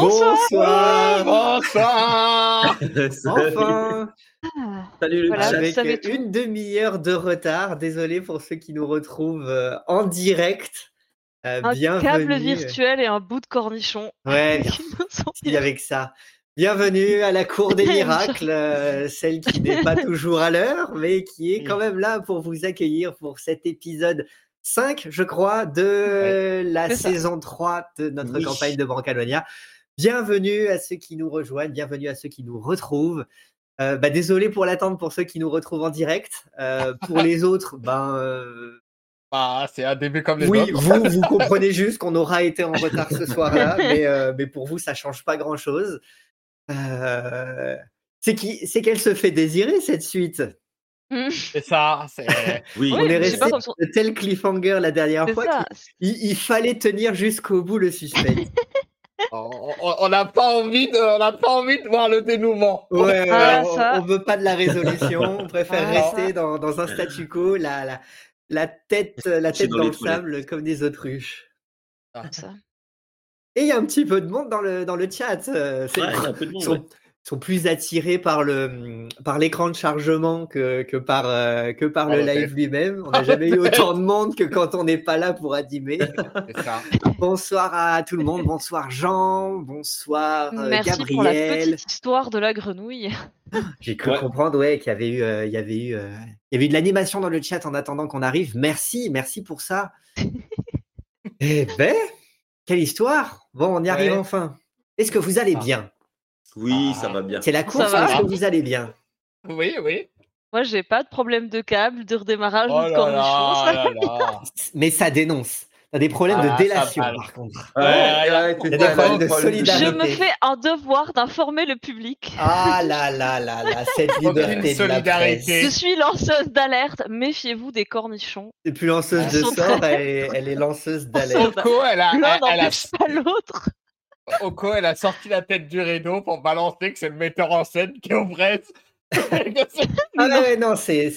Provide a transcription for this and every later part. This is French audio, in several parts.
Bonsoir. Bonsoir. enfin. Ah, Salut le Voilà. Avec une demi-heure de retard. Désolé pour ceux qui nous retrouvent euh, en direct. Euh, Un bienvenue. câble virtuel et un bout de cornichon. Ouais, merci avec ça. Bienvenue à la cour des miracles, euh, celle qui n'est pas toujours à l'heure, mais qui est quand même là pour vous accueillir pour cet épisode 5, je crois, de la c'est ça. saison 3 de notre Oui. campagne de Brancalonia. Bienvenue à ceux qui nous rejoignent, bienvenue à ceux qui nous retrouvent. Euh, bah, désolé pour l'attente pour ceux qui nous retrouvent en direct. Euh, pour les autres, ben, euh, Ah, c'est un début comme les oui, autres. vous, vous comprenez juste qu'on aura été en retard ce soir-là, mais, euh, mais pour vous, ça change pas grand-chose. Euh, c'est qui, c'est qu'elle se fait désirer cette suite? C'est ça. C'est... Oui. Oui, On est resté son- de tel cliffhanger la dernière fois qu'il il fallait tenir jusqu'au bout le suspense. On n'a pas envie de, on n'a pas envie de voir le dénouement. Ouais, Ah, on, on veut pas de la résolution, on préfère Ah, rester dans, dans un statu quo, la, la, la tête, la C'est tête dans le toilettes. sable comme des autruches. ça. Et il y a un petit peu de monde dans le, dans le chat. euh, c'est- Ouais, il y a un peu de monde, ils sont, ouais. Sont plus attirés par le par l'écran de chargement que, que par euh, que par Par le le live lui-même. On n'a jamais eu autant de monde que quand on n'est pas là pour animer. Ça. bonsoir à tout le monde. Bonsoir Jean. Bonsoir euh, Merci pour la Gabriel. petite histoire de la grenouille. J'ai cru Ouais. comprendre ouais qu'il y avait eu euh, il y avait eu euh, il y avait eu de l'animation dans le chat en attendant qu'on arrive. Merci merci pour ça. eh ben quelle histoire. Bon on y arrive Ouais. enfin. Est-ce que vous allez Ah. bien? Oui, ça va bien. C'est la course. que vous allez bien Oui, oui. Moi, j'ai pas de problème de câble, de redémarrage Oh ou de là cornichon. là, là là. Mais ça dénonce. T'as des problèmes Ah, de ça délation, par contre. Ouais, Ouais, ouais, il y a t'es des problèmes de solidarité. Je me fais un devoir d'informer le public. Ah là là là là, cette liberté de la solidarité. Je suis lanceuse d'alerte, méfiez-vous des cornichons. C'est plus lanceuse de sort, très- elle est, elle est lanceuse d'alerte. Elle a, elle, elle a, pas l'autre. Oko, elle a sorti la tête du rideau pour balancer que c'est le metteur en scène qui est au Brest. Que c'est- Ah ouais, non, c'est,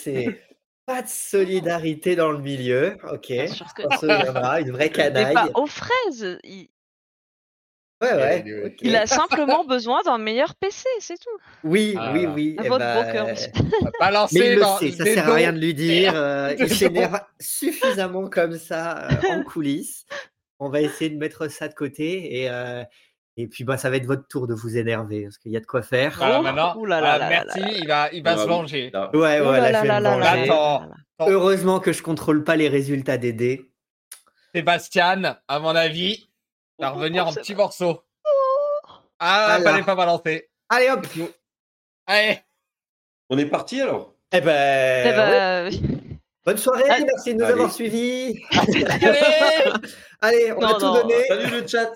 pas de solidarité dans le milieu. Ok, on se souviendra, une vraie Mais canaille. pas aux fraises. Il, Ouais, ouais. Il- ok. il a simplement besoin d'un meilleur PC, c'est tout. Oui, Ah oui, oui. Eh votre monsieur. Balancer Mais il le sait, ça sert à rien de lui dire. euh, il s'énerve suffisamment comme ça euh, en coulisses. On va essayer de mettre ça de côté et, euh, et puis bah, ça va être votre tour de vous énerver parce qu'il y a de quoi faire. Voilà, Oh, maintenant, ouh là là ah, là merci, il va, il va Ah se venger. Ouais, Oh là. Heureusement que je contrôle pas les résultats des dés. Sébastien, à mon avis, va revenir en c'est petits morceaux. Ah, Voilà. fallait pas balancer. Allez hop Allez, On est parti alors? Eh ben, Eh ouais. Bonne soirée, Allez. merci de nous Allez. avoir suivis. allez on a Non, tout non. donné. Salut le chat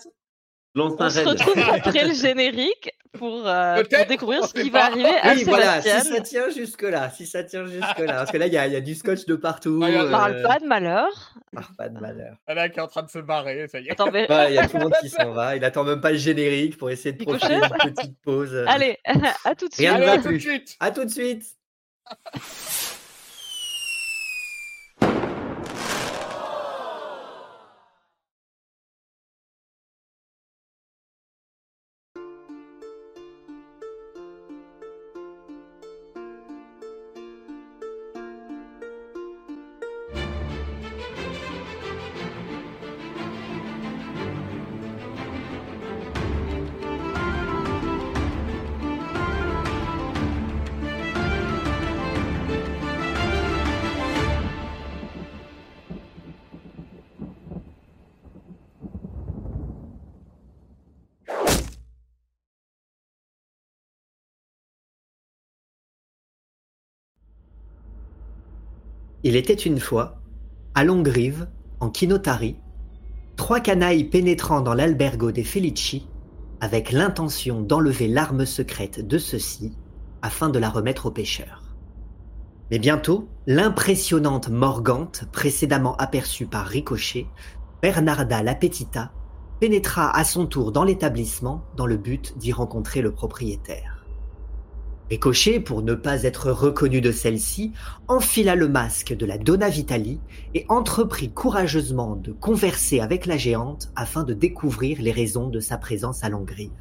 Lance on se retrouve après le générique pour, euh, pour découvrir ce qui pas. va arriver à Oui, voilà, si ça tient jusque-là, si ça tient jusque-là. Parce que là, il y, a- il y a du scotch de partout. Ouais, On parle euh, pas de malheur. ah, pas de malheur. Elle qui est en train de se barrer, ça y est. Mais- Ouais, il y a tout le monde qui s'en va. Il attend même pas le générique pour essayer de profiter d'une petite pause. Allez, à tout de suite. Rien ne Allez, va à tout de plus. suite. À tout de suite. Il était une fois, à Longrive, en Kinotari, trois canailles pénétrant dans l'albergo des Felici avec l'intention d'enlever l'arme secrète de ceux-ci afin de la remettre aux pêcheurs. Mais bientôt, l'impressionnante Morgante, précédemment aperçue par Ricochet, Bernarda Lapetita, pénétra à son tour dans l'établissement dans le but d'y rencontrer le propriétaire. Ricochet, pour ne pas être reconnu de celle-ci, enfila le masque de la Donna Vitali et entreprit courageusement de converser avec la géante afin de découvrir les raisons de sa présence à Longrive.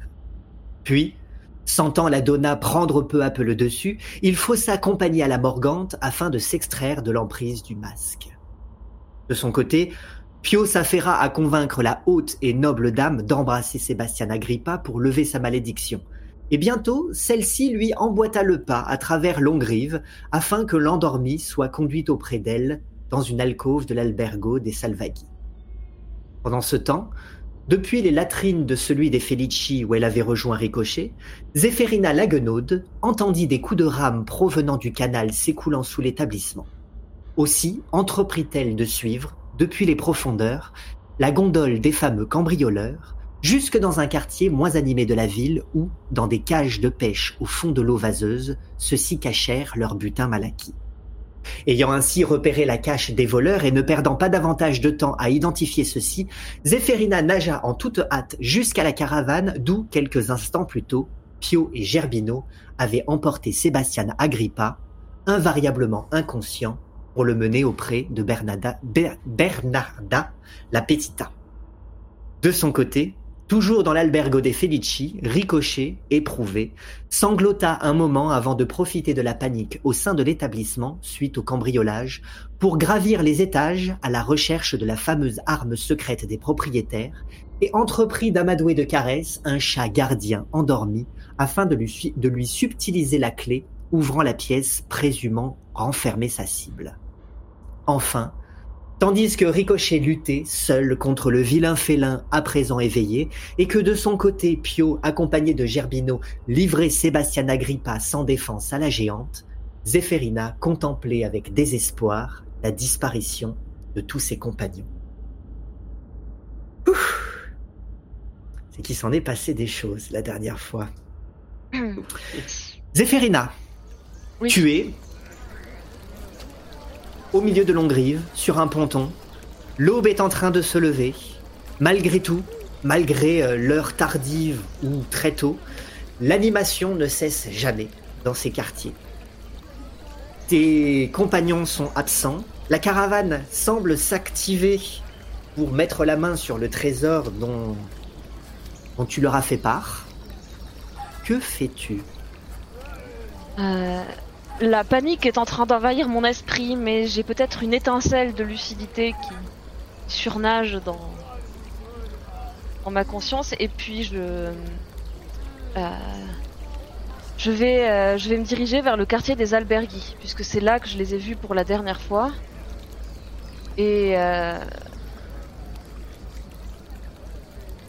Puis, sentant la Donna prendre peu à peu le dessus, il faut s'accompagner à la Morgante afin de s'extraire de l'emprise du masque. De son côté, Pio s'affaira à convaincre la haute et noble dame d'embrasser Sébastien Agrippa pour lever sa malédiction – et bientôt, celle-ci lui emboîta le pas à travers Longrive afin que l'endormie soit conduite auprès d'elle dans une alcôve de l'albergo des Salvaghi. Pendant ce temps, depuis les latrines de celui des Felici où elle avait rejoint Ricochet, Zéphérina Laguenaude entendit des coups de rame provenant du canal s'écoulant sous l'établissement. Aussi entreprit-elle de suivre, depuis les profondeurs, la gondole des fameux cambrioleurs, jusque dans un quartier moins animé de la ville où, dans des cages de pêche au fond de l'eau vaseuse, ceux-ci cachèrent leur butin mal acquis. Ayant ainsi repéré la cache des voleurs et ne perdant pas davantage de temps à identifier ceux-ci, Zéphérina nagea en toute hâte jusqu'à la caravane d'où, quelques instants plus tôt, Pio et Gerbino avaient emporté Sébastien Agrippa, invariablement inconscient, pour le mener auprès de Bernarda, Bernarda la Petita. De son côté, Toujours dans l'albergo des Felici, Ricochet, éprouvé, sanglota un moment avant de profiter de la panique au sein de l'établissement suite au cambriolage pour gravir les étages à la recherche de la fameuse arme secrète des propriétaires et entreprit d'amadouer de caresses un chat gardien endormi afin de lui, de lui subtiliser la clé ouvrant la pièce présumant renfermer sa cible. Enfin, Tandis que Ricochet luttait seul contre le vilain félin à présent éveillé, et que de son côté Pio, accompagné de Gerbino, livrait Sébastien Agrippa sans défense à la géante, Zéphérina contemplait avec désespoir la disparition de tous ses compagnons. C'est qu'il s'en est passé des choses la dernière fois. Zéphérina, tu es au milieu de Longrive, sur un ponton. L'aube est en train de se lever. Malgré tout, malgré euh, l'heure tardive ou très tôt, l'animation ne cesse jamais dans ces quartiers. Tes compagnons sont absents. La caravane semble s'activer pour mettre la main sur le trésor dont, dont tu leur as fait part. Que fais-tu? Euh, la panique est en train d'envahir mon esprit, mais j'ai peut-être une étincelle de lucidité qui surnage dans, ma conscience. Et puis je, euh, vais, euh, je vais me diriger vers le quartier des albergues, puisque c'est là que je les ai vus pour la dernière fois. Et euh,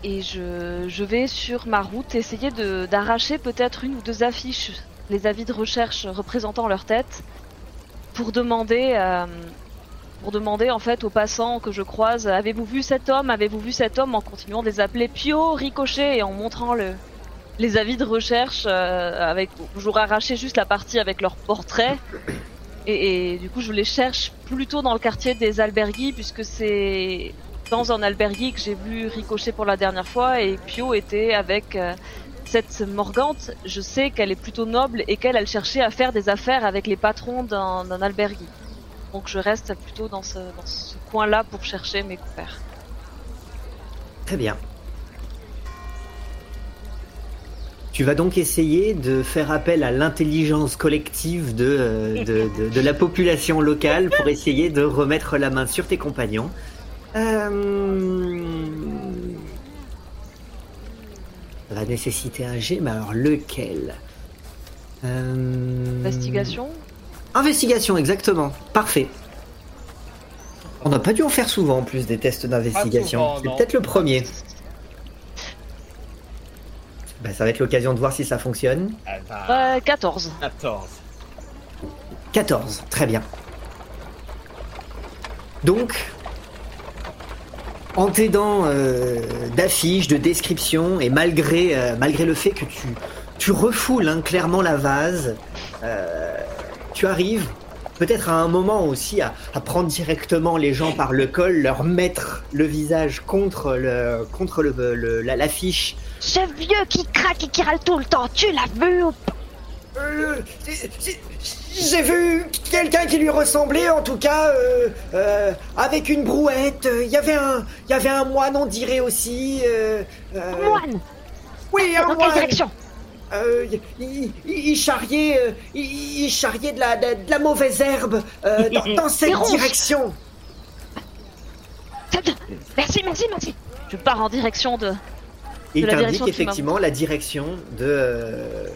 et je, je, vais sur ma route essayer d'arracher peut-être une ou deux affiches les avis de recherche représentant leur tête pour demander, euh, pour demander en fait aux passants que je croise avez-vous vu cet homme? Avez-vous vu cet homme? En continuant de les appeler Pio, Ricochet et en montrant le, les avis de recherche euh, avec j'aurais arraché juste la partie avec leur portrait. Et, du coup je les cherche plutôt dans le quartier des albergues puisque c'est dans un albergue que j'ai vu Ricochet pour la dernière fois et Pio était avec euh, cette Morgante, je sais qu'elle est plutôt noble et qu'elle, elle cherchait à faire des affaires avec les patrons d'un albergue. Donc je reste plutôt dans ce, coin-là pour chercher mes compères. Très bien. Tu vas donc essayer de faire appel à l'intelligence collective de, euh, de, la population locale pour essayer de remettre la main sur tes compagnons. Euh... va nécessiter un G, mais alors lequel euh, Investigation Investigation, exactement. Parfait. On n'a pas dû en faire souvent en plus des tests d'investigation. C'est peut-être le premier. Bah, ça va être l'occasion de voir si ça fonctionne. 14. 14. 14, très bien. Donc, en t'aidant euh, d'affiches, de descriptions, et malgré, euh, malgré le fait que tu, tu refoules hein, clairement la vase, euh, tu arrives peut-être à un moment aussi à, prendre directement les gens par le col, leur mettre le visage contre le contre le, l'affiche. Ce vieux qui craque et qui râle tout le temps, tu l'as vu ou Euh, J'ai vu quelqu'un qui lui ressemblait, en tout cas, euh, euh, avec une brouette. Il y avait un, il y avait un moine, on dirait aussi. euh, euh, Moine Oui, un Dans quelle moine. direction? Il, charriait, il, charriait de la, de, de la mauvaise herbe euh, dans, dans cette direction. Très bien. Merci, merci, merci. Je pars en direction de. De il t'indique effectivement la direction de.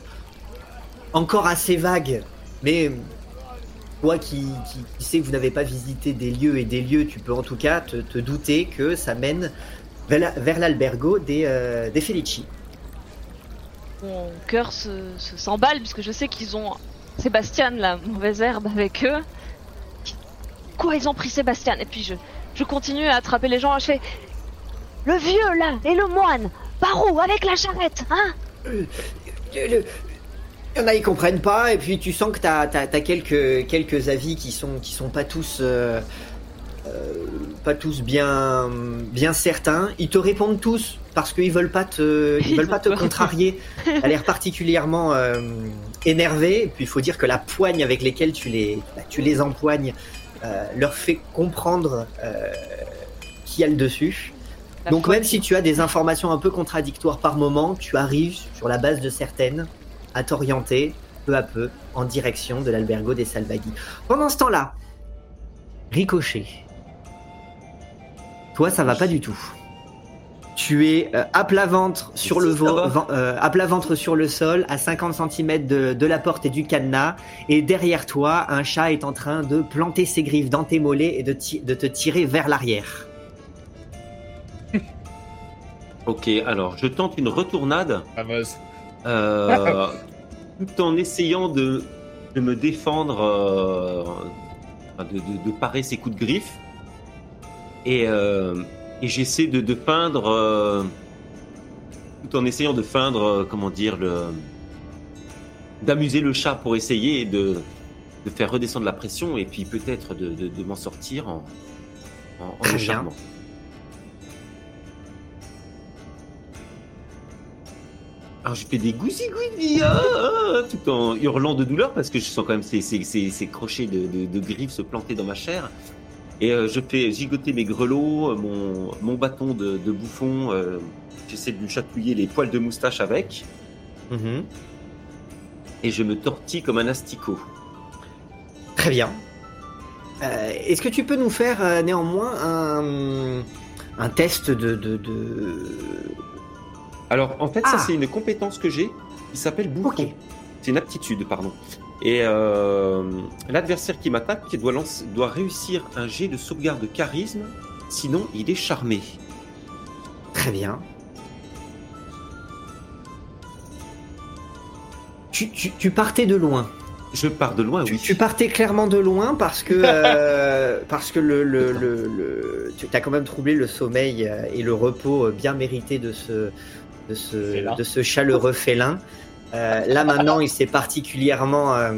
Euh, encore assez vague, mais toi qui, qui, qui sais que vous n'avez pas visité des lieux et des lieux, tu peux en tout cas te, te douter que ça mène vers la- vers l'albergo des, euh, des Felici. Mon cœur se, se s'emballe puisque je sais qu'ils ont Sébastien, la mauvaise herbe, avec eux. Quoi, ils ont pris Sébastien? Et puis je, je continue à attraper les gens. Je fais le vieux là et le moine. Par où? Avec la charrette, hein? Le- le- Il y en a, ils comprennent pas, et puis tu sens que t'as as, quelques, quelques avis qui sont, qui sont pas tous. euh, euh, pas tous bien, bien certains. Ils te répondent tous parce qu'ils veulent pas te, ils veulent pas te contrarier. T'as l'air particulièrement euh, énervé. Et puis il faut dire que la poigne avec lesquelles tu les, bah, tu les empoignes euh, leur fait comprendre qui a le dessus. La Donc même si tu as des informations un peu contradictoires par moment, tu arrives sur la base de certaines à t'orienter peu à peu en direction de l'albergo des Salvaghi. Pendant ce temps-là, Ricochet, toi ça va pas du tout. Tu es euh, à plat ventre sur le Si, ça vo- va. ven- euh, à plat ventre sur le sol, à 50 cm de, de la porte et du cadenas, et derrière toi, un chat est en train de planter ses griffes dans tes mollets et de, ti- de te tirer vers l'arrière. Ok, alors je tente une retournade Fameuse. Euh, tout en essayant de, de me défendre, euh, de, de- de parer ses coups de griffe. Et, euh, et j'essaie de, euh, tout en essayant de feindre, comment dire, le d'amuser le chat pour essayer de, de faire redescendre la pression et puis peut-être de, m'en sortir en, en, en charmant. Alors je fais des goussi goussi tout en hurlant de douleur parce que je sens quand même ces, ces, ces, ces crochets de, de, de griffes se planter dans ma chair. Et euh, je fais gigoter mes grelots, euh, mon, mon bâton de, de bouffon. euh, J'essaie de lui chatouiller les poils de moustache avec. Mhm. Et je me tortille comme un asticot. Très bien. Euh, Est-ce que tu peux nous faire néanmoins un, un test de, de, de- Alors en fait, ça Ah. c'est une compétence que j'ai qui s'appelle bouffon. Ok. C'est une aptitude, pardon. Et euh, l'adversaire qui m'attaque doit, lancer- doit réussir un jet de sauvegarde de charisme, sinon il est charmé. Très bien. Tu, tu- tu partais de loin. Je pars de loin, Tu, oui. tu partais clairement de loin parce que euh, parce que le, le, le, le- tu as quand même troublé le sommeil euh, et le repos euh, bien mérité de ce de ce de ce chaleureux félin. Euh, là maintenant, il s'est particulièrement euh,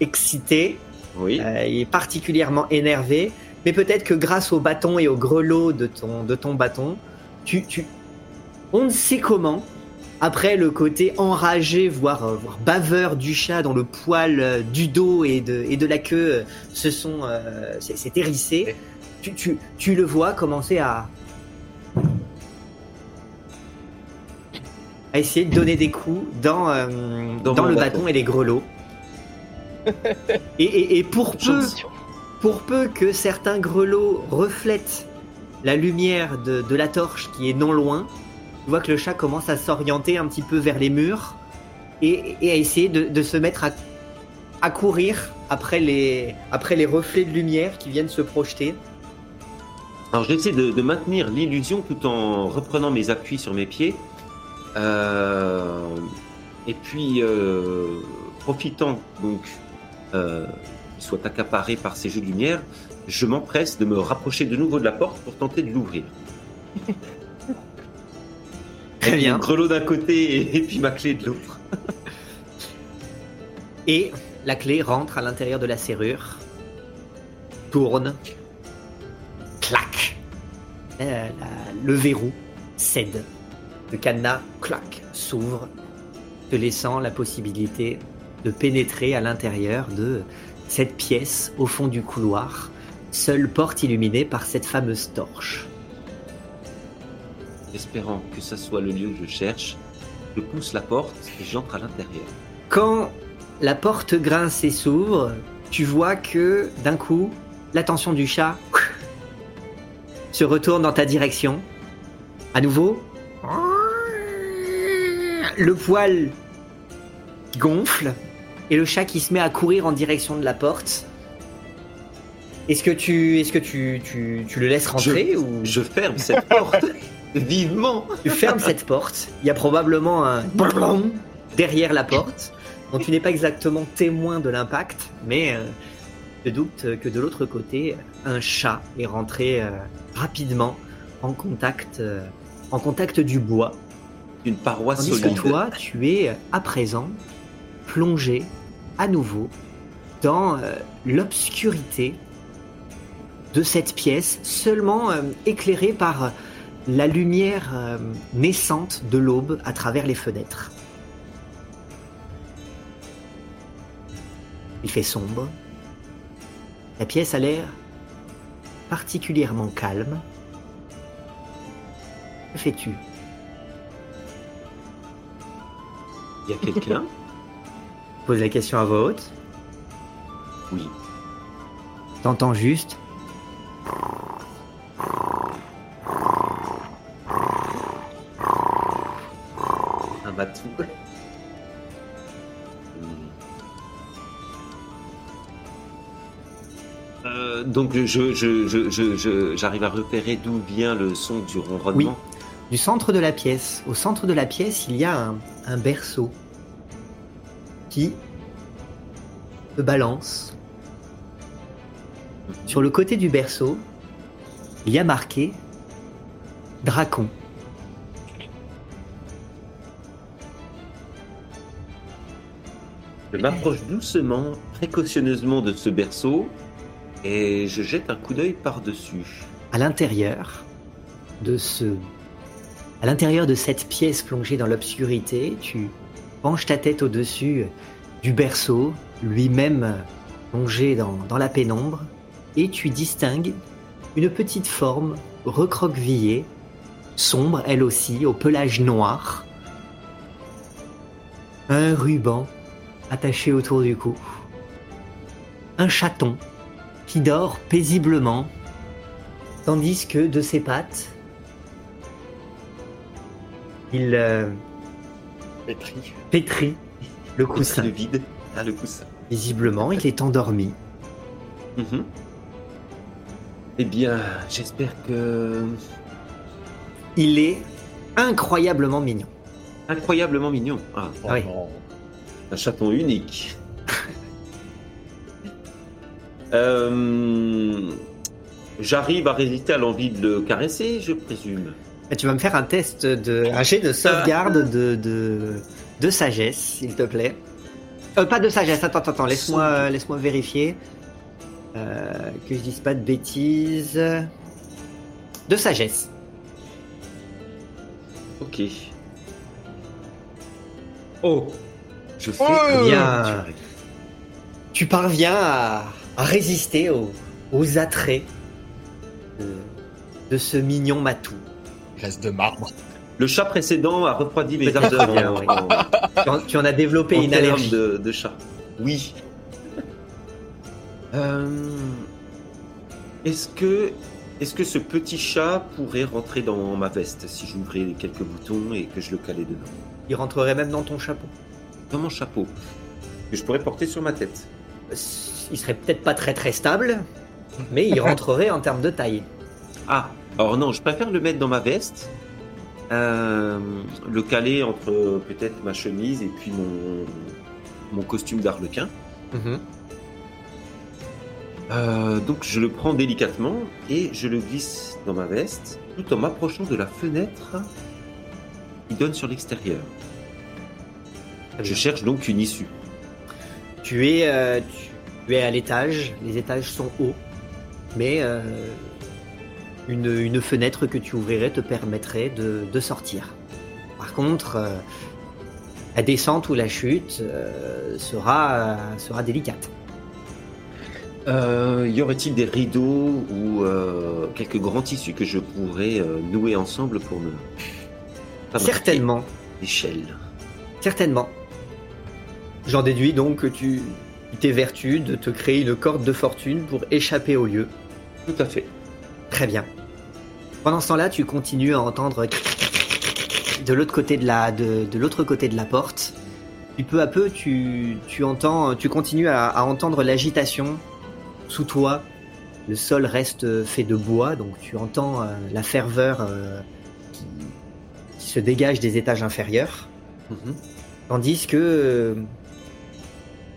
excité. Oui. Euh, il est particulièrement énervé, mais peut-être que grâce au bâton et au grelot de ton, de ton bâton, tu, tu, on ne sait comment, après le côté enragé, voire, voire baveur du chat dont le poil euh, du dos et de, et de la queue euh, se sont, euh, s'est s'est hérissé, tu, tu, tu le vois commencer à, à essayer de donner des coups dans, euh, Dans le bâton. bâton et les grelots. Et, et- et pour peu, pour peu que certains grelots reflètent la lumière de, de la torche qui est non loin, tu vois que le chat commence à s'orienter un petit peu vers les murs et, et à essayer de, de se mettre à, à courir après les, après les reflets de lumière qui viennent se projeter. Alors j'essaie de, de maintenir l'illusion tout en reprenant mes appuis sur mes pieds. Euh, et puis, euh, profitant donc euh, qu'il soit accaparé par ces jeux de lumière, je m'empresse de me rapprocher de nouveau de la porte pour tenter de l'ouvrir. Très bien. mon grelot d'un côté et, et puis ma clé de l'autre. Et la clé rentre à l'intérieur de la serrure, tourne, clac. Euh, la- le verrou cède. Le cadenas, clac, s'ouvre. te laissant la possibilité de pénétrer à l'intérieur de cette pièce au fond du couloir, seule porte illuminée par cette fameuse torche. Espérant que ça soit le lieu que je cherche, je pousse la porte et j'entre à l'intérieur. Quand la porte grince et s'ouvre, tu vois que d'un coup, l'attention du chat se retourne dans ta direction. À nouveau, le poil gonfle et le chat qui se met à courir en direction de la porte. Est-ce que tu, est-ce que tu, tu, tu le laisses rentrer ou? Je ferme cette porte vivement. tu fermes cette porte Il y a probablement un derrière la porte, dont tu n'es pas exactement témoin de l'impact, mais euh, je doute que de l'autre côté, un chat est rentré euh, rapidement en contact, euh, en contact du bois. Une paroi Tandis solide. que toi, tu es à présent plongé à nouveau dans euh, l'obscurité de cette pièce, seulement euh, éclairée par euh, la lumière euh, naissante de l'aube à travers les fenêtres. Il fait sombre. La pièce a l'air particulièrement calme. Que fais-tu? Il y a quelqu'un Pose la question à voix haute. Oui. T'entends juste Un. Hmm. Euh, donc je, je, je, je, je- j'arrive à repérer d'où vient le son du ronronnement. du centre de la pièce. Au centre de la pièce, il y a un, un berceau qui se balance. Sur le côté du berceau, il y a marqué Dracon. Je m'approche doucement, précautionneusement de ce berceau et je jette un coup d'œil par-dessus. à l'intérieur de ce à l'intérieur de cette pièce plongée dans l'obscurité, tu penches ta tête au-dessus du berceau, lui-même plongé dans, dans la pénombre, et tu distingues une petite forme recroquevillée, sombre elle aussi, au pelage noir, un ruban attaché autour du cou, un chaton qui dort paisiblement Tandis que de ses pattes, il euh, Pétri. pétrit le coussin. Le vide. Ah, le coussin. Visiblement, il est endormi. Mhm. Eh bien, j'espère que... Il est incroyablement mignon. Incroyablement mignon. Ah, Oh Oui. un chaton unique. Euh, J'arrive à résister à l'envie de le caresser, je présume. Et tu vas me faire un test de un jet de sauvegarde de, de, de sagesse, s'il te plaît. Euh, pas de sagesse, attends, attends, attends, laisse-moi euh, laisse-moi vérifier. Euh, que je dise pas de bêtises. De sagesse. Ok. Oh Je fais Oh Bien. tu parviens à, à résister aux, aux attraits de, de ce mignon matou. Glace de marbre. Le chat précédent a refroidi mes ardeurs Tu en, tu en as développé en une allergie. de, de chat. Oui. Euh, Est-ce que, est-ce que ce petit chat pourrait rentrer dans ma veste si j'ouvrais quelques boutons et que je le calais dedans? Il rentrerait même dans ton chapeau. Dans mon chapeau que je pourrais porter sur ma tête. Il serait peut-être pas très très stable, mais il rentrerait en termes de taille. Ah, alors non, je préfère le mettre dans ma veste, euh, le caler entre peut-être ma chemise et puis mon, mon costume d'arlequin. Euh, donc je le prends délicatement et je le glisse dans ma veste tout en m'approchant de la fenêtre qui donne sur l'extérieur. Je cherche donc une issue. Tu es, euh, tu, tu es à l'étage, les étages sont hauts, mais euh, une, une fenêtre que tu ouvrirais te permettrait de, de sortir. Par contre, euh, la descente ou la chute euh, sera, sera délicate. Euh, y aurait-il des rideaux ou quelques grands tissus que je pourrais nouer ensemble pour me. Certainement, L'échelle. certainement. J'en déduis donc que tu tu t'évertues de te créer une corde de fortune pour échapper au lieu. Tout à fait. Très bien. Pendant ce temps-là, tu continues à entendre de l'autre côté de la de, de l'autre côté de la porte. Puis peu à peu, tu, tu entends, tu continues à, à entendre l'agitation sous toi. Le sol reste fait de bois, donc tu entends euh, la ferveur euh, qui, qui se dégage des étages inférieurs. Mhm. Tandis que euh,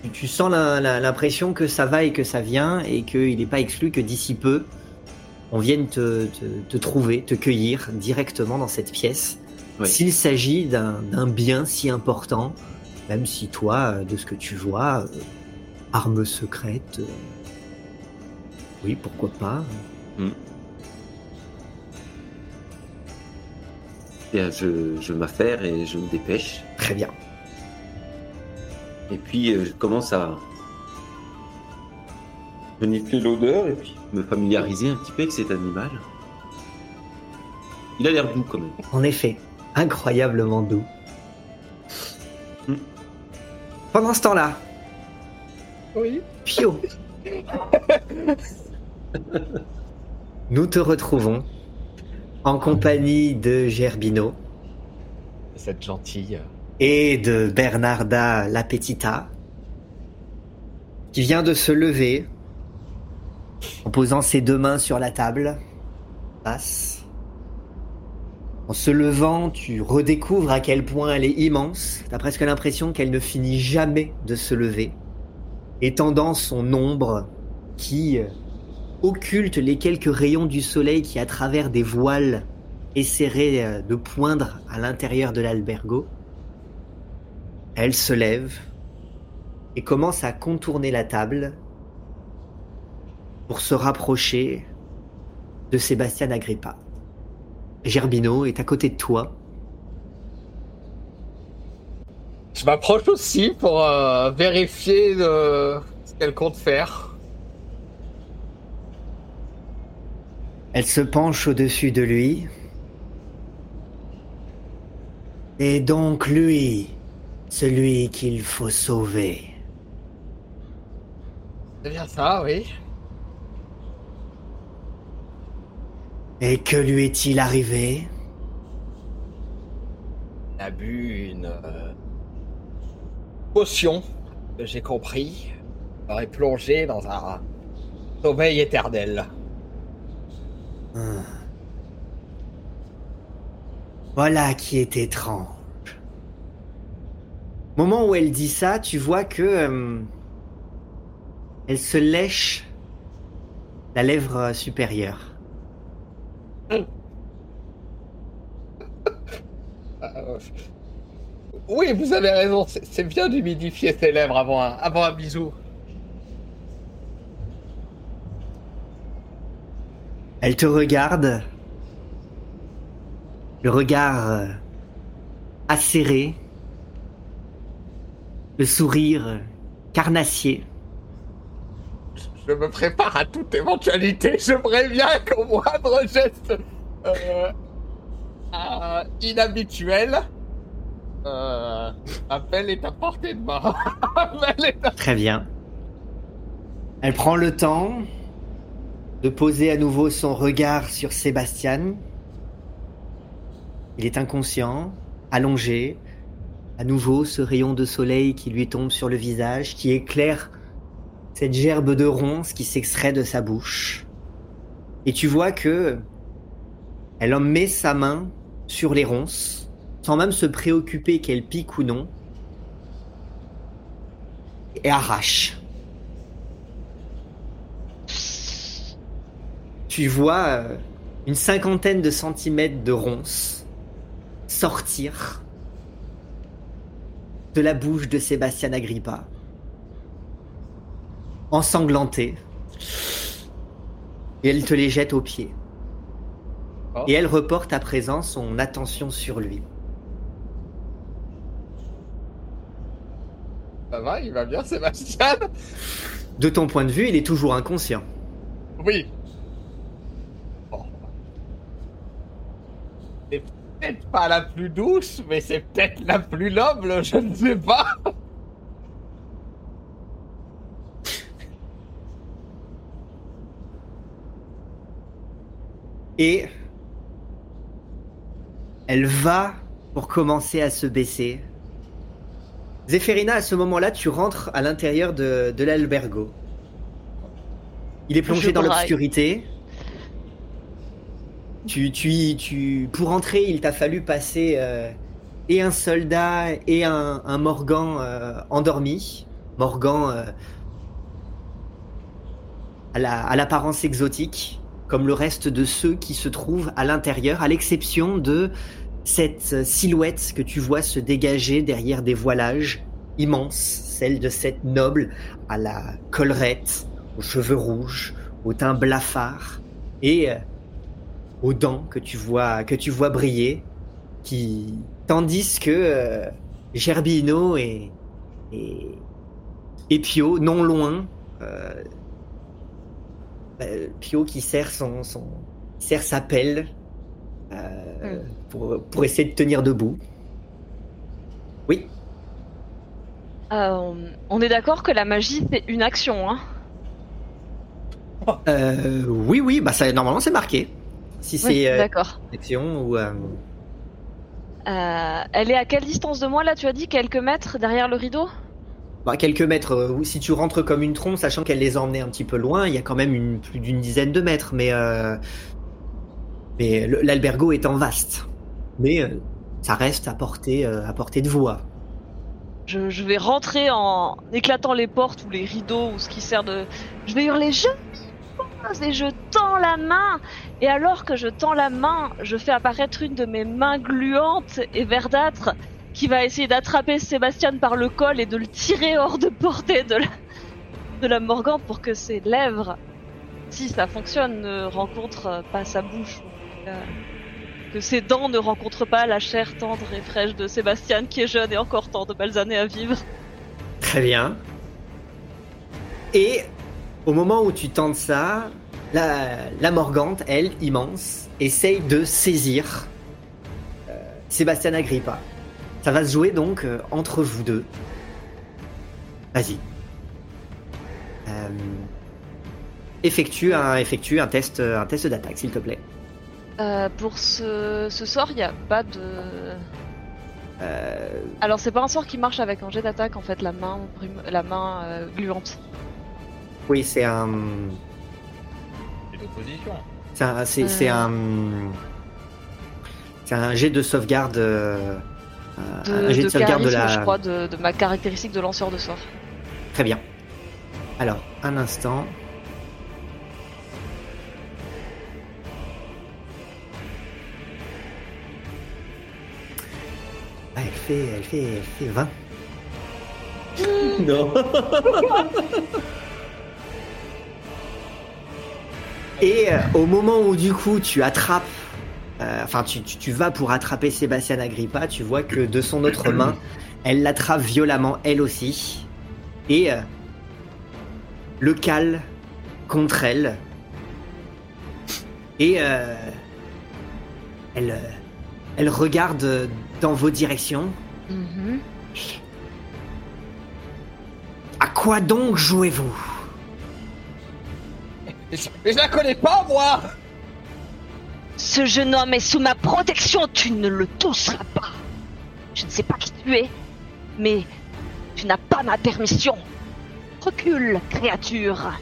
tu- tu sens la- la- l'impression que ça va et que ça vient et qu'il n'est pas exclu que d'ici peu, on vienne te, te- te trouver, te cueillir directement dans cette pièce. Oui. S'il s'agit d'un bien si important, même si toi, euh, de ce que tu vois, euh, arme secrète, euh, oui, pourquoi pas. Bien, je, je m'affaire et je me dépêche. Très bien. Et puis, je commence à renifler l'odeur et puis me familiariser un petit peu avec cet animal. Il a l'air doux quand même. En effet, incroyablement doux. Hmm. Pendant ce temps-là, Oui. Pio. Nous te retrouvons en compagnie de Gerbino Cette gentille. et de Bernarda la Petita, qui vient de se lever en posant ses deux mains sur la table. Passe. En se levant, tu redécouvres à quel point elle est immense. T'as presque l'impression qu'elle ne finit jamais de se lever, étendant son ombre qui euh, occulte les quelques rayons du soleil qui, à travers des voiles, essaieraient euh, de poindre à l'intérieur de l'albergo. Elle se lève et commence à contourner la table pour se rapprocher de Sébastien Agrippa. Gerbino est à côté de toi. Je m'approche aussi pour euh, vérifier euh, ce qu'elle compte faire. Elle se penche au-dessus de lui. Et donc lui, celui qu'il faut sauver. C'est bien ça, oui. Et que lui est-il arrivé? Elle a bu une euh, potion, que j'ai compris. Elle aurait plongé dans un sommeil éternel. Hum. Voilà qui est étrange. Moment où elle dit ça, tu vois que euh, elle se lèche la lèvre supérieure. Euh, Oui, vous avez raison. C'est bien d'humidifier ses lèvres avant un, avant un bisou. Elle te regarde, le regard euh, acéré, le sourire carnassier. Je me prépare à toute éventualité. Je préviens qu'au moindre geste euh, inhabituel, euh, appel est à portée de main. Très bien. Elle prend le temps de poser à nouveau son regard sur Sébastien. Il est inconscient, allongé. À nouveau, ce rayon de soleil qui lui tombe sur le visage, qui éclaire cette gerbe de ronces qui s'extrait de sa bouche. Et tu vois que elle en met sa main sur les ronces, sans même se préoccuper qu'elle pique ou non, et arrache. Tu vois euh, une cinquantaine de centimètres de ronces sortir de la bouche de Sébastien Agrippa, ensanglanté, et elle te les jette aux pieds. Oh. Et elle reporte à présent son attention sur lui. Ça va, il va bien, Sébastien? De ton point de vue, il est toujours inconscient. Oui. Bon. C'est peut-être pas la plus douce, mais c'est peut-être la plus noble, je ne sais pas. Et elle va pour commencer à se baisser. Zéphérina, à ce moment-là, tu rentres à l'intérieur de, de l'albergo. Il est plongé Je dans l'obscurité. Tu, tu, tu, pour entrer, il t'a fallu passer euh, et un soldat et un, un Morgan euh, endormi. Morgan euh, à la- à l'apparence exotique, comme le reste de ceux qui se trouvent à l'intérieur, à l'exception de cette silhouette que tu vois se dégager derrière des voilages immenses, celle de cette noble à la collerette, aux cheveux rouges, au teint blafard et euh, aux dents que tu vois que tu vois briller, qui tandis que euh, Gerbino et, et et Pio non loin. euh, euh, Pio qui serre son, son sa pelle euh, pour, pour essayer de tenir debout. Oui, Euh, on est d'accord que la magie c'est une action, hein? Euh, oui, oui, bah ça normalement c'est marqué. Si Oui, c'est d'accord. action ou elle est à quelle distance de moi? Là Tu as dit quelques mètres derrière le rideau? Bah, quelques mètres. euh, si tu rentres comme une trompe, sachant qu'elle les a emmenés un petit peu loin, il y a quand même plus d'une dizaine de mètres. Mais euh, mais l'albergo étant vaste, mais euh, ça reste à portée à portée de voix. je, je vais rentrer en éclatant les portes ou les rideaux ou ce qui sert de. Je vais hurler je et je tends la main. Et alors que je tends la main, je fais apparaître une de mes mains gluantes et verdâtres qui va essayer d'attraper Sébastien par le col et de le tirer hors de portée de la, de la Morgante pour que ses lèvres, si ça fonctionne, ne rencontrent pas sa bouche. Que ses dents ne rencontrent pas la chair tendre et fraîche de Sébastien qui est jeune et encore tant de belles années à vivre. Très bien. Et au moment où tu tentes ça, la, la Morgante, elle, immense, essaye de saisir euh, Sébastien Agrippa. Ça va se jouer donc euh, entre vous deux. Vas-y. Euh, effectue un, effectue un test, un test d'attaque, s'il te plaît. Euh, pour ce, ce sort, il n'y a pas de. Euh, Alors, c'est pas un sort qui marche avec un jet d'attaque en fait, la main, la main euh, gluante. oui, c'est un, C'est l'opposition. c'est un, c'est, c'est Euh. un, c'est un jet de sauvegarde. Euh, De, un jet de, de sauvegarde de la. je crois, de, de ma caractéristique de lanceur de sort. Très bien. Alors, un instant. Ah, elle fait, elle fait, elle fait 20. non. Et euh, au moment où du coup tu attrapes, enfin tu, tu, tu vas pour attraper Sébastien Agrippa, tu vois que de son autre main, elle l'attrape violemment elle aussi et euh, le cale contre elle. Et euh, elle, euh, elle regarde dans vos directions. Mhm. À quoi donc jouez-vous? Mais je, mais je la connais pas, moi Ce jeune homme est sous ma protection, tu ne le toucheras pas. Je ne sais pas qui tu es, mais tu n'as pas ma permission. Recule, créature,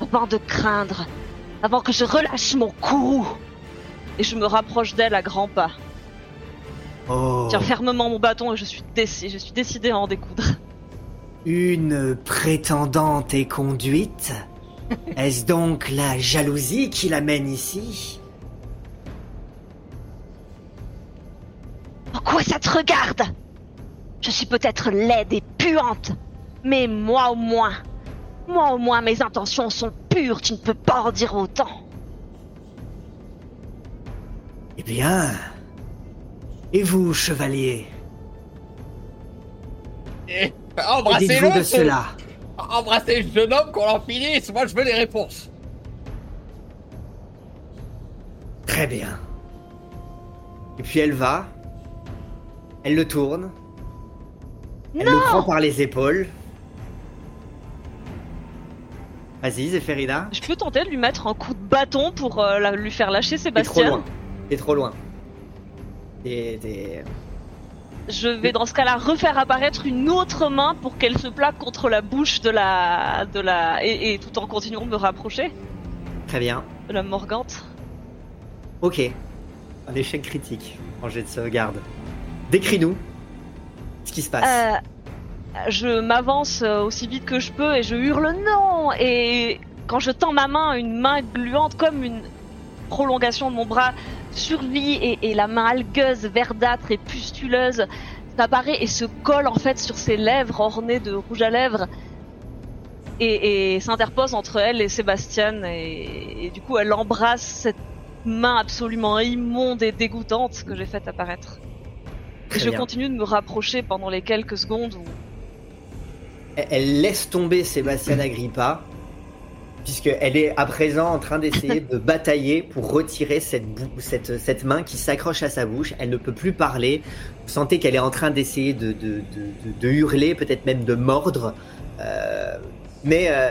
avant de craindre, avant que je relâche mon courroux. Et je me rapproche d'elle à grands pas. Oh, Tiens fermement mon bâton et je suis, déci- je suis décidé à en découdre. une prétendante est conduite Est-ce donc la jalousie qui l'amène ici? Pourquoi ça te regarde? Je suis peut-être laide et puante, mais moi au moins, moi au moins mes intentions sont pures, tu ne peux pas en dire autant. Eh bien. Et vous, chevalier? Et dites-vous embrassez-le de ce- cela Embrassez le jeune homme qu'on en finisse Moi, je veux les réponses Très bien. Et puis elle va. Elle le tourne. Elle le prend par les épaules. Vas-y, Zéphérina. Je peux tenter de lui mettre un coup de bâton pour euh, la- lui faire lâcher T'es trop Sébastien. loin. T'es trop loin. T'es- t'es- Je vais dans ce cas-là refaire apparaître une autre main pour qu'elle se plaque contre la bouche de la, de la, et, et tout en continuant de me rapprocher Très bien. de la morgante. Ok. Un échec critique en jet de sauvegarde. Décris-nous ce qui se passe. Euh, je m'avance euh, aussi vite que je peux et je hurle non et quand je tends ma main, une main gluante comme une prolongation de mon bras survit et, et la main algueuse, verdâtre et pustuleuse s'apparaît et se colle en fait sur ses lèvres ornées de rouge à lèvres et, s'interpose entre elle et Sébastien et du coup elle embrasse cette main absolument immonde et dégoûtante que j'ai faite apparaître. Très je bien. continue de me rapprocher pendant les quelques secondes où Elle- laisse tomber Sébastien Agrippa, puisqu'elle est à présent en train d'essayer de batailler pour retirer cette, cette, cette main qui s'accroche à sa bouche. Elle ne peut plus parler. Vous sentez qu'elle est en train d'essayer de, de, de- hurler, peut-être même de mordre. Euh, mais euh,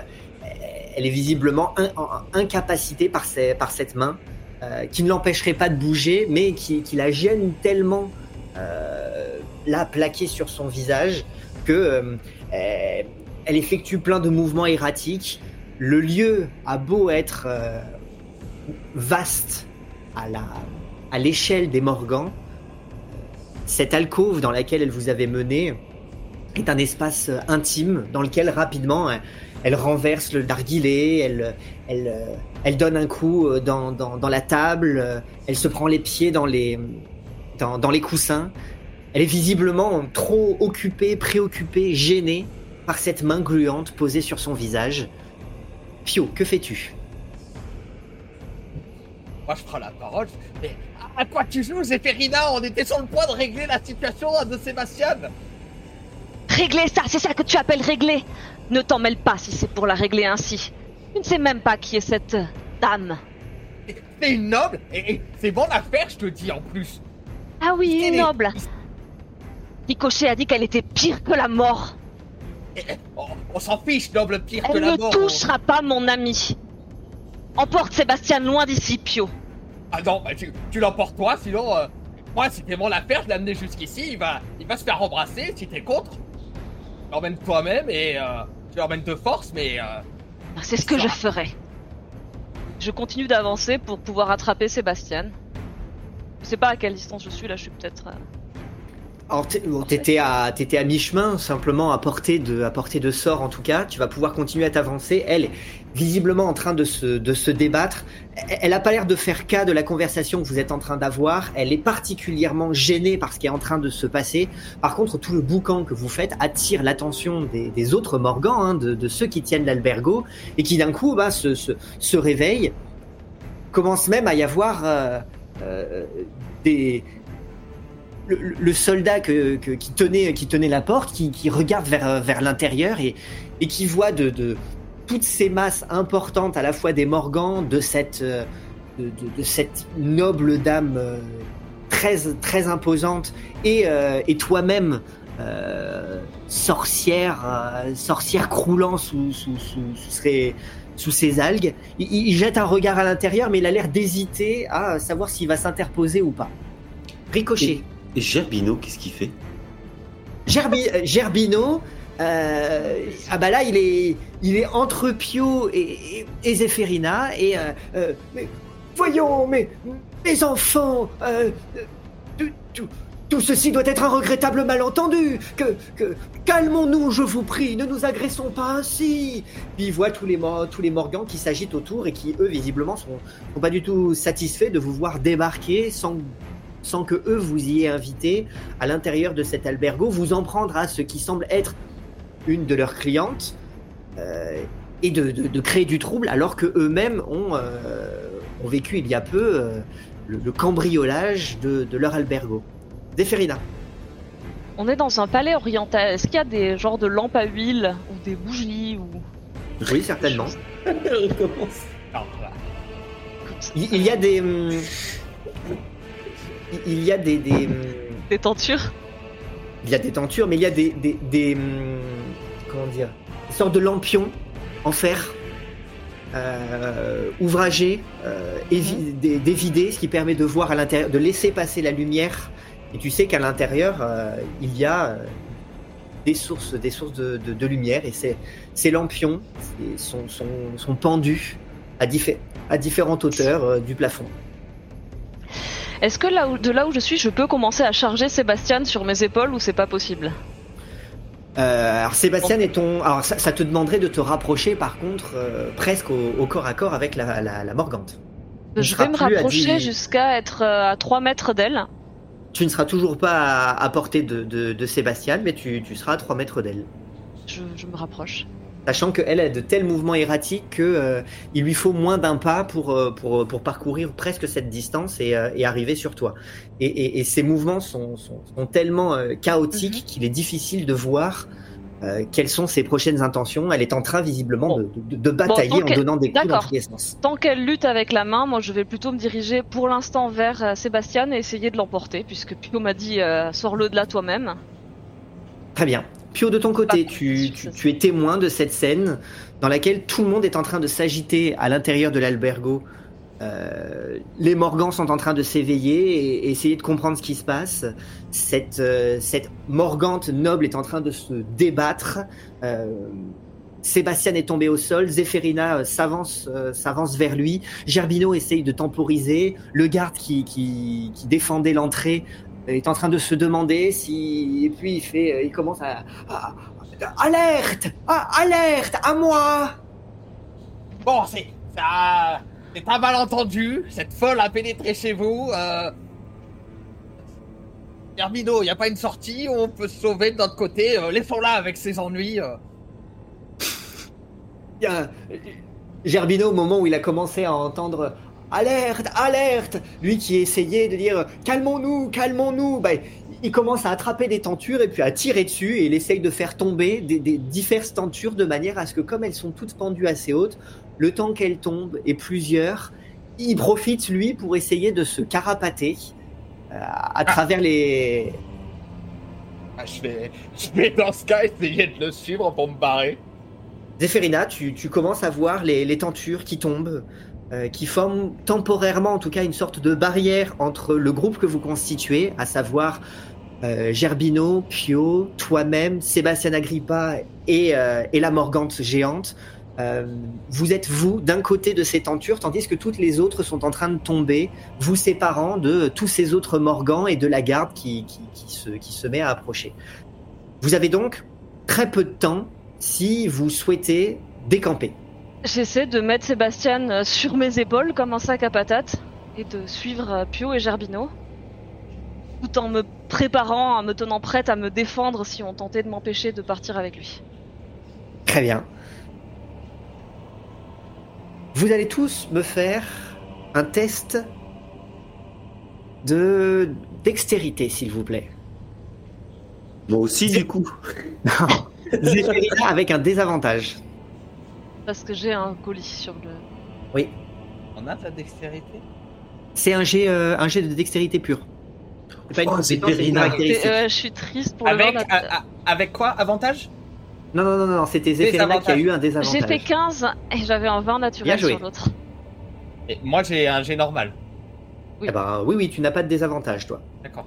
elle est visiblement in- en- incapacitée par, par cette main, euh, qui ne l'empêcherait pas de bouger, mais qui, qui la gêne tellement là, plaquée sur son visage, que... euh, euh, effectue plein de mouvements erratiques. Le lieu a beau être euh, vaste à l'échelle des Morgans, cette alcôve dans laquelle elle vous avait mené est un espace euh, intime dans lequel rapidement euh, elle renverse le narguilé, elle, euh, donne un coup euh, dans, la table, euh, elle se prend les pieds dans les, dans, dans les coussins. Elle est visiblement trop occupée, préoccupée, gênée par cette main gluante posée sur son visage. Pio, que fais-tu? Moi, je prends la parole. Mais à- à quoi tu joues, Zéphérina On était sur le point de régler la situation de Sébastien. Régler ça, c'est ça que tu appelles régler Ne t'en mêle pas si c'est pour la régler ainsi. Tu ne sais même pas qui est cette dame. C'est une noble et, et c'est bon l'affaire, je te dis en plus. Ah oui, Elle une noble. Ricochet a dit qu'elle était pire que la mort. Eh, eh, On, on s'en fiche, noble pire que Elle la ne mort. touchera pas mon ami. Emporte Sébastien loin d'ici, Pio. Ah non, bah, tu, tu l'emportes toi, sinon. euh, moi, si t'es mon affaire, je l'ai amené jusqu'ici, il va, il va se faire embrasser si t'es contre. L'emmène toi-même et euh, tu l'emmènes de force, mais. euh, C'est ce que je ferai. Je continue d'avancer pour pouvoir attraper Sébastien. Je sais pas à quelle distance je suis là, je suis peut-être. euh, Alors, t'étais à, mi-chemin, simplement à portée, de, à portée de sort en tout cas. Tu vas pouvoir continuer à t'avancer. Elle est visiblement en train de se, de se débattre. Elle- Elle a pas l'air de faire cas de la conversation que vous êtes en train d'avoir. Elle est particulièrement gênée par ce qui est en train de se passer. Par contre, tout le boucan que vous faites attire l'attention des, autres Morgans, hein, de, ceux qui tiennent l'albergo, et qui d'un coup bah, se, se, se réveillent. Commence même à y avoir euh, des, le, soldat qui, tenait, qui tenait la porte, qui, regarde vers, vers l'intérieur et, et qui voit de, toutes ces masses importantes, à la fois des Morgans, de cette, euh, de, cette noble dame euh, très, très imposante, et, euh, et toi-même, euh, sorcière, euh, sorcière croulant sous, sous, sous, sous ses, sous ses algues. Il, jette un regard à l'intérieur, mais il a l'air d'hésiter à savoir s'il va s'interposer ou pas. Ricochet. Et Gerbino, qu'est-ce qu'il fait? Gerbi- euh, Gerbino, euh, ah bah là il est, il est entre Pio et, et, et Zéphérina et euh, euh, mais voyons, mes, mes enfants, tout, tout- tout ceci doit être un regrettable malentendu. Que, que calmons-nous, je vous prie, ne nous agressons pas ainsi. Puis il voit tous les tous les Morgans qui s'agitent autour et qui eux visiblement sont, sont pas du tout satisfaits de vous voir débarquer sans sans que eux vous y aient invité à l'intérieur de cet albergo, vous en prendre à ce qui semble être une de leurs clientes euh, et de, de- de créer du trouble alors que eux-mêmes ont, euh, ont vécu il y a peu euh, le, le cambriolage de, de leur albergo. Zéphérina. On est dans un palais oriental. Est-ce qu'il y a des genres de lampes à huile ou des bougies ou Oui, certainement. Recommence. Il, y a des. hum, il- y a des. des, hum, des tentures il y a des tentures, mais il y a des. des, des, hum, comment dire Des sortes de lampions en fer. Euh, ouvragés, euh, évi- dévidés, ce qui permet de voir à l'intérieur, de laisser passer la lumière. Et tu sais qu'à l'intérieur, euh, il y a euh, des sources, des sources de, de- de lumière. Et ces, ces lampions sont, sont, sont pendus à, diffé- à différentes hauteurs euh, du plafond. Est-ce que là où- de là où je suis, je peux commencer à charger Sébastien sur mes épaules ou c'est pas possible? Euh, alors Sébastien est ton. Alors ça, ça te demanderait de te rapprocher par contre euh, presque au, au corps à corps avec la, la, la Morgante. Je vais me rapprocher jusqu'à être à 3 mètres d'elle. Tu ne seras toujours pas à, à portée de, de, de Sébastien, mais tu, tu seras à 3 mètres d'elle. Je, je me rapproche. Sachant qu'elle a de tels mouvements erratiques que euh, il lui faut moins d'un pas pour, euh, pour, pour parcourir presque cette distance et, euh, et arriver sur toi. Et, et, et ces mouvements sont, sont, sont tellement euh, chaotiques Mhm. qu'il est difficile de voir euh, quelles sont ses prochaines intentions? Elle est en train visiblement Bon. de, de, de batailler en donnant des coups dans D'accord. tous les sens. Tant qu'elle lutte avec la main, moi je vais plutôt me diriger pour l'instant vers euh, Sébastien et essayer de l'emporter, puisque Pio m'a dit euh, sors-le de là toi-même. Très bien. Pio, de ton côté, tu, tu es témoin de cette scène dans laquelle tout le monde est en train de s'agiter à l'intérieur de l'albergo. Euh, les Morgans sont en train de s'éveiller et essayer de comprendre ce qui se passe. Cette, euh, Morgante noble est en train de se débattre. Euh, Sébastien est tombé au sol. Zéphérina s'avance s'avance vers lui. Gerbino essaye de temporiser. Le garde qui, défendait l'entrée est en train de se demander si et puis il fait il commence à, alerte alerte à moi Bon, c'est. Ça. C'est un malentendu. Cette folle a pénétré chez vous. Euh... Hermino, il n'y a pas une sortie. On peut se sauver de notre côté. Euh, Laissons-la avec ses ennuis. euh. Y a- Gerbino au moment où il a commencé à entendre alerte alerte lui qui essayait de dire calmons-nous calmons-nous bah, il commence à attraper des tentures et puis à tirer dessus et il essaye de faire tomber des diverses tentures de manière à ce que comme elles sont toutes pendues assez hautes le temps qu'elles tombent et plusieurs il profite lui pour essayer de se carapater euh, à travers les Ah, je, vais... je vais dans ce cas essayer de le suivre pour me barrer. Zéphérina, tu, tu commences à voir les, les tentures qui tombent, euh, qui forment temporairement en tout cas une sorte de barrière entre le groupe que vous constituez, à savoir euh, Gerbino, Pio, toi-même, Sébastien Agrippa et, euh, et la Morgante géante. Euh, vous êtes vous d'un côté de ces tentures, tandis que toutes les autres sont en train de tomber, vous séparant de tous ces autres Morgans et de la garde qui, qui, qui se, qui se met à approcher. Vous avez donc très peu de temps si vous souhaitez décamper. J'essaie de mettre Sébastien euh, sur mes épaules comme un sac à patates et de suivre euh, Pio et Gerbino, tout en me préparant, en me tenant prête à me défendre si on tentait de m'empêcher de partir avec lui. Très bien. Vous allez tous me faire un test de dextérité, s'il vous plaît. Moi aussi, du coup. Zéphérina avec un désavantage. Parce que j'ai un colis sur le. Oui, On a ta dextérité? C'est un jet, euh, un jet de dextérité pure. C'est pas une Oh, compétence, c'est une Zéphérina. caractéristique. C'est- euh, je suis triste pour avec, d'at- a- avec quoi? Avantage? Non, non, non, non, c'était Zéphérina qui a eu un désavantage. J'ai fait 15 et j'avais un 20 Bien naturel joué. sur l'autre. Et Moi j'ai un G normal. Eh ben, oui, oui, tu n'as pas de désavantage, toi. D'accord.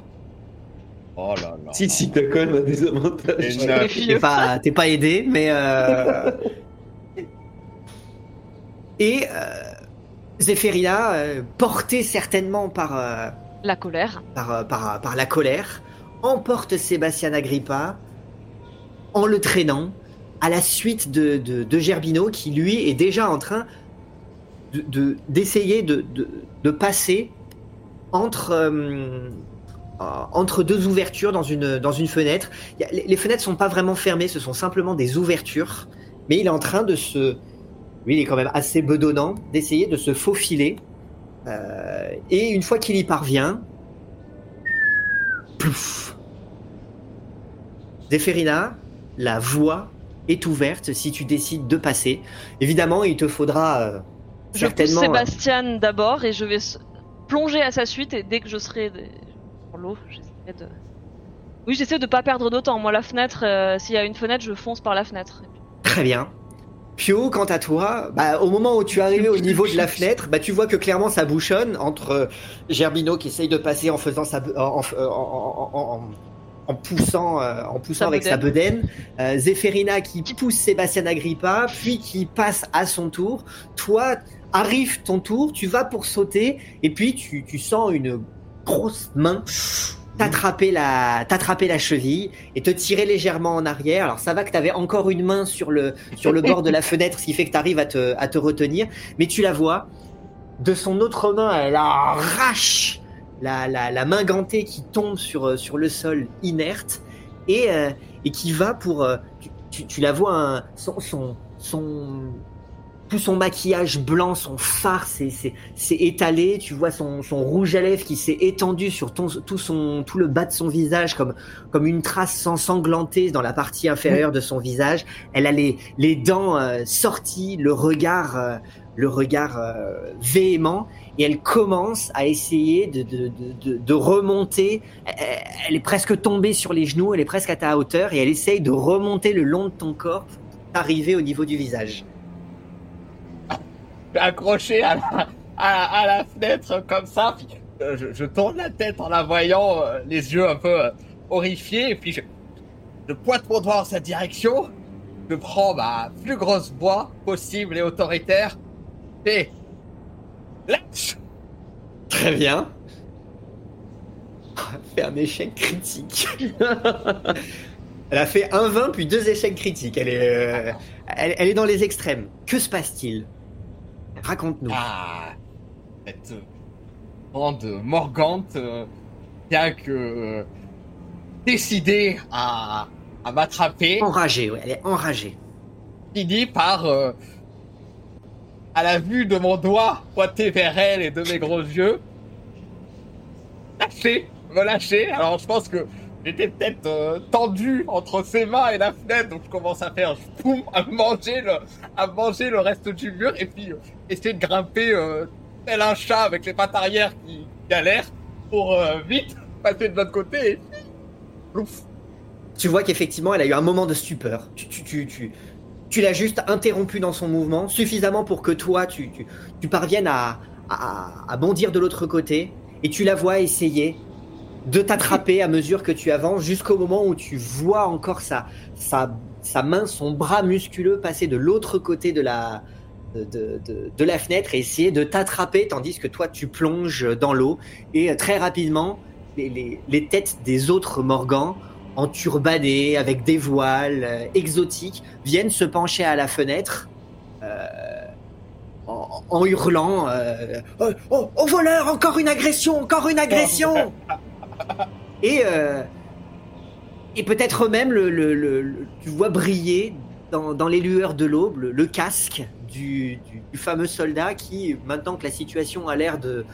Oh là là. Si, si, t'as quand même un désavantage. T'es pas, pas aidé, mais. euh, Et euh, Zéphérina, euh, portée certainement par, euh, La colère. par, par, par la colère, emporte Sébastien Agrippa en le traînant à la suite de, de, Gerbino qui, lui, est déjà en train de- de- d'essayer de, de, passer entre, euh, euh, entre deux ouvertures dans une, dans une fenêtre. Les, les fenêtres sont pas vraiment fermées, ce sont simplement des ouvertures, mais il est en train de se... Lui, il est quand même assez bedonnant d'essayer de se faufiler. Euh, et une fois qu'il y parvient, plouf, Zéphérina, la voie est ouverte si tu décides de passer. Évidemment, il te faudra euh, Je pousse certainement. euh, Sébastien d'abord et je vais plonger à sa suite et dès que je serai sur l'eau, j'essaierai de. Oui, j'essaie de pas perdre de temps. Moi, la fenêtre, euh, s'il y a une fenêtre, je fonce par la fenêtre. Très bien. Pio, quant à toi, bah, au moment où tu es arrivé au niveau de la fenêtre, bah, tu vois que clairement ça bouchonne entre Gerbino qui essaye de passer en faisant sa, en, en- en- en- poussant, euh, en poussant Sa avec sa bedaine, euh, qui pousse Sébastien Agrippa, puis qui passe à son tour. Toi, arrive ton tour, tu vas pour sauter, et puis tu, tu sens une grosse main t'attraper la, t'attraper la cheville et te tirer légèrement en arrière. Alors ça va que t'avais encore une main sur le, sur le bord de la fenêtre, ce qui fait que t'arrives à te, à te retenir, mais tu la vois. De son autre main, elle arrache la, la, main gantée qui tombe sur, euh, sur le sol inerte et, euh, et qui va pour. euh, tu, tu, la vois, un- son, son, tout son maquillage blanc, son phare s'est étalé. Tu vois son, son rouge à lèvres qui s'est étendu sur ton, tout, son, tout le bas de son visage comme, comme une trace ensanglantée dans la partie inférieure de son visage. Elle a les, les dents sorties, le regard, le regard euh, véhément, et elle commence à essayer de, de, de, remonter. Elle, est presque tombée sur les genoux, elle est presque à ta hauteur, et elle essaye de remonter le long de ton corps pour arriver au niveau du visage. accroché à la, à, la fenêtre comme ça. Puis, euh, je, tourne la tête en la voyant, euh, les yeux un peu horrifiés. Et puis je, je pointe mon doigt en sa direction. Je prends ma plus grosse voix possible et autoritaire. Lâche Très bien. Elle a fait un échec critique. elle a fait un 20 puis deux échecs critiques. Elle est, euh, elle, elle est dans les extrêmes. Que se passe-t-il? Raconte-nous. Ah, cette bande morgante, euh, bien que euh, décidée à, à m'attraper. Enragée, ouais, elle est enragée. finit par, euh, à la vue de mon doigt pointé vers elle et de mes gros yeux, lâcher, me lâcher. Alors je pense que j'étais peut-être euh, tendu entre ses mains et la fenêtre, donc je commence à faire boum, à manger le, à manger le reste du mur et puis euh, essayer de grimper euh, tel un chat avec les pattes arrière qui galèrent pour vite passer de l'autre côté et plouf. Tu vois qu'effectivement, elle a eu un moment de stupeur. Tu, tu, tu, tu, tu l'as juste interrompu dans son mouvement, suffisamment pour que toi, tu, tu, parviennes à, à, à bondir de l'autre côté, et tu la vois essayer de t'attraper à mesure que tu avances, jusqu'au moment où tu vois encore sa, sa, sa main, son bras musculeux passer de l'autre côté de la, de, de, de la fenêtre et essayer de t'attraper, tandis que toi, tu plonges dans l'eau, et euh, très rapidement, les, les, les têtes des autres Morgans enturbanés, avec des voiles euh, exotiques, viennent se pencher à la fenêtre euh, en, en hurlant euh, oh, oh, oh, voleur, encore une agression, encore une agression. Et, et peut-être même, le, le- le- le- tu vois briller dans, dans les lueurs de l'aube le, casque du, du- du fameux soldat qui, maintenant que la situation a l'air de,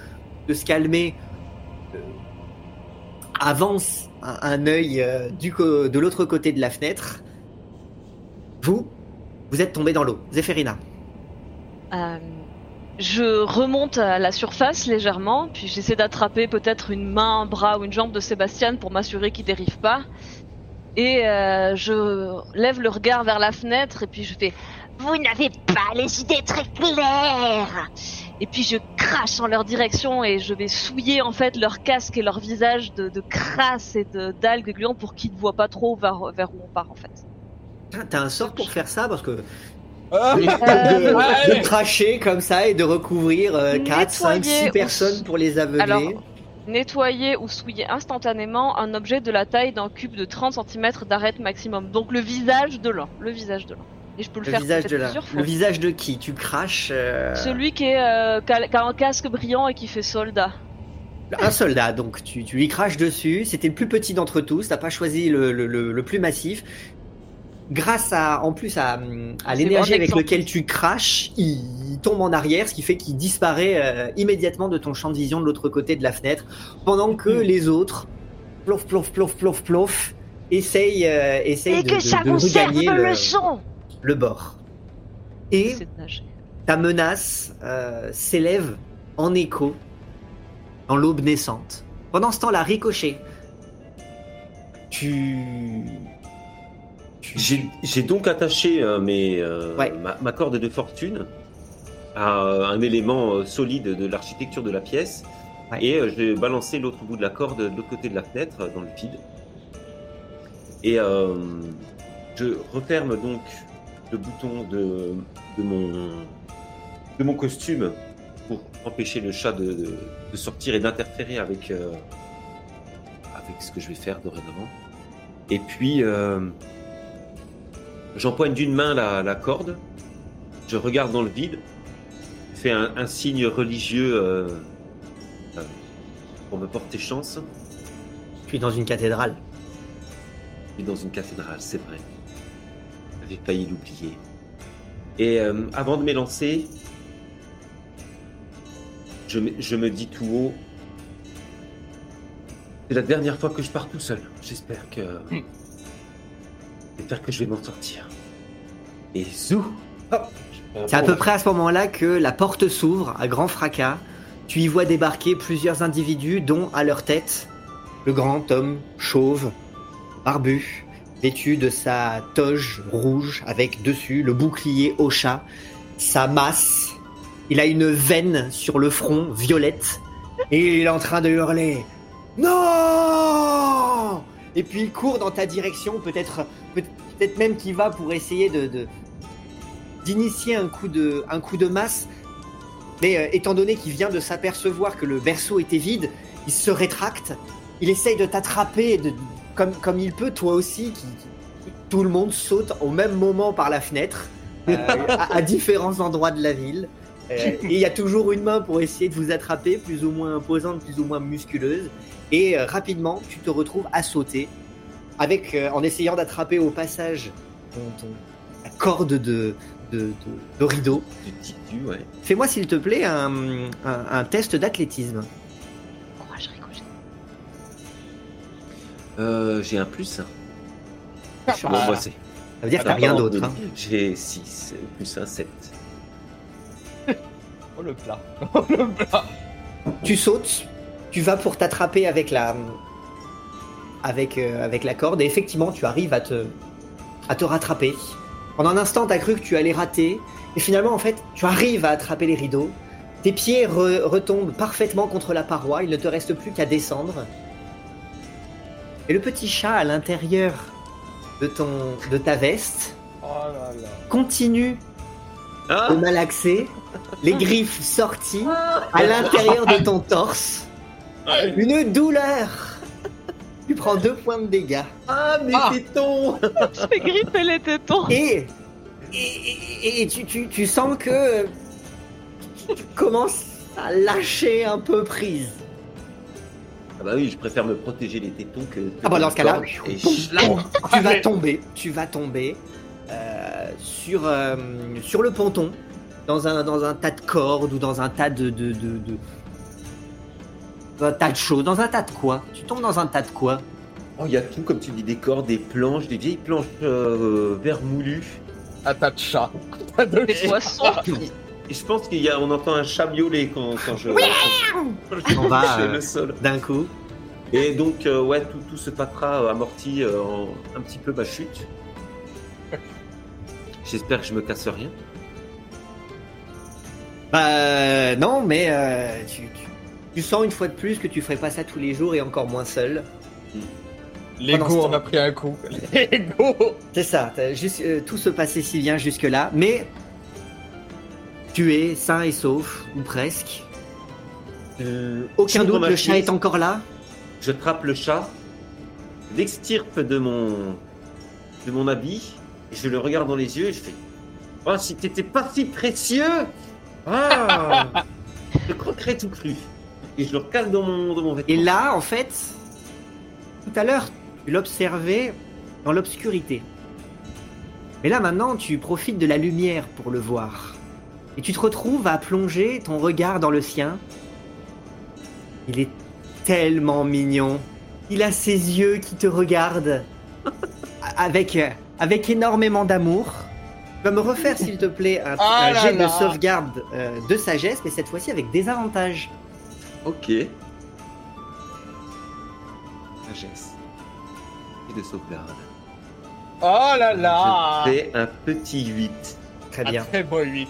de se calmer, avance un, œil euh, de l'autre côté de la fenêtre. Vous, vous êtes tombé dans l'eau. Zéphérina. Euh, je remonte à la surface légèrement, puis j'essaie d'attraper peut-être une main, un bras ou une jambe de Sébastien pour m'assurer qu'il dérive pas. Et euh, je lève le regard vers la fenêtre et puis je fais Vous n'avez pas les idées très claires. et puis je crache en leur direction et je vais souiller en fait leur casque et leur visage de, de crasse et de d'algues gluantes pour qu'ils ne voient pas trop vers, vers où on part en fait. Putain, T'as un sort pour faire ça parce que Ah, de, ouais. de cracher comme ça et de recouvrir euh, 4, 5, Nettoyer 6 ou- personnes pour les aveugler. Alors, nettoyer ou souiller instantanément un objet de la taille d'un cube de 30 cm d'arête maximum. Donc le visage de l'un. Le visage de l'un. Et je peux le, le faire visage de la... plusieurs fois. Le visage de qui? Tu craches euh, Celui qui, est, euh, qui, a, qui a un casque brillant et qui fait soldat. un soldat, donc tu, tu lui craches dessus. C'était le plus petit d'entre tous. T'as pas choisi le, le, le, le plus massif. Grâce à, en plus à, l'énergie avec lequel tu craches, il tombe en arrière, ce qui fait qu'il disparaît euh, immédiatement de ton champ de vision de l'autre côté de la fenêtre, pendant que Hmm. les autres, plof, plof, plof, plof, plof, essaye, euh, essaye Et de, que de- ça de vous serve regagner de le, leçon le bord. Et ta menace euh, s'élève en écho dans l'aube naissante. Pendant ce temps-là, Ricochet, tu... tu- J'ai j'ai donc attaché euh, mes, euh, Ouais. ma, ma corde de fortune à euh, un élément euh, solide de l'architecture de la pièce. Ouais. Et euh, j'ai balancé l'autre bout de la corde de l'autre côté de la fenêtre, euh, dans le vide. Et euh, je referme donc de, de, mon, de mon costume pour empêcher le chat de, de- de sortir et d'interférer avec, euh, avec ce que je vais faire dorénavant. Et puis, euh, j'empoigne d'une main la, la corde, je regarde dans le vide, fais un, un signe religieux euh, pour me porter chance. tu es dans une cathédrale. Je suis dans une cathédrale, c'est vrai. J'avais failli l'oublier. Et euh, avant de m'élancer, je, me- je me dis tout haut. C'est la dernière fois que je pars tout seul. J'espère que. J'espère que je vais m'en sortir. Et zou C'est à peu près à ce moment-là que la porte s'ouvre à grand fracas. Tu y vois débarquer plusieurs individus, dont à leur tête le grand homme chauve, barbu, vêtu de sa toge rouge avec dessus le bouclier au chat, sa masse. Il a une veine sur le front violette et il est en train de hurler Non Et puis il court dans ta direction, peut-être peut-être même qu'il va pour essayer de- d'initier un coup de, un coup de masse. Mais euh, étant donné qu'il vient de s'apercevoir que le berceau était vide, il se rétracte. Il essaye de t'attraper de- comme, comme il peut, toi aussi. Qui, qui- tout le monde saute au même moment par la fenêtre, euh, à, à différents endroits de la ville. Euh, et il y a toujours une main pour essayer de vous attraper, plus ou moins imposante, plus ou moins musculeuse. Et euh, rapidement, tu te retrouves à sauter, avec, en essayant d'attraper au passage ton, la corde de, de, de, de rideau. Ouais. Fais-moi s'il te plaît un, un- un test d'athlétisme. Euh, J'ai un plus. hein. Ah, Bon, moi, c'est. Ça veut dire que t'as rien d'autre. hein. J'ai 6, plus un 7. Oh le plat. Oh le plat. Tu sautes, tu vas pour t'attraper avec la avec euh, avec la corde et effectivement tu arrives à te à te rattraper. Pendant un instant, t'as cru que tu allais rater et finalement en fait, tu arrives à attraper les rideaux. Tes pieds re- retombent parfaitement contre la paroi, il ne te reste plus qu'à descendre. Et le petit chat à l'intérieur de ton de ta veste Oh là là. continue Ah de malaxer, les griffes sorties à l'intérieur de ton torse. Une douleur Tu prends deux points de dégâts. Ah, mes Ah. tétons Je fais gripper les tétons. Et, et, et- et tu, tu- tu sens que tu commences à lâcher un peu prise. Ah bah oui, je préfère me protéger les tétons que... que Ah bah, dans ce cas-là, tu vas tomber, tu vas tomber euh, sur, euh, sur le ponton, dans un, dans un tas de cordes ou dans un tas de, de, de, de- dans un tas de choses. Dans un tas de quoi? Tu tombes dans un tas de quoi? Oh, il y a tout, comme tu dis, des cordes, des planches, des vieilles planches euh, vermoulues. Un tas de chats. Tas de poissons. Et je pense qu'il y a, on entend un chat miauler quand, quand je, quand je On va, touche euh, le sol. d'un coup Et donc, euh, ouais, tout, tout ce patras euh, amortit euh, en un petit peu ma chute. J'espère que je me casse rien. Bah non, mais euh, tu, tu- tu sens une fois de plus que tu ferais pas ça tous les jours et encore moins seul. Lego, on a pris un coup. Lego. C'est ça, juste, euh, tout se passait si bien jusque-là, mais tu es sain et sauf, ou presque. Euh, aucun doute, le chat est encore là? Je trappe le chat, l'extirpe de mon, de mon habit, et je le regarde dans les yeux et je fais Oh, si t'étais pas si précieux Ah Je croquerais tout cru. Et je le recale dans mon, dans mon vêtement. Et là, en fait, tout à l'heure, tu l'observais dans l'obscurité. Mais là, maintenant, tu profites de la lumière pour le voir. Et tu te retrouves à plonger ton regard dans le sien. Il est tellement mignon. Il a ses yeux qui te regardent. avec, avec énormément d'amour. Tu vas me refaire, s'il te plaît, un, Ah un jet de sauvegarde euh, de sagesse, mais cette fois-ci avec des avantages. Ok. Sagesse. Et de sauvegarde. Oh là là Je fais un petit 8. Très Un bien. très beau 8.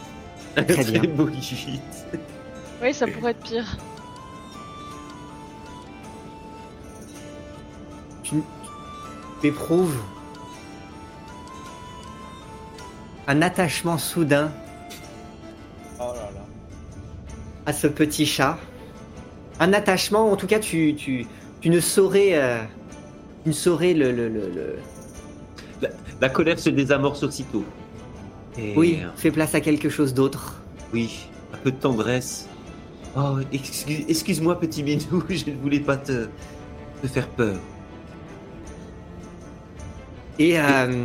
Très bien. beau 8. Oui, ça pourrait être pire. Tu éprouves un attachement soudain Oh là là. à ce petit chat. Un attachement, en tout cas, tu, tu, tu ne saurais, euh, tu ne saurais le, le, le- le- La colère se désamorce aussitôt. Et, Oui, euh, fais place à quelque chose d'autre. Oui, un peu de tendresse. Oh, excuse- excuse-moi, petit minou, je ne voulais pas te, te faire peur. Et euh,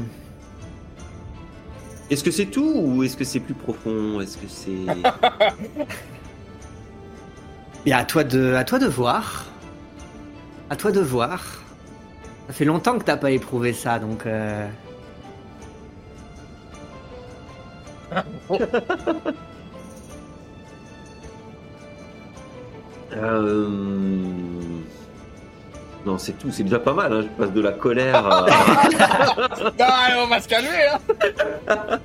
Est-ce que c'est tout ou est-ce que c'est plus profond? Est-ce que c'est. et à toi de, à toi de voir. À toi de voir. Ça fait longtemps que t'as pas éprouvé ça, donc. euh, Euh, Non, c'est tout, c'est déjà pas mal. hein, Je passe de la colère à. Non, allez, on va se calmer, hein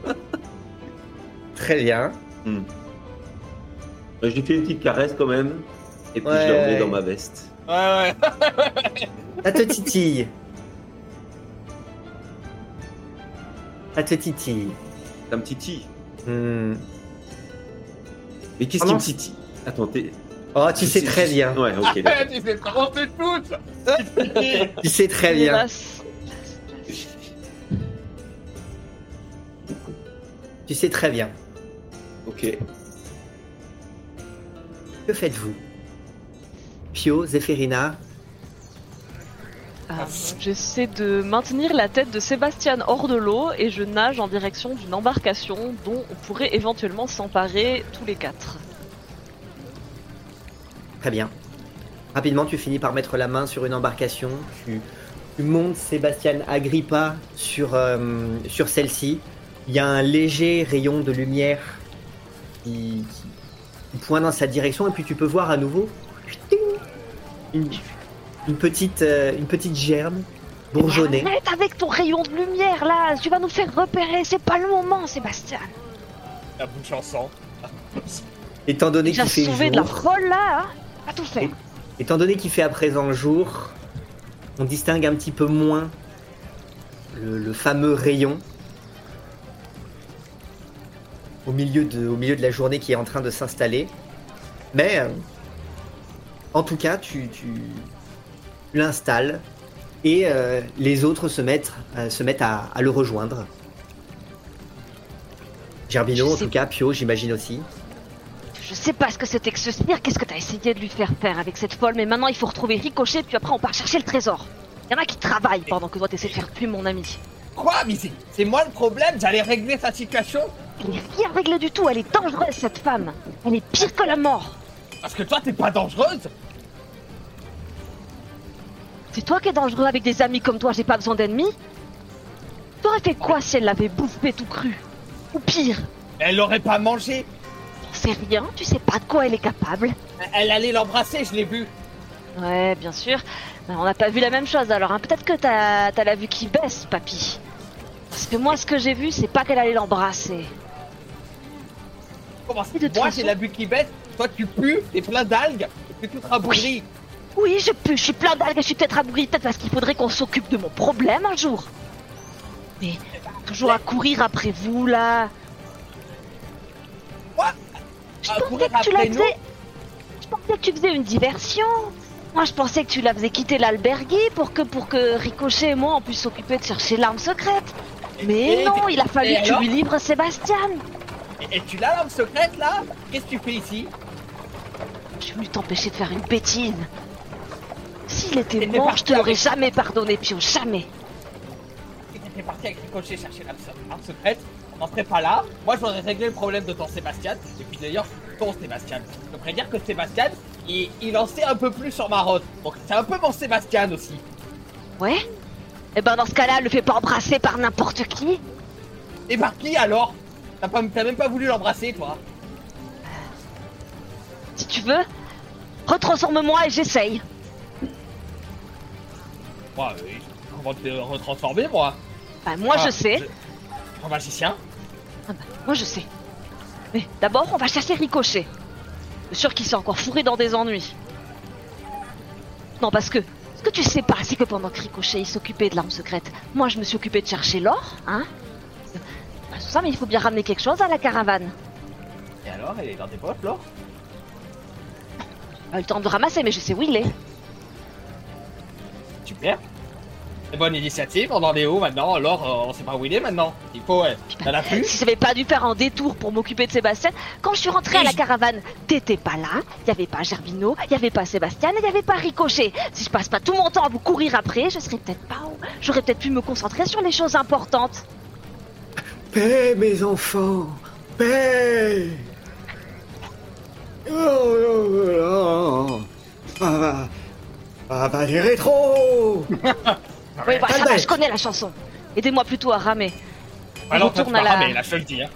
Très bien. Hmm. Je lui fais une petite caresse quand même. Et puis Ouais, je la remets ouais. dans ma veste. Ouais, ouais. Ça te titille. Ça te titille. Ça me titille. Hmm. Mais qu'est-ce qui Pendant me titille Attends, t'es. Oh, tu sais très bien. Ouais, ok. tu sais comment c'est toutes Tu sais très bien. Tu sais très bien. ok. Que faites-vous? Pio, Zéphérina, Euh, J'essaie de maintenir la tête de Sébastien hors de l'eau et je nage en direction d'une embarcation dont on pourrait éventuellement s'emparer tous les quatre. Très bien. Rapidement, tu finis par mettre la main sur une embarcation. Tu, montes Sébastien Agrippa sur, euh, sur celle-ci. Il y a un léger rayon de lumière qui pointe dans sa direction. Et puis tu peux voir à nouveau une, une petite, euh, une petite germe bourgeonnée. Arrête avec ton rayon de lumière là, tu vas nous faire repérer, c'est pas le moment Sébastien. La bout de chanson. Étant donné qu'il fait sauvé de la jour, folle là, hein Pas tout faire. étant donné qu'il fait à présent jour, on distingue un petit peu moins le, le fameux rayon au milieu, de, au milieu de la journée qui est en train de s'installer. Mais euh, en tout cas, tu, tu l'installes et euh, les autres se mettent, euh, se mettent à, à le rejoindre. Gerbino, en tout cas, Pio, j'imagine aussi. Je sais pas ce que c'était que ce spire, qu'est-ce que t'as essayé de lui faire faire avec cette folle, mais maintenant il faut retrouver Ricochet, puis après on part chercher le trésor. Y en a qui travaillent pendant que toi t'essaies de faire tuer mon ami. Quoi Mais c'est- c'est moi le problème, j'allais régler sa situation? Elle est rien réglée du tout, elle est dangereuse cette femme. Elle est pire que la mort. Parce que toi, t'es pas dangereuse? C'est toi qui es dangereux avec des amis comme toi, j'ai pas besoin d'ennemis. T'aurais fait quoi si elle l'avait bouffé tout cru? Ou pire, Elle l'aurait pas mangé t'en sais rien, tu sais pas de quoi elle est capable. Elle allait l'embrasser, je l'ai vu Ouais, bien sûr. Ben, on n'a pas vu la même chose alors. hein. Peut-être que t'as as la vue qui baisse, papy. Parce que moi, ce que j'ai vu, c'est pas qu'elle allait l'embrasser. Comment ça Moi, façon- j'ai la vue qui baisse, toi tu pues, t'es plein d'algues, et puis tout rabougri. Oui, je pue, je suis plein d'algues, je suis peut-être abri, peut-être parce qu'il faudrait qu'on s'occupe de mon problème un jour. Mais toujours à courir après vous là. Quoi? Je À pensais que tu la faisais. Je pensais que tu faisais une diversion. Moi, je pensais que tu la faisais quitter l'albergue pour que pour que Ricochet et moi on puisse s'occuper de chercher l'arme secrète. Mais Et- non, il a fallu que tu lui livres Sébastien. Et, et tu l'as l'arme secrète là? Qu'est-ce que tu fais ici? Je voulu t'empêcher de faire une bêtise. S'il était mort, je te l'aurais jamais pardonné, Pio, jamais. Si t'étais parti avec Ricochet chercher l'arme secrète, on n'en serait pas là. Moi, j'aurais réglé le problème de ton Sébastien. Et puis d'ailleurs, ton Sébastien. Je devrais dire que Sébastien, il, il en sait un peu plus sur Marotte. Donc c'est un peu mon Sébastien aussi. Ouais Eh ben dans ce cas-là, le fais pas embrasser par n'importe qui. Et par qui alors? T'as même pas voulu l'embrasser, toi Si tu veux, retransforme-moi et j'essaye. Moi, euh, comment te retransformer, moi Bah, moi Ah, je sais. je- Un magicien Ah bah, moi je sais. Mais d'abord, on va chercher Ricochet. Je suis sûr qu'il s'est encore fourré dans des ennuis. Non, parce que ce que tu sais pas, c'est que pendant que Ricochet il s'occupait de l'arme secrète, moi je me suis occupé de chercher l'or, hein Bah, tout ça, mais il faut bien ramener quelque chose à la caravane. Et alors, elle est dans tes potes, là Pas eu le temps de le ramasser, mais je sais où il est. Super. C'est bonne initiative, on en est où maintenant? Alors, euh, on sait pas où il est maintenant. Il faut, ouais. Bah, T'en as plus Si j'avais pas dû faire un détour pour m'occuper de Sébastien, quand je suis rentrée à la caravane, t'étais pas là, y avait pas Gerbino, y avait pas Sébastien, et y avait pas Ricochet. Si je passe pas tout mon temps à vous courir après, je serais peut-être pas où. J'aurais peut-être pu me concentrer sur les choses importantes. Paix, mes enfants Paix Oh, oh, oh, oh. Ah, bah, ah, bah, les rétros Oui, bah ça va, bête. je connais la chanson. Aidez-moi plutôt à ramer. Alors, retourne vas à la- ramer, là, je te le dis. Hein.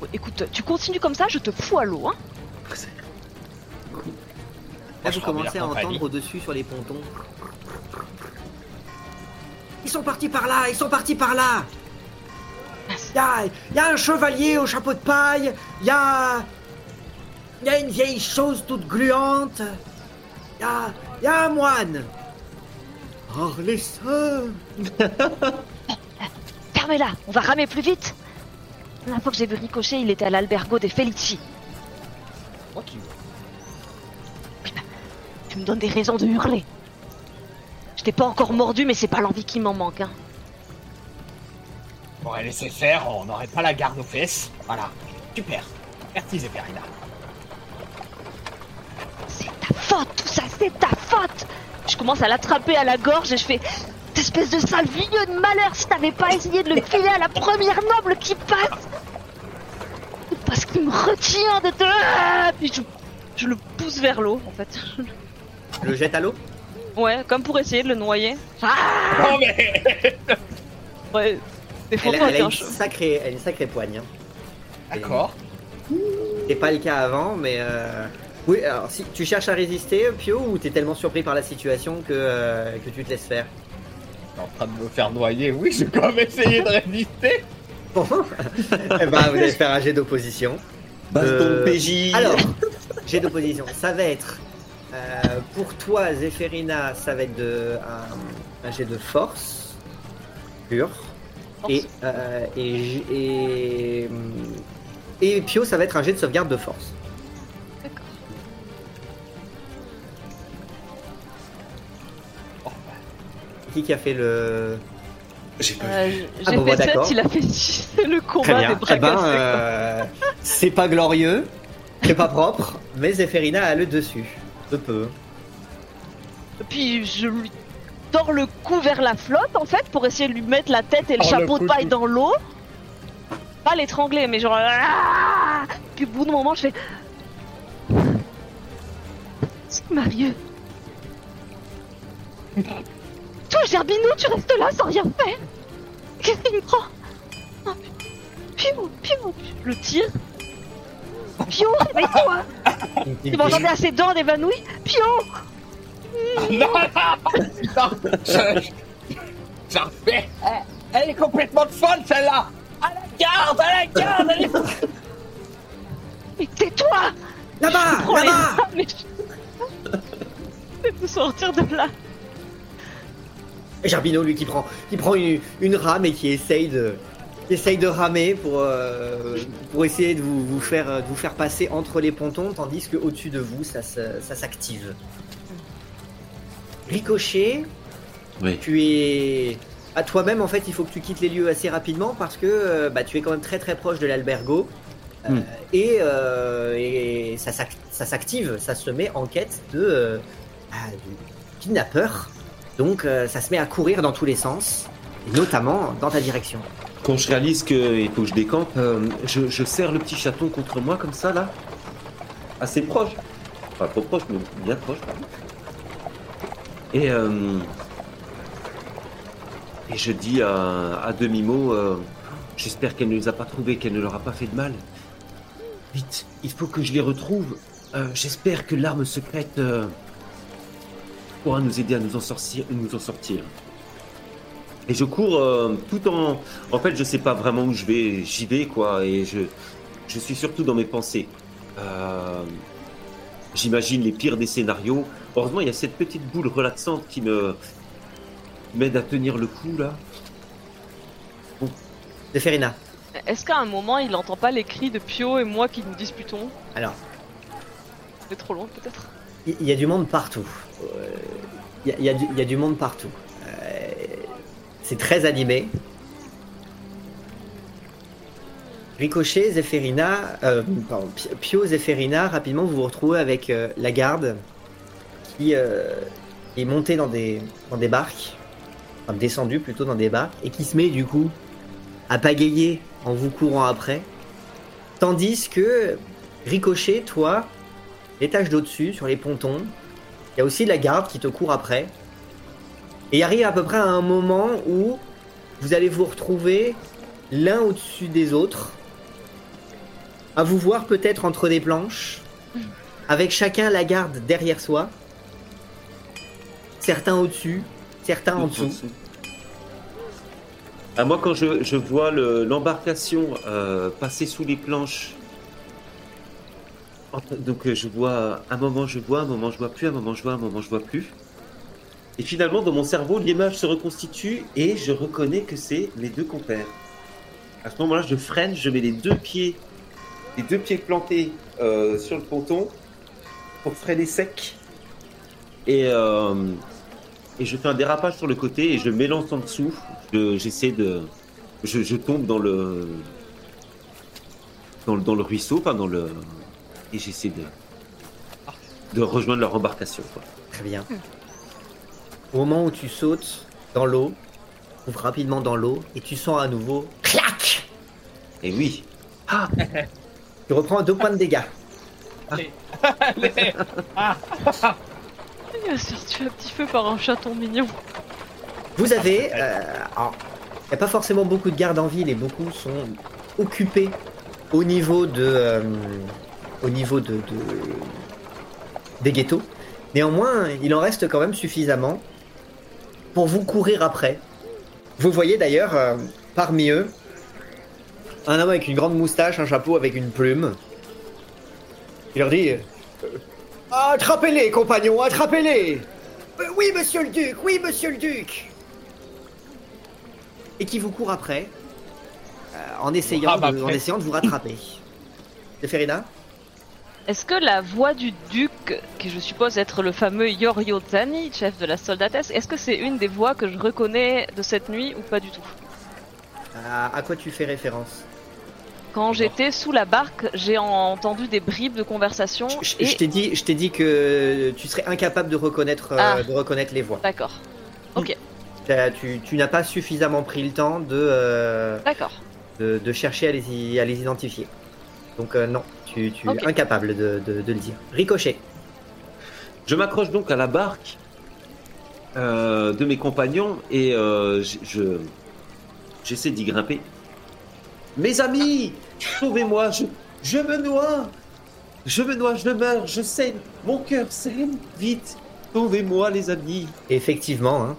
Ouais, Écoute, tu continues comme ça, je te fous à l'eau, hein. Là, vous commencez à entendre au-dessus sur les pontons. Ils sont partis par là, ils sont partis par là Il y a, y a un chevalier au chapeau de paille, il y a... Il y a une vieille chose toute gluante, il y a, y a un moine. Oh, les sœurs Fermez-la, on va ramer plus vite. La dernière fois que j'ai vu Ricochet, il était à l'albergo des Felici. Moi qui Tu me donnes des raisons de hurler. Je t'ai pas encore mordu, mais c'est pas l'envie qui m'en manque, hein. On aurait laissé faire, on n'aurait pas la garde aux fesses. Voilà. Super. Merci, Zéphérina. C'est ta faute, tout ça, c'est ta faute Je commence à l'attraper à la gorge et je fais espèce de sale vieux de malheur, si t'avais pas essayé de le filer à la première noble qui passe C'est Parce qu'il me retient de te... Ah Puis je, je le pousse vers l'eau, en fait. Le jette à l'eau? Ouais, comme pour essayer de le noyer. Ah Non, mais. Ouais, fois elle, a une sacrée, elle a une sacrée poigne. hein. D'accord. C'était pas le cas avant, mais... euh, Oui, alors si tu cherches à résister, Pio, ou t'es tellement surpris par la situation que, euh, que tu te laisses faire? T'es en train de me faire noyer, oui, j'ai quand même essayé de résister. Bon, eh ben, vous allez faire un jet d'opposition. Baston Euh, PJ. Alors, jet d'opposition, ça va être euh, pour toi, Zéphérina, ça va être de, un, un jet de force pur. Et, euh, et, et, et Pio, ça va être un jet de sauvegarde de force. Qui qui a fait le. J'ai pas Euh, vu. J'ai Ah bon, fait bah, 7, d'accord. il a fait 6. C'est le Très combat bien. des bras Eh ben, euh, c'est pas glorieux, c'est pas propre, mais Zéphérina a le dessus. De peu. Puis je lui tords le cou vers la flotte en fait pour essayer de lui mettre la tête et le Oh, chapeau de paille dans l'eau. Pas l'étrangler, mais genre. ah Puis au bout d'un moment, je fais. C'est Marieux. Toi, Gerbino, tu restes là sans rien faire. Qu'est-ce qu'il me prend Oh, Pio, Pio, je le tire. Pio, réveille-toi Tu vas entendre ses dents d'évanouir Pio Non, non, je- J'en fais. Elle, est complètement folle, celle-là. À la garde, à la garde, elle est Mais tais-toi Là-bas Là-bas et je... Je vais me sortir de là. Gerbino, lui, qui prend, qui prend une, une rame et qui essaye de, qui essaye de ramer pour, euh, pour essayer de vous, vous faire, de vous faire passer entre les pontons, tandis que au-dessus de vous, ça, se- ça s'active. Ricochet, Oui. tu es à toi-même en fait il faut que tu quittes les lieux assez rapidement parce que euh, bah, tu es quand même très très proche de l'albergo Euh, Hmm. et, euh, et ça, s'ac- ça s'active ça se met en quête de, euh, bah, de kidnappeur donc euh, ça se met à courir dans tous les sens notamment dans ta direction Quand je réalise qu'il faut que je décampe, euh, je, serre le petit chaton contre moi comme ça là. Assez proche. Pas trop proche, mais bien proche. Et, euh, et je dis à, à demi-mot euh, J'espère qu'elle ne les a pas trouvés, qu'elle ne leur a pas fait de mal. Vite, il faut que je les retrouve. J'espère que l'arme secrète pourra nous aider à nous en sortir. Nous en sortir. Et je cours euh, tout en. En fait, je sais pas vraiment où je vais. J'y vais, quoi. Et je, je suis surtout dans mes pensées. Euh, J'imagine les pires des scénarios. Heureusement, il y a cette petite boule relaxante qui me m'aide à tenir le coup, là. Zéphérina. Est-ce qu'à un moment il entend pas les cris de Pio et moi qui nous disputons? Alors, C'est trop loin peut-être. Il y, a du monde partout. Il y, a- du- monde partout. Euh, C'est très animé. Ricochet, Zéphérina, euh, pardon, Pi- Pio, Zéphérina, rapidement vous vous retrouvez avec euh, la garde qui est montée dans des, dans barques, enfin descendue plutôt dans des barques, et qui se met du coup à pagayer en vous courant après. Tandis que Ricochet, toi, l'étage d'au-dessus, sur les pontons, il y a aussi la garde qui te court après. Et il arrive à peu près à un moment où vous allez vous retrouver l'un au-dessus des autres, à vous voir peut-être entre des planches, avec chacun la garde derrière soi, certains au-dessus, certains en dessous. Ah, moi, quand je, vois le- l'embarcation euh, passer sous les planches, donc euh, je vois un moment je vois, un moment je vois plus, un moment je vois, un moment je vois plus. Et finalement, dans mon cerveau, l'image se reconstitue et je reconnais que c'est mes deux compères. À ce moment-là, je freine, je mets les deux pieds, les deux pieds plantés euh, sur le ponton pour freiner sec. Et, euh, et je fais un dérapage sur le côté et je m'élance en dessous. Je- J'essaie de. Je, tombe dans le. Dans, le- dans le ruisseau, pas dans le. Et j'essaie de. de rejoindre leur embarcation. Quoi. Très bien. Au moment où tu sautes dans l'eau, tu ouvres rapidement dans l'eau, et tu sens à nouveau clac Et oui, Tu reprends deux points de dégâts. Il a sorti un petit feu par un chaton mignon. Vous avez. euh, il n'y a pas forcément beaucoup de gardes en ville et beaucoup sont occupés au niveau de. euh, au niveau de, de- des ghettos. Néanmoins, il en reste quand même suffisamment pour vous courir après. Vous voyez d'ailleurs euh, parmi eux un homme avec une grande moustache, un chapeau avec une plume. Il leur dit euh, Attrapez-les, compagnons, attrapez-les Euh, Oui, monsieur le duc, oui, monsieur le duc Et qui vous court après en, essayant Ah, bah, de, en essayant de vous rattraper. C'est Ferina Est-ce que la voix du duc, qui je suppose être le fameux Yorio Zani, chef de la soldatesse, est-ce que c'est une des voix que je reconnais de cette nuit ou pas du tout? À, à quoi tu fais référence? Quand j'étais sous la barque, j'ai entendu des bribes de conversation Je, je- et... je t'ai dit, je t'ai dit que tu serais incapable de reconnaître, euh, Ah. de reconnaître les voix. D'accord. Ok, T'as- Tu, tu n'as pas suffisamment pris le temps de, euh, d'accord. de, de chercher à les, y- à les identifier. Donc euh, non, tu, tu Ok. es incapable de, de- de le dire. Ricochet. Je m'accroche donc à la barque euh, de mes compagnons et euh, je- je j'essaie d'y grimper. Mes amis, sauvez-moi, je, je me noie, je me noie, je meurs, je saigne, mon cœur saigne, vite, sauvez-moi les amis. Effectivement, hein.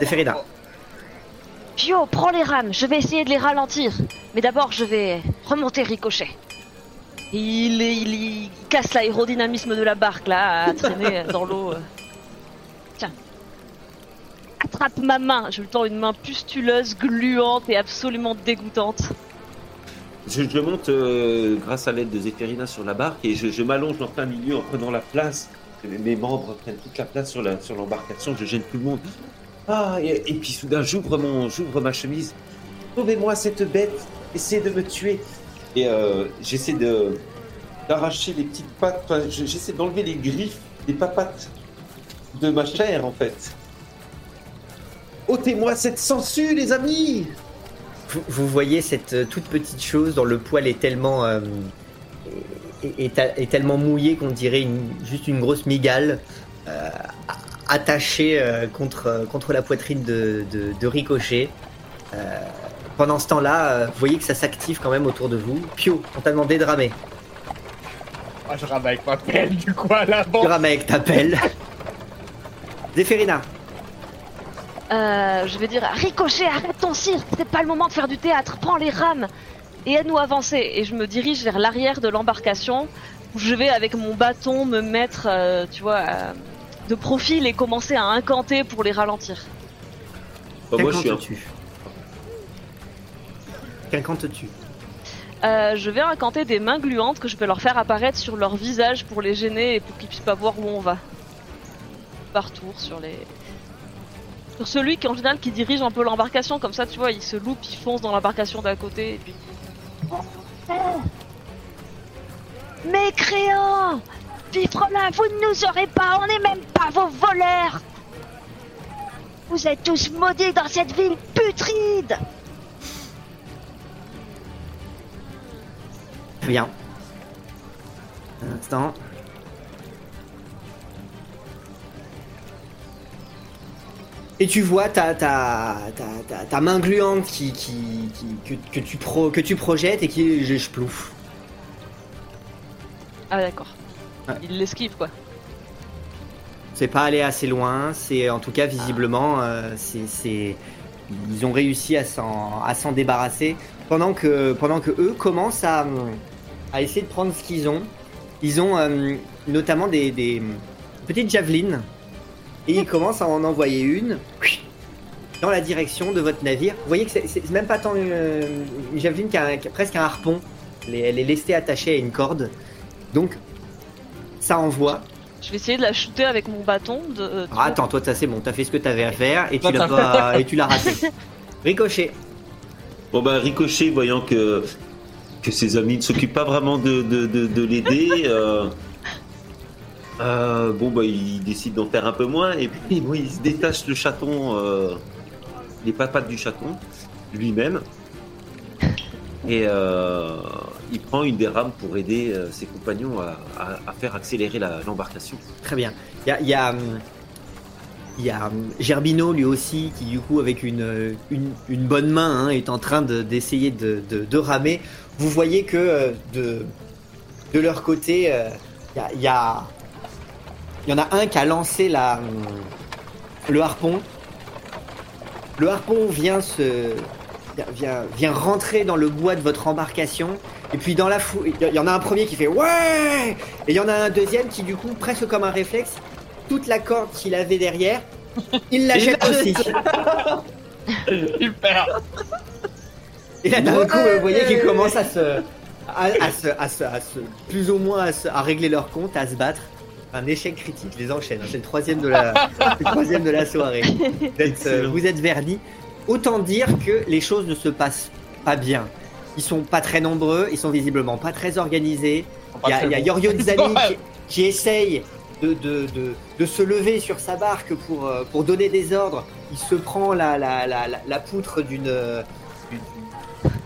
C'est Ferida. Pio, prends les rames, je vais essayer de les ralentir. Mais d'abord, je vais remonter Ricochet. Il, il, casse l'aérodynamisme de la barque là, à traîner dans l'eau. Tiens. Attrape ma main. Je lui tends une main pustuleuse, gluante et absolument dégoûtante. Je, monte euh, grâce à l'aide de Zéphérina sur la barque et je, m'allonge en plein milieu en prenant la place. Mes, membres prennent toute la place sur la- sur l'embarcation, je gêne tout le monde. Ah, et, puis soudain, j'ouvre mon, j'ouvre ma chemise. Sauvez-moi cette bête, essayez de me tuer. Et euh, j'essaie de d'arracher les petites pattes, j'essaie d'enlever les griffes, les papates de ma chair en fait. Ôtez-moi cette sangsue, les amis Vous, voyez cette euh, toute petite chose dont le poil est tellement, euh, mouillé qu'on dirait juste une grosse migale, attaché euh, contre, contre la poitrine de, de, de Ricochet. Euh, pendant ce temps-là, euh, vous voyez que ça s'active quand même autour de vous. Pio, on t'a demandé de ramer. Moi, je rame avec ma pelle, du coup, à l'avant. Tu rames avec ta pelle. Zéphérina, Euh, je vais dire Ricochet, arrête ton cirque, c'est pas le moment de faire du théâtre, prends les rames et aide-nous à avancer. Et je me dirige vers l'arrière de l'embarcation où je vais avec mon bâton me mettre, euh, tu vois, euh, de profil et commencer à incanter pour les ralentir. Bah, moi, je suis un- qu'incantes-tu Qu'incantes-tu Euh, je vais incanter des mains gluantes que je vais leur faire apparaître sur leur visage pour les gêner et pour qu'ils puissent pas voir où on va. Par tour sur les. Sur celui qui en général qui dirige un peu l'embarcation, comme ça tu vois, il se loupe, il fonce dans l'embarcation d'à côté et puis. Mécréants Fifrelin, vous ne nous aurez pas, on n'est même pas vos voleurs Vous êtes tous maudits dans cette ville putride Bien. Un instant. Et tu vois ta, ta, ta, ta, ta main gluante qui, qui, qui- que, que tu pro, que tu projettes et qui je, je plouffe. Ah d'accord. Ouais. Il l'esquive quoi. C'est pas allé assez loin, c'est en tout cas visiblement, euh, c'est, c'est- ils ont réussi à s'en, débarrasser pendant que, pendant que eux commencent à, à essayer de prendre ce qu'ils ont. Ils ont euh, notamment des, des petites javelines et ils commencent à en envoyer une dans la direction de votre navire. Vous voyez que c'est, même pas tant une, une javeline qu'un, qu'un- presque un harpon. Elle est- Elle est lestée attachée à une corde. Donc ça envoie. Je vais essayer de la shooter avec mon bâton. De, Ah, attends, toi, ça c'est bon, t'as fait ce que t'avais à faire et tu l'as pas, et tu l'as raté. Ricochet. Bon bah Ricochet, voyant que que ses amis ne s'occupent pas vraiment de, de, de, de l'aider, euh, euh, bon bah il décide d'en faire un peu moins et puis bon, il se détache le chaton, euh, les papates du chaton lui-même et euh, il prend une des rames pour aider euh, ses compagnons à, faire accélérer l'embarcation. Très bien. Il y a, hum, hum, Gerbino lui aussi qui du coup avec une, euh, une, bonne main hein, est en train de- d'essayer de, ramer. Vous voyez que euh, de, leur côté, il y, y, en a un qui a lancé la, hum, le harpon. Le harpon vient se vient, vient rentrer dans le bois de votre embarcation et puis dans la foule, il y en a un premier qui fait ouais! Et il y en a un deuxième qui du coup presque comme un réflexe toute la corde qu'il avait derrière il la jette aussi. Super. et là d'un coup vous voyez qu'ils commencent à se à, à se, à se- à se- plus ou moins à, se- à régler leur compte à se battre. Un échec critique je les enchaîne. C'est le troisième de la le troisième de la soirée. Vous êtes, euh, vous êtes vernis. Autant dire que les choses ne se passent pas bien ils sont pas très nombreux ils sont visiblement pas très organisés Il y a, y a Yorio Zani qui, qui essaye de, de, de, de se lever sur sa barque pour, euh, pour donner des ordres. Il se prend la, la, la, la, la poutre d'une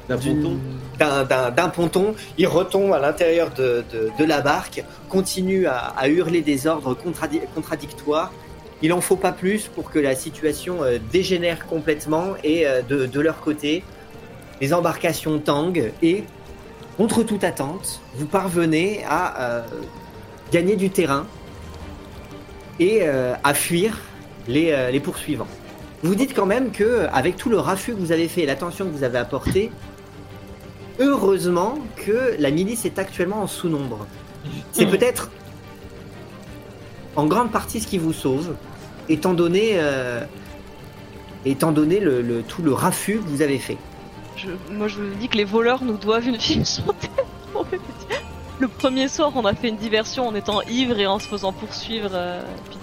D'un ponton. Il retombe à l'intérieur de, la barque, continue à, à hurler des ordres contradi- contradictoires. Il en faut pas plus pour que la situation euh, dégénère complètement et euh, de, de leur côté, les embarcations tanguent et, contre toute attente, vous parvenez à euh, gagner du terrain et euh, à fuir les, euh, les poursuivants. Vous dites quand même que, avec tout le raffut que vous avez fait et l'attention que vous avez apportée, heureusement que la milice est actuellement en sous-nombre. C'est peut-être en grande partie ce qui vous sauve, étant donné, euh, étant donné le, le- tout le raffut que vous avez fait. Je- moi, je vous dis que les voleurs nous doivent une sur tête. Le premier soir, on a fait une diversion en étant ivre et en se faisant poursuivre. euh, puis-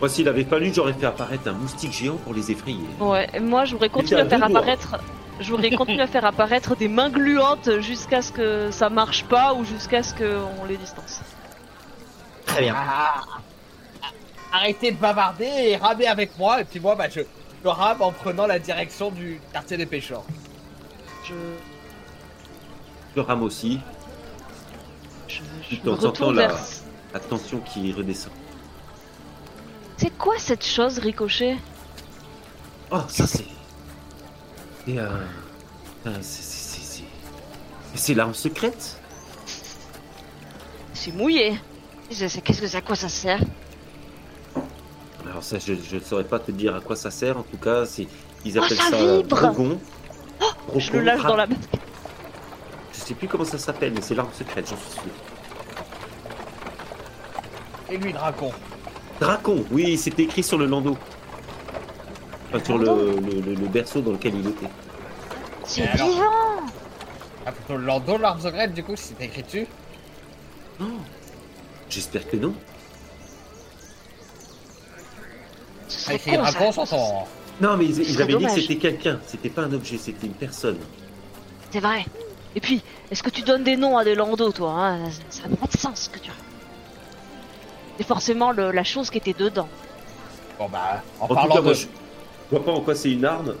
Moi s'il avait fallu, j'aurais fait apparaître un moustique géant pour les effrayer. Ouais, et moi, j'aurais continué à faire apparaître. J'aurais continué à faire apparaître des mains gluantes jusqu'à ce que ça marche pas ou jusqu'à ce qu'on les distance. Très bien. Ah, ah, arrêtez de bavarder et ramez avec moi. Et puis moi, bah, je, je rame en prenant la direction du quartier des pêcheurs. Je, Je rame aussi, je, Tout je en sentant la- vers. la tension qui redescend. C'est quoi cette chose, Ricochet? Oh, ça c'est. Et euh. euh, c'est- c'est- c'est- c'est- C'est l'arme secrète? C'est mouillé. Qu'est-ce que c'est, à quoi ça sert? Alors ça, je ne saurais pas te dire à quoi ça sert. En tout cas, c'est ils Oh, appellent ça ça euh, vibre Drogon. Je le lâche dans la main. Je sais plus comment ça s'appelle, mais c'est l'arme secrète, j'en suis sûr. Et lui, Dracon. Dracon, oui, c'était écrit sur le landau. Enfin, sur le, Landau le- le- le berceau dans lequel il était. C'est alors vivant Ah, plutôt le Lando, l'arme secrète, du coup, si c'est écrit dessus. Non. J'espère que non. Ah, son. Non, mais ils, avaient dit que c'était quelqu'un. C'était pas un objet, c'était une personne. C'est vrai. Et puis, est-ce que tu donnes des noms à des landos, toi hein? Ça n'a pas de sens ce que tu as. C'est forcément le- la chose qui était dedans. Bon, bah, en, En tout parlant cas, moi, de. je je vois pas en quoi c'est une arme.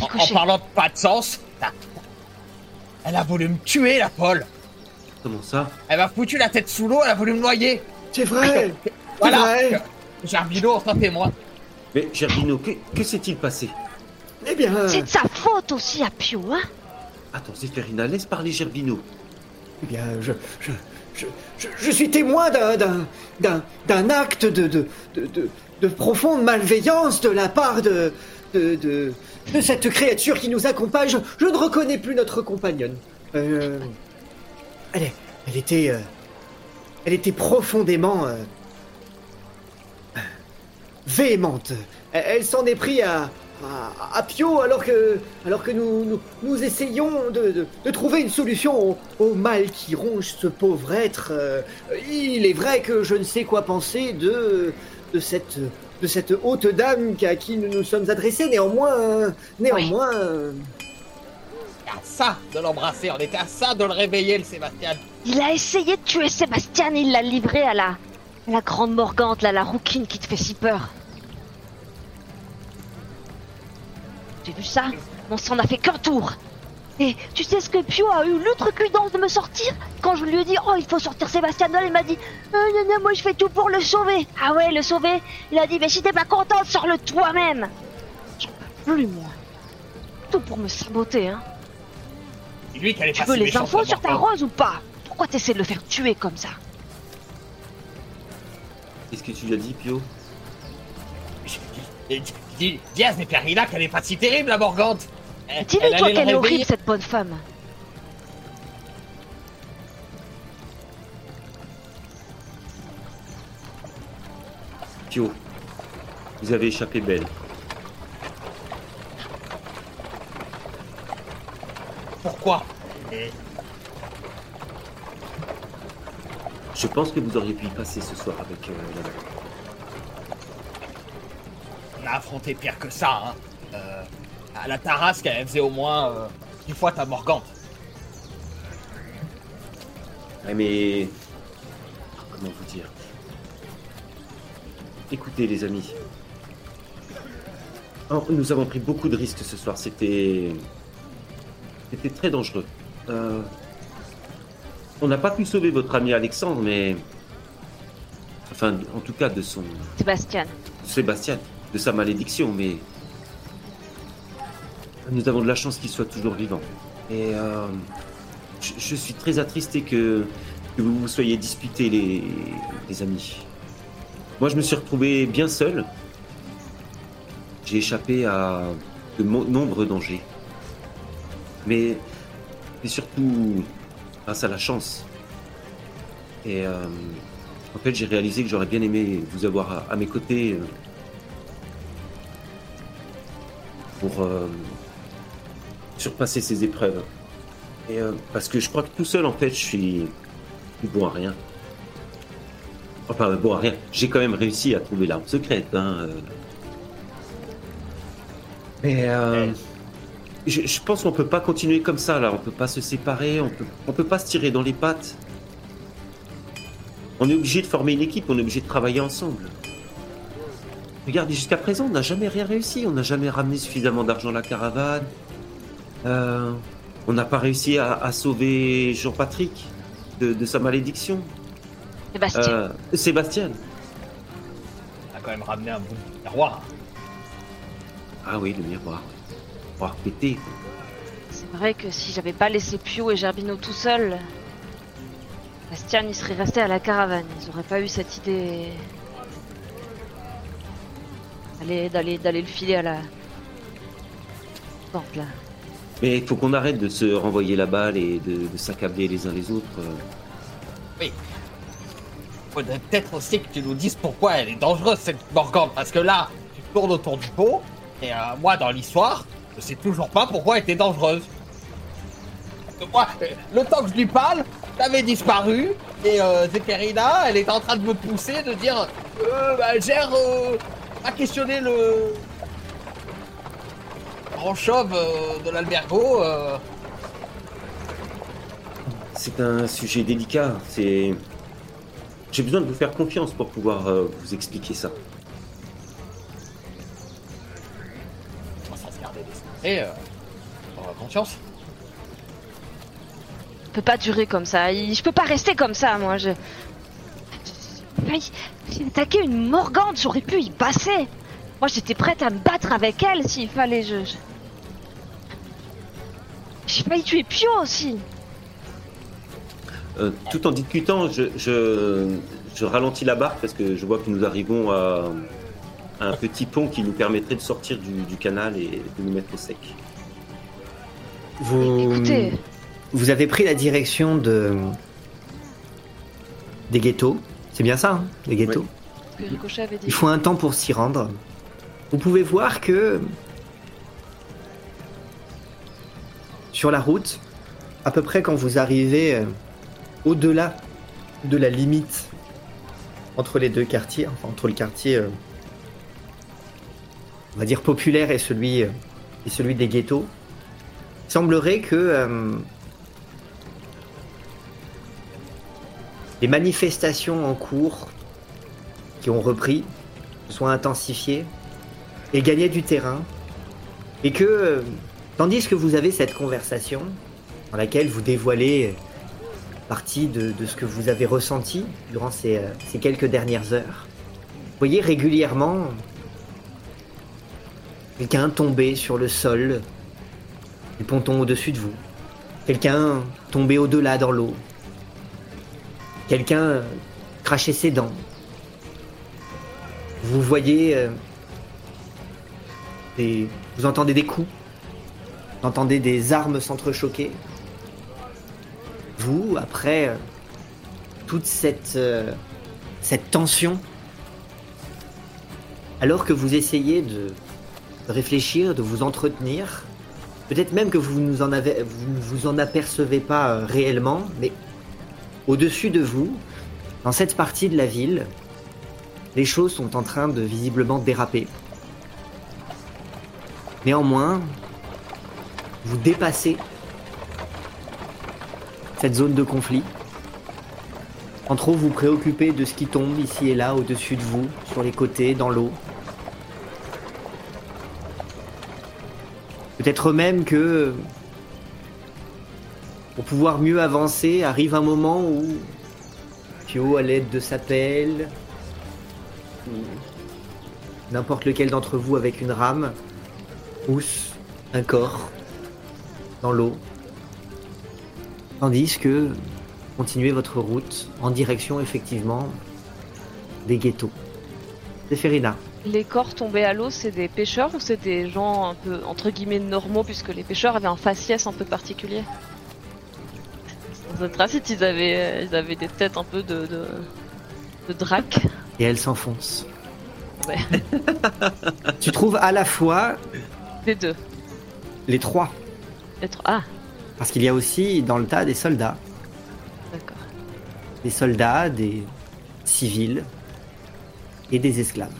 En, parlant de pas de sens. Elle a voulu me tuer, la Paul. Comment ça? Elle m'a foutu la tête sous l'eau, elle a voulu me noyer. C'est vrai Voilà. vrai. Gerbino, témoin. Mais Gerbino, que, que s'est-il passé? Eh bien, C'est de sa faute aussi à Pio, hein? Attends, Zéphérina, laisse parler Gerbino. eh bien, je, je, je, je, je suis témoin d'un, d'un, d'un, d'un acte de, de, de, de, de profonde malveillance de la part de, de, de, de cette créature qui nous accompagne. Je, je ne reconnais plus notre compagnonne. Euh, elle, est- elle était, euh, elle était profondément euh, véhémente. Elle, elle s'en est pris à, à, à Pio alors que, alors que nous, nous, nous essayons de, de, de trouver une solution au, au mal qui ronge ce pauvre être. Euh, il est vrai que je ne sais quoi penser de, de, cette, de cette haute dame à qui nous nous sommes adressés. Néanmoins, euh, néanmoins, euh, On était à ça de l'embrasser, on était à ça de le réveiller, le Sébastien. Il a essayé de tuer Sébastien il l'a livré à la... la grande Morgante, là, la rouquine qui te fait si peur. J'ai vu ça? On s'en a fait qu'un tour. Et tu sais ce que Pio a eu l'outrecuidance de me sortir? Quand je lui ai dit « Oh, il faut sortir Sébastien Doll », il m'a dit « Euh, non, non, moi je fais tout pour le sauver !» Ah ouais, le sauver? Il a dit « Mais si t'es pas contente, sors-le toi-même !» J'en peux plus, moi. Tout pour me saboter, hein. Lui qui Tu veux les infos sur ta rose ou pas? Pourquoi t'essaies de le faire tuer comme ça? Qu'est-ce que tu lui as dit, Pio? Dis- dis- Dis, dis à Zéphérina qu'elle est pas si terrible, la Morgante. Dis-lui, toi, qu'elle est horrible, cette bonne femme. Pio, vous avez échappé belle. Pourquoi? Je pense que vous auriez pu y passer ce soir avec euh, la On a affronté pire que ça, hein. Euh, à la Tarasque, elle faisait au moins euh, dix fois ta Morgante. Ouais, mais. Comment vous dire? Écoutez, les amis. Oh, nous avons pris beaucoup de risques ce soir. C'était. C'était très dangereux. Euh, On n'a pas pu sauver votre ami Alexandre, mais. Enfin, en tout cas, de son. Sébastien. Sébastien, de sa malédiction, mais. Nous avons de la chance qu'il soit toujours vivant. Et. euh, je, je suis très attristé que, que vous vous soyez disputés, les, les amis. Moi, je me suis retrouvé bien seul. J'ai échappé à de nombreux dangers. Mais, mais surtout grâce à la chance. Et euh, en fait, j'ai réalisé que j'aurais bien aimé vous avoir à, à mes côtés euh, pour euh, surpasser ces épreuves. Et euh, parce que je crois que tout seul, en fait, je suis bon à rien. Enfin, bon à rien. J'ai quand même réussi à trouver l'arme secrète. Hein. Mais euh, je, je pense qu'on peut pas continuer comme ça là. On peut pas se séparer. On peut, on peut pas se tirer dans les pattes. On est obligé de former une équipe. On est obligé de travailler ensemble. Regardez, jusqu'à présent, on n'a jamais rien réussi. On n'a jamais ramené suffisamment d'argent à la caravane. Euh, on n'a pas réussi à, à sauver Jean-Patrick de, de sa malédiction. Sébastien. Euh, Sébastien. quand même ramené un de miroir. Ah oui, le miroir. C'est vrai que si j'avais pas laissé Pio et Gerbino tout seuls, Bastian il serait resté à la caravane. Ils auraient pas eu cette idée d'aller d'aller d'aller le filer à la porte là. Mais il faut qu'on arrête de se renvoyer la balle et de, de s'accabler les uns les autres. euh. Faudrait peut-être aussi que tu nous dises pourquoi elle est dangereuse cette Morgane, parce que là, tu tournes autour du pot, et euh, moi dans l'histoire, je sais toujours pas pourquoi elle était dangereuse. Le temps que je lui parle, t'avais disparu, et euh, Zekerina, elle est en train de me pousser, de dire, euh, bah, gère, euh, à questionner le grand chauve euh, de l'albergo. euh. C'est un sujet délicat. C'est. J'ai besoin de vous faire confiance pour pouvoir euh, vous expliquer ça. Euh, on a conscience. Ça peut pas durer comme ça. Il- Je peux pas rester comme ça, moi. Je. J'ai attaqué une Morgante, j'aurais pu y passer. Moi, j'étais prête à me battre avec elle s'il fallait. Je. je- J'ai failli tuer Pio aussi. Euh, tout en discutant, je, je, je ralentis la barque parce que je vois que nous arrivons à un petit pont qui nous permettrait de sortir du, du canal et de nous mettre au sec. Vous, Écoutez, vous avez pris la direction de des ghettos. C'est bien ça, hein, les ghettos. Il faut un temps pour s'y rendre. Vous pouvez voir que sur la route, à peu près quand vous arrivez euh, au-delà de la limite entre les deux quartiers, enfin entre le quartier, euh, on va dire populaire et celui euh, des ghettos, semblerait que euh, les manifestations en cours qui ont repris soient intensifiées et gagnaient du terrain. Et que, euh, tandis que vous avez cette conversation, dans laquelle vous dévoilez partie de, ce que vous avez ressenti durant ces, euh, ces quelques dernières heures, vous voyez régulièrement quelqu'un tomber sur le sol du ponton au-dessus de vous, quelqu'un tomber au-delà dans l'eau, quelqu'un cracher ses dents, vous voyez euh, des- vous entendez des coups, vous entendez des armes s'entrechoquer. Vous, après euh, toute euh, cette tension, alors que vous essayez de réfléchir, de vous entretenir, peut-être même que vous nous en ne vous en apercevez pas euh, réellement, mais au-dessus de vous, dans cette partie de la ville, les choses sont en train de visiblement déraper. Néanmoins, vous dépassez cette zone de conflit, sans trop vous préoccuper de ce qui tombe ici et là au-dessus de vous, sur les côtés, dans l'eau. Peut-être même que, pour pouvoir mieux avancer, arrive un moment où Pio, à l'aide de sa pelle, n'importe lequel d'entre vous avec une rame, pousse un corps dans l'eau, tandis que continuez votre route en direction effectivement des ghettos. Zéphérina, Les corps tombés à l'eau, c'est des pêcheurs ou c'est des gens un peu entre guillemets normaux puisque les pêcheurs avaient un faciès un peu particulier? Dans Tracite, ils avaient, euh, ils avaient des têtes un peu de, de, de drac. et elle s'enfonce. Ouais. tu trouves à la fois Les deux. les trois, Être... Ah, parce qu'il y a aussi dans le tas des soldats, d'accord. des soldats, des civils et des esclaves.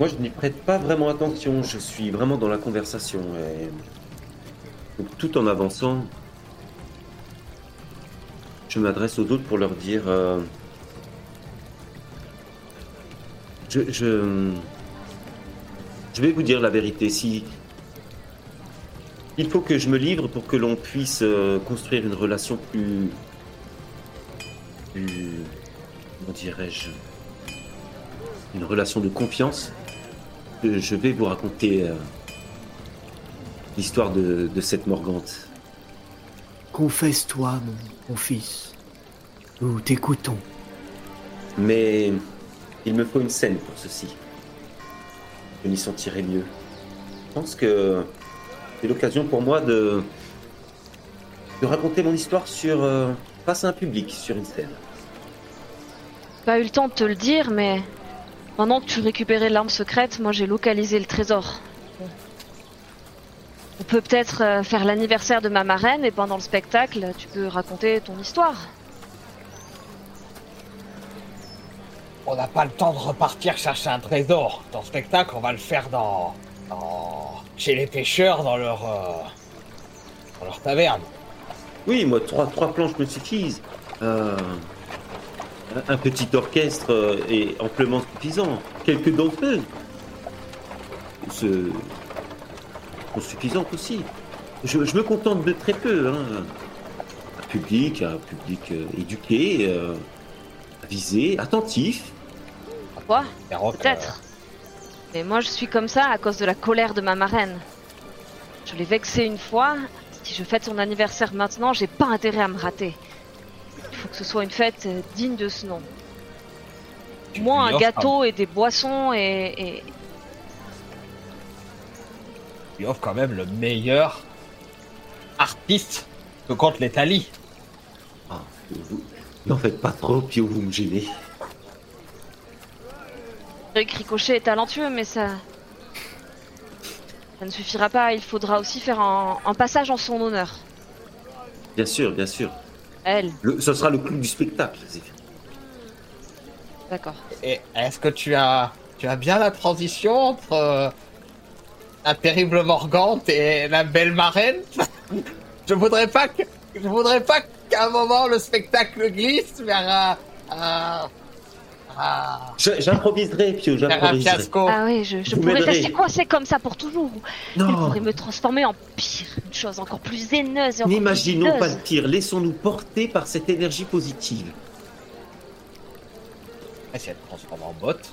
Moi, je n'y prête pas vraiment attention. Je suis vraiment dans la conversation. et- Donc, tout en avançant, je m'adresse aux autres pour leur dire. euh, Je, je, je vais vous dire la vérité. Si il faut que je me livre pour que l'on puisse euh, construire une relation plus comment dirais-je, une relation de confiance, je vais vous raconter euh, l'histoire de, de cette Morgante. Confesse-toi, mon, mon fils. Nous t'écoutons. Mais il me faut une scène pour ceci. Je m'y sentirai mieux. Je pense que c'est l'occasion pour moi de, de raconter mon histoire sur, euh, face à un public, sur une scène. Pas eu le temps de te le dire, mais pendant que tu récupérais l'arme secrète, moi j'ai localisé le trésor. On peut peut-être euh, faire l'anniversaire de ma marraine et pendant le spectacle, tu peux raconter ton histoire. On n'a pas le temps de repartir chercher un trésor. Ton spectacle, on va le faire dans. dans- chez les pêcheurs, dans leur. euh, dans leur taverne. Oui, moi, trois, trois planches me suffisent. Euh, un- petit orchestre euh, est amplement suffisant. Quelques danseuses se- sont suffisantes aussi. Je, je me contente de très peu. Hein. Un public, un public euh, éduqué, euh, avisé, attentif. Quoi? Peut-être. Mais moi je suis comme ça à cause de la colère de ma marraine. Je l'ai vexée une fois. Si je fête son anniversaire maintenant, j'ai pas intérêt à me rater. Il faut que ce soit une fête euh, digne de ce nom. tu Moi, lui un gâteau et des boissons et, et- Tu offres quand même le meilleur artiste que compte l'Italie. Ah, vous- N'en faites pas trop, Pio, vous me gênez. Eric Ricochet est talentueux, mais ça. Ça ne suffira pas, il faudra aussi faire un, un passage en son honneur. Bien sûr, bien sûr. Elle, Le- ce sera le clou du spectacle. D'accord. Et est-ce que tu as, tu as bien la transition entre euh, la terrible Morgante et la belle marraine? Je voudrais pas que, je voudrais pas qu'à un moment le spectacle glisse vers un, un- Je- J'improviserai, Pio, j'improviserai. Ah oui, je, pourrais rester coincé comme ça pour toujours. Elle Non, pourrait me transformer en pire, une chose encore plus haineuse et encore plus n'imaginons pas le pire. Laissons-nous porter par cette énergie positive. Et si elle te transforme en botte,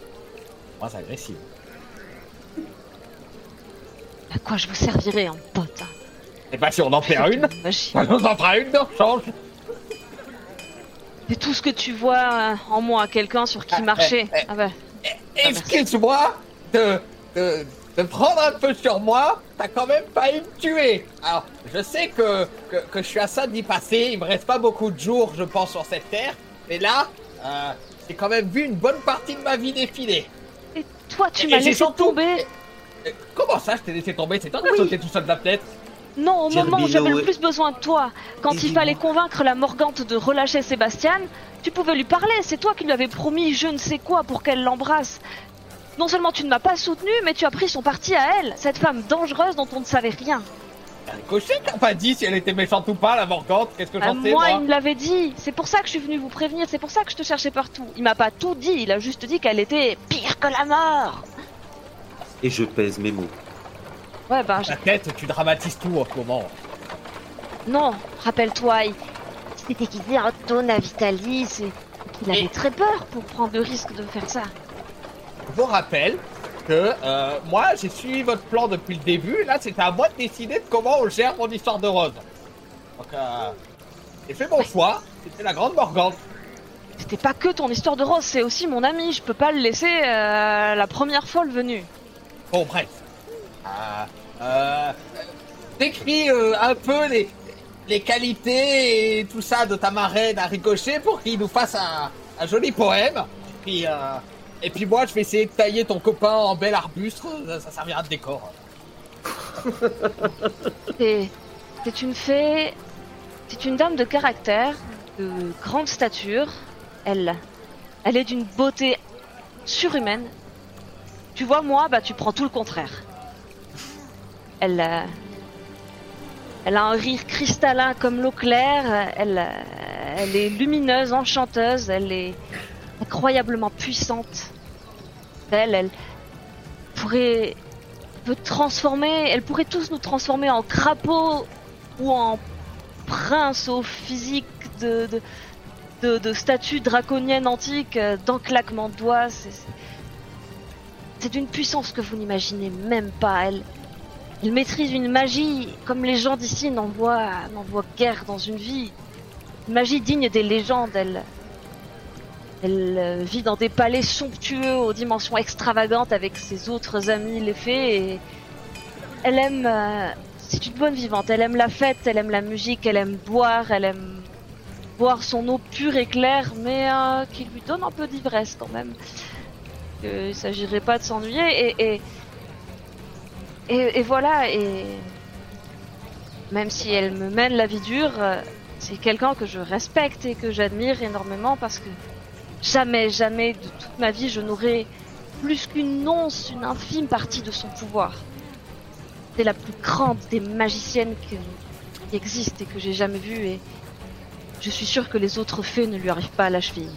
moins agressive. À quoi je vous servirai en pote hein? Et bah si on en perd une, on en fera une, non? Change. C'est tout ce que tu vois euh, en moi, quelqu'un sur qui Ah, marcher. eh, eh. Ah bah, Excuse-moi de, de, de prendre un peu sur moi, t'as quand même failli me tuer. Alors, je sais que, que, que je suis à ça d'y passer, il me reste pas beaucoup de jours, je pense, sur cette terre, mais là, euh, j'ai quand même vu une bonne partie de ma vie défiler. Et toi, tu m'as laissé surtout- tomber. Euh, Comment ça, je t'ai laissé tomber? C'est toi qui as sauté tout seul de la fenêtre Non, au moment où j'avais le plus besoin de toi, quand il fallait convaincre la Morgante de relâcher Sébastien, tu pouvais lui parler. C'est toi qui lui avais promis je ne sais quoi pour qu'elle l'embrasse. Non seulement tu ne m'as pas soutenu, mais tu as pris son parti à elle, cette femme dangereuse dont on ne savait rien. Un cocher qui a pas dit si elle était méchante ou pas, la morgante, qu'est-ce que Euh, j'en sais, moi, il me l'avait dit. C'est pour ça que je suis venue vous prévenir. C'est pour ça que je te cherchais partout. Il m'a pas tout dit. Il a juste dit qu'elle était pire que la mort. Et je pèse mes mots. Ouais, bah, je- Ta tête, tu dramatises tout en ce moment. non. Rappelle-toi, il s'est déguisé en Donna Vitalis et qu'il avait Et- très peur pour prendre le risque de faire ça. Je vous rappelle que euh, moi, j'ai suivi votre plan depuis le début. Là, c'était à moi de décider de comment on gère mon histoire de Rose. Donc, euh, j'ai fait mon choix. C'était la grande Morgante. C'était pas que ton histoire de rose, c'est aussi mon ami. Je peux pas le laisser euh, la première fois le venu. Bon, bref. Euh, euh, Décris euh, un peu les, les qualités et tout ça de ta marraine à Ricochet pour qu'il nous fasse un, un joli poème. Puis, et puis moi, je vais essayer de tailler ton copain en bel arbuste. Ça, servira de décor. C'est une fée. C'est une dame de caractère, de grande stature. Elle, elle est d'une beauté surhumaine. Tu vois, moi, bah, tu prends tout le contraire. Elle, euh, elle a un rire cristallin comme l'eau claire. Elle, euh, elle est lumineuse, enchanteuse. Elle est incroyablement puissante. Elle, elle pourrait transformer, elle pourrait tous nous transformer en crapauds ou en princes au physique de, de, de, de statues draconiennes antiques euh, d'un claquement de doigts. C'est d'une puissance que vous n'imaginez même pas. Elle, elle maîtrise une magie comme les gens d'ici n'en voient, voient guère dans une vie. Une magie digne des légendes. Elle, elle euh, vit dans des palais somptueux aux dimensions extravagantes avec ses autres amis les fées et elle aime. euh, c'est une bonne vivante. Elle aime la fête, elle aime la musique, elle aime boire, elle aime boire son eau pure et claire, mais euh, qui lui donne un peu d'ivresse quand même. Euh, il s'agirait pas de s'ennuyer et et, et voilà et même si elle me mène la vie dure, euh, c'est quelqu'un que je respecte et que j'admire énormément parce que jamais, jamais de toute ma vie je n'aurais plus qu'une once, une infime partie de son pouvoir. C'est la plus grande des magiciennes qui existe et que j'ai jamais vue et je suis sûre que les autres fées ne lui arrivent pas à la cheville.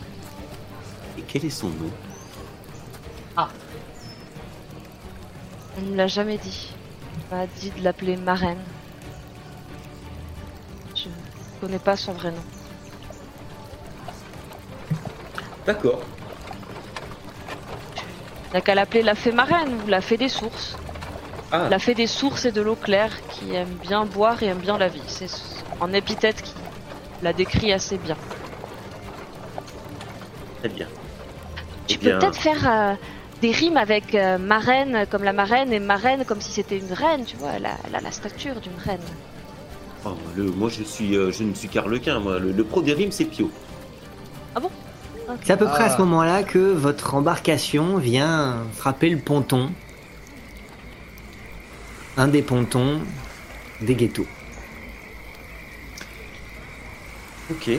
Et quel est son nom? Ne me l'a jamais dit. Elle m'a dit de l'appeler marraine. Je ne connais pas son vrai nom. D'accord. Il n'a qu'à l'appeler la fée marraine ou la fée des sources. Ah, La fée des sources et de l'eau claire qui aime bien boire et aime bien la vie. C'est en épithète qui la décrit assez bien. très bien. Tu Eh peux bien, peut-être faire euh, des rimes avec euh, marraine comme la marraine et marraine comme si c'était une reine, tu vois. Elle a, elle a la stature d'une reine. oh, le, moi, je suis, euh, je ne suis qu'Arlequin. Moi, le, le pro des rimes, c'est Pio. C'est à peu près à Ah. ce moment-là que votre embarcation vient frapper le ponton. Un des pontons des ghettos. Ok.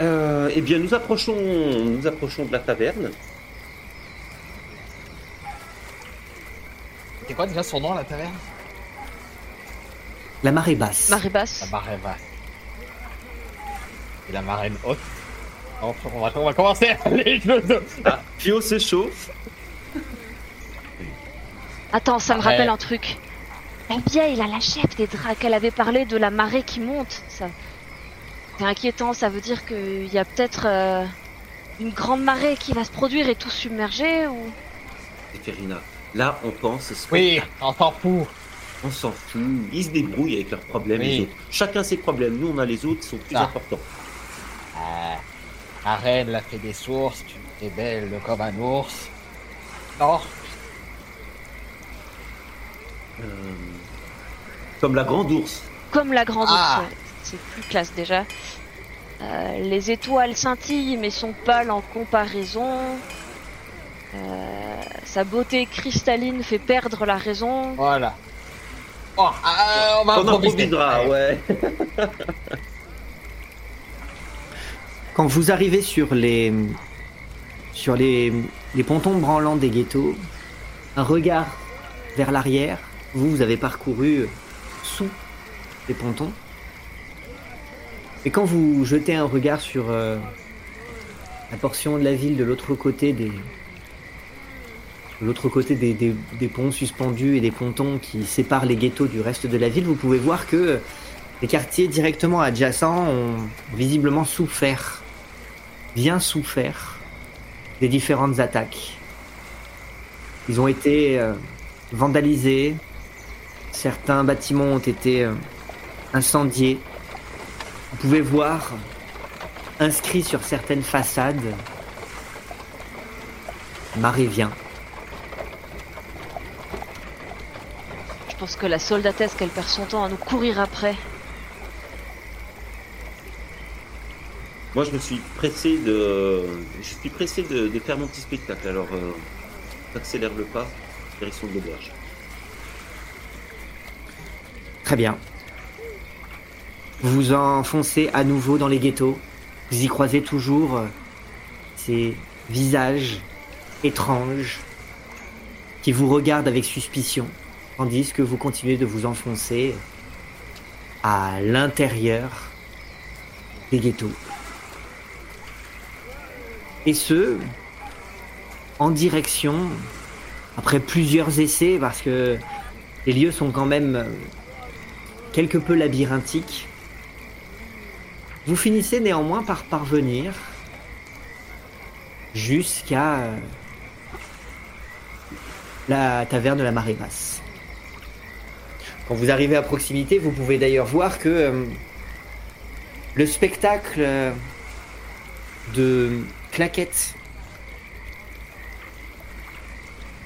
Euh, eh bien, nous approchons, nous approchons de la taverne. C'est quoi déjà son nom, la taverne? La marée basse. Marée basse. La marraine basse. Et la marraine haute. On va, on va commencer les jeux de... Ah, Pio s'échauffe. Attends, ça me Ouais. rappelle un truc. La vieille, là, la chef des dracs, elle avait parlé de la marée qui monte. Ça... C'est inquiétant, ça veut dire qu'il y a peut-être euh, une grande marée qui va se produire et tout submerger ou... là, on pense. Oui, on s'en fout. On s'en fout. Ils se débrouillent avec leurs problèmes. Oui. les autres. Chacun ses problèmes. Nous, on a les autres qui sont plus Ah. importants. Euh, la reine la fait des sources, tu es belle comme un ours. Non, Euh, comme la grande ours. Comme la grande Ah. ours, ouais. C'est plus classe déjà. Euh, les étoiles scintillent mais sont pâles en comparaison. Euh, sa beauté cristalline fait perdre la raison. voilà. Euh, on va On improvisera, ouais. Quand vous arrivez sur les sur les, les pontons branlants des ghettos, un regard vers l'arrière, vous, vous avez parcouru sous les pontons. Et quand vous jetez un regard sur euh, la portion de la ville de l'autre côté des de l'autre côté des, ponts suspendus et des pontons qui séparent les ghettos du reste de la ville, vous pouvez voir que les quartiers directement adjacents ont visiblement souffert bien souffert des différentes attaques. Ils ont été euh, vandalisés, certains bâtiments ont été euh, incendiés. Vous pouvez voir inscrit sur certaines façades Marée vient. Pense que la soldatesse qu'elle perd son temps à nous courir après. Moi, je me suis pressé de, je suis pressé de, de faire mon petit spectacle. Alors, euh, accélère le pas, direction de l'auberge. Très bien. Vous vous enfoncez à nouveau dans les ghettos. Vous y croisez toujours euh, ces visages étranges qui vous regardent avec suspicion, tandis que vous continuez de vous enfoncer à l'intérieur des ghettos. Et ce, en direction, après plusieurs essais, parce que les lieux sont quand même quelque peu labyrinthiques, vous finissez néanmoins par parvenir jusqu'à la taverne de la marée basse. Quand vous arrivez à proximité, vous pouvez d'ailleurs voir que euh, le spectacle euh, de claquettes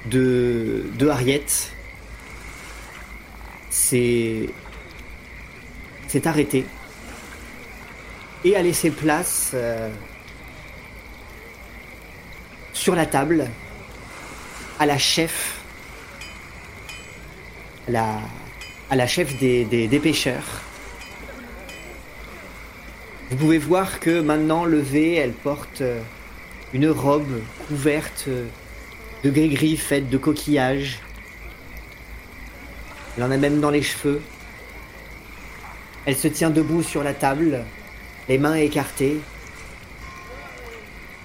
de, de Harriet s'est arrêté et a laissé place euh, sur la table à la chef, la, à la chef des, des, pêcheurs. Vous pouvez voir que maintenant levée, elle porte euh, une robe couverte euh, de gris-gris faite de coquillages. Elle en a même dans les cheveux. Elle se tient debout sur la table, les mains écartées.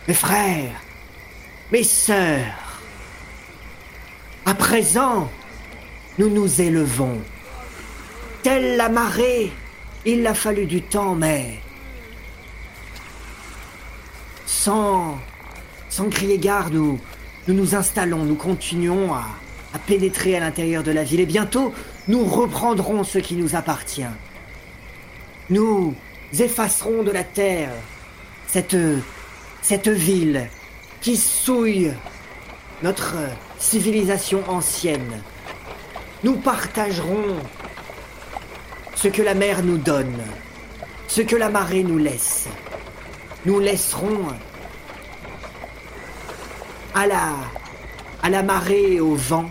Mes frères, mes sœurs, à présent, nous nous élevons. Telle la marée, il a fallu du temps, mais sans, sans crier gare, nous, nous installons, nous continuons à, à pénétrer à l'intérieur de la ville et bientôt nous reprendrons ce qui nous appartient. Nous effacerons de la terre cette, cette ville qui souille notre civilisation ancienne. Nous partagerons ce que la mer nous donne, ce que la marée nous laisse. Nous laisserons à la, à la marée et au vent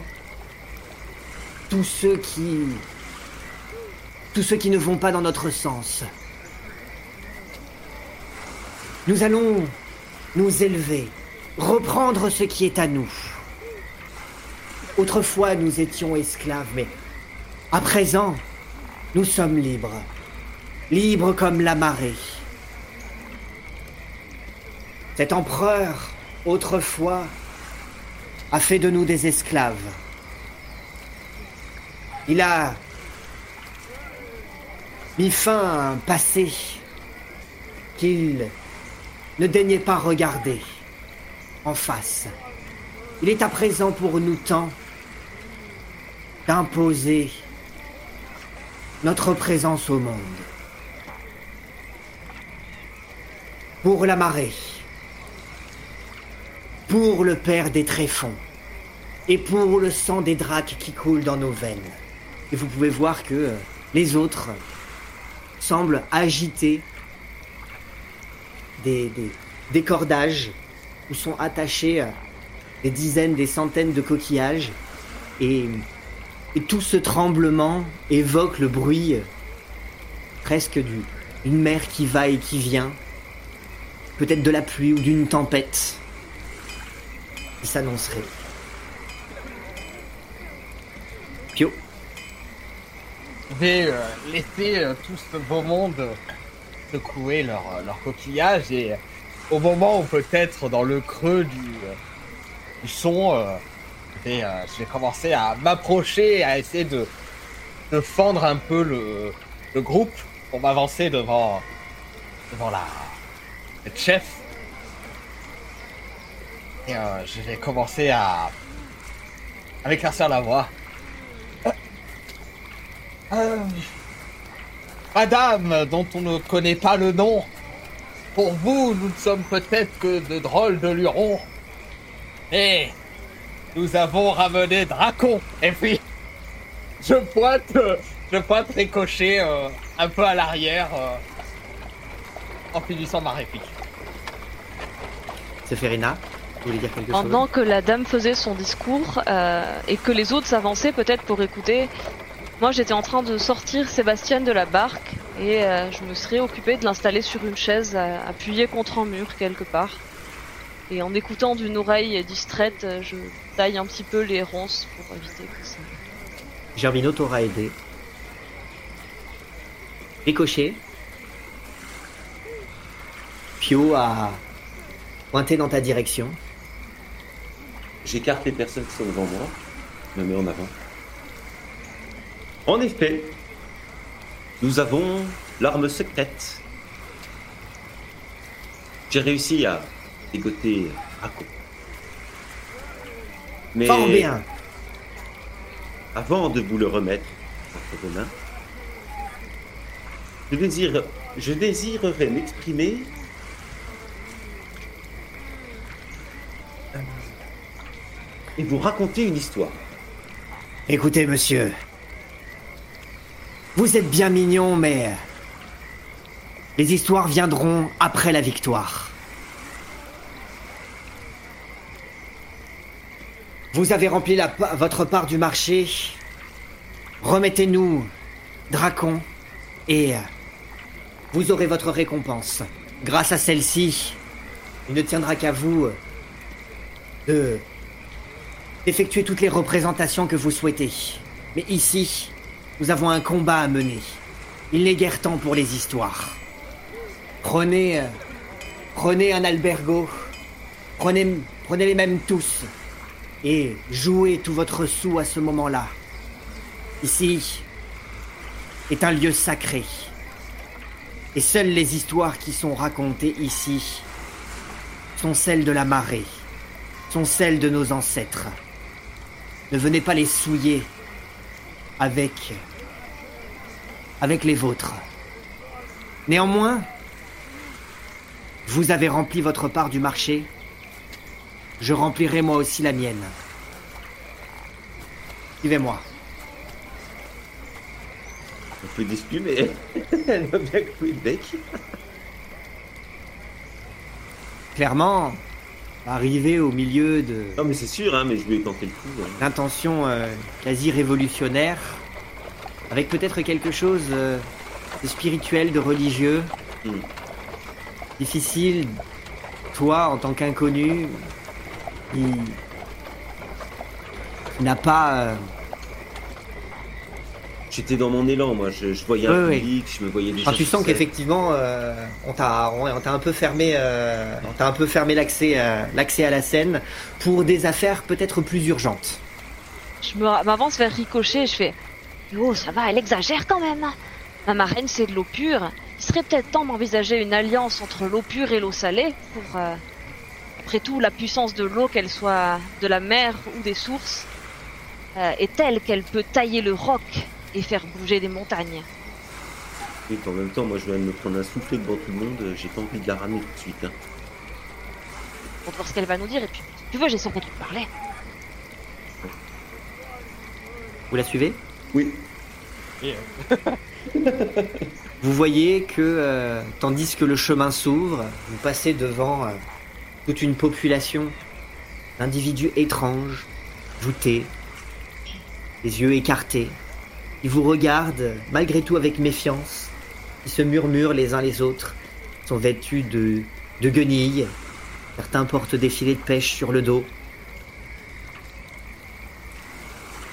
tous ceux qui tous ceux qui ne vont pas dans notre sens. Nous allons nous élever, reprendre ce qui est à nous. Autrefois, nous étions esclaves, mais à présent, nous sommes libres. Libres comme la marée. Cet empereur, autrefois, a fait de nous des esclaves. Il a mis fin à un passé qu'il ne daignait pas regarder en face. Il est à présent pour nous temps d'imposer notre présence au monde. Pour la marée, pour le père des tréfonds et pour le sang des dracs qui coule dans nos veines. Et vous pouvez voir que euh, les autres semblent agiter des, cordages où sont attachés euh, des dizaines, des centaines de coquillages. Et, et tout ce tremblement évoque le bruit presque du, d'une mer qui va et qui vient. Peut-être de la pluie ou d'une tempête qui s'annoncerait. Pio, Je vais euh, laisser euh, tout ce beau monde secouer leur, euh, leur coquillage et au moment où peut-être dans le creux du, son, vais, euh, je vais commencer à m'approcher, à essayer de, fendre un peu le, groupe pour m'avancer devant, devant la chef. Et euh, je vais commencer à, à m'éclaircir la voix. Euh, Madame, dont on ne connaît pas le nom, pour vous, nous ne sommes peut-être que de drôles de lurons. Mais nous avons ramené Dracon. Et puis, je pointe, je pointe Ricochet euh, un peu à l'arrière euh, en finissant ma réplique. Séphérina, vous voulez dire quelque Pendant chose? que la dame faisait son discours euh, et que les autres s'avançaient peut-être pour écouter, moi j'étais en train de sortir Sébastien de la barque et euh, je me serais occupée de l'installer sur une chaise appuyée contre un mur quelque part. Et en écoutant d'une oreille distraite, je taille un petit peu les ronces pour éviter que ça. Germino t'aura aidé. Ricochet. Pio a pointé dans ta direction. J'écarte les personnes qui sont devant moi, je me mets en avant. En effet, nous avons l'arme secrète. J'ai réussi à dégoter raconte. Mais Fort bien. avant de vous le remettre entre vos mains, je, désire, je désirerais m'exprimer et vous raconter une histoire. Écoutez, monsieur. Vous êtes bien mignon, mais... Les histoires viendront après la victoire. Vous avez rempli votre part du marché. Remettez-nous Dracon et euh, vous aurez votre récompense. Grâce à celle-ci, il ne tiendra qu'à vous euh, de d'effectuer toutes les représentations que vous souhaitez. Mais ici, nous avons un combat à mener. Il n'est guère temps pour les histoires. Prenez, euh, prenez un albergo. Prenez, prenez-les même tous. Et jouez tout votre sou à ce moment-là. Ici est un lieu sacré. Et seules les histoires qui sont racontées ici sont celles de la marée, sont celles de nos ancêtres. Ne venez pas les souiller avec avec les vôtres. Néanmoins, vous avez rempli votre part du marché. Je remplirai moi aussi la mienne. Suivez-moi. Un peu déçu, mais elle va bien clouer le bec. Clairement, arrivé au milieu de Non, mais c'est sûr, hein, mais je lui ai tenté le coup. hein. d'intentions euh, quasi révolutionnaires, avec peut-être quelque chose euh, de spirituel, de religieux. Hmm. Difficile, toi, en tant qu'inconnu, qui n'a pas... euh, J'étais dans mon élan, moi. Je, je voyais un public, je me voyais déjà. Enfin, tu sens qu'effectivement, euh, on t'a on, on t'a un peu fermé, euh, on t'a un peu fermé l'accès, euh, l'accès à la scène pour des affaires peut-être plus urgentes. Je me- m'avance vers Ricochet et je fais Oh, ça va, elle exagère quand même. Ma marraine, c'est de l'eau pure. Il serait peut-être temps d'envisager une alliance entre l'eau pure et l'eau salée pour. Après tout, la puissance de l'eau, qu'elle soit de la mer ou des sources, euh, est telle qu'elle peut tailler le roc et faire bouger des montagnes. Oui, en même temps, moi, je viens de me prendre un soufflet devant tout le monde. euh, J'ai pas envie de la ramener tout de suite. Hein. On va voir ce qu'elle va nous dire et puis, si tu veux, j'ai son de parler. Vous la suivez? Oui. Et, Vous voyez que, euh, tandis que le chemin s'ouvre, vous passez devant euh, toute une population d'individus étranges, voûtés, les yeux écartés. Ils vous regardent, malgré tout avec méfiance. Ils se murmurent les uns les autres. Sont vêtus de, de guenilles. Certains portent des filets de pêche sur le dos.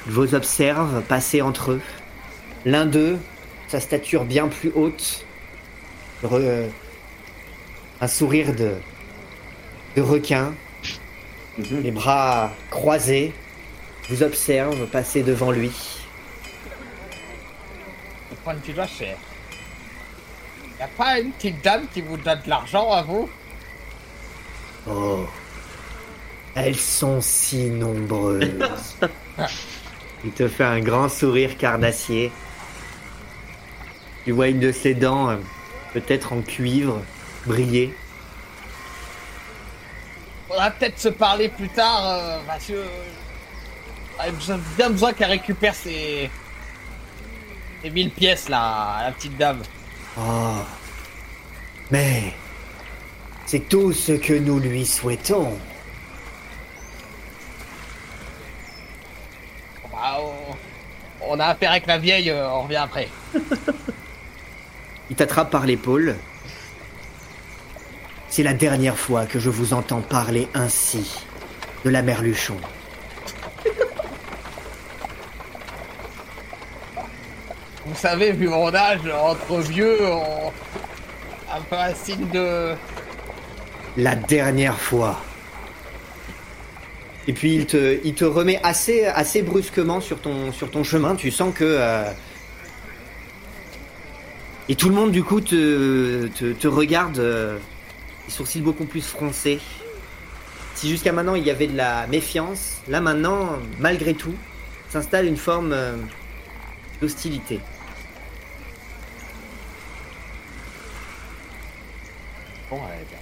Ils vous observent passer entre eux. L'un d'eux, sa stature bien plus haute, un sourire de, de requin, Mhm. les bras croisés, vous observe passer devant lui. point vue doigt cher. Y a pas une petite dame qui vous donne de l'argent à vous? Oh, elles sont si nombreuses. Il te fait un grand sourire carnassier. Tu vois une de ses dents, euh, peut-être en cuivre, briller. On va peut-être se parler plus tard, euh, parce que euh, j'ai besoin- bien besoin qu'elle récupère ses... ses 1000 pièces là, la petite dame. Oh, mais c'est tout ce que nous lui souhaitons. Bah, on... on a affaire avec la vieille, euh, on revient après. Il t'attrape par l'épaule. C'est la dernière fois que je vous entends parler ainsi de la merluchon. Vous savez, vu mon âge, entre vieux, on... un peu un signe de... La dernière fois. Et puis il te, il te remet assez, assez brusquement sur ton, sur ton chemin. Tu sens que. euh, Et tout le monde, du coup, te, te, te regarde, euh, sourcils beaucoup plus froncés. Si jusqu'à maintenant il y avait de la méfiance, là maintenant, malgré tout, s'installe une forme euh, d'hostilité. Bon, allez, bien.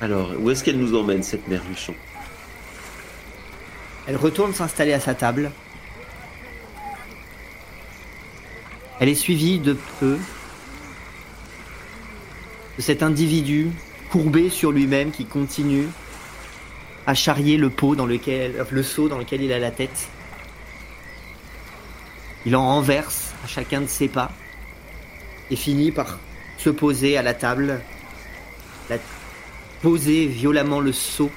Alors, où est-ce qu'elle nous emmène, cette mère Luchon Elle retourne s'installer à sa table. Elle est suivie de peu de cet individu courbé sur lui-même qui continue à charrier le seau dans lequel il a la tête. Il en renverse à chacun de ses pas et finit par se poser à la table, poser violemment le seau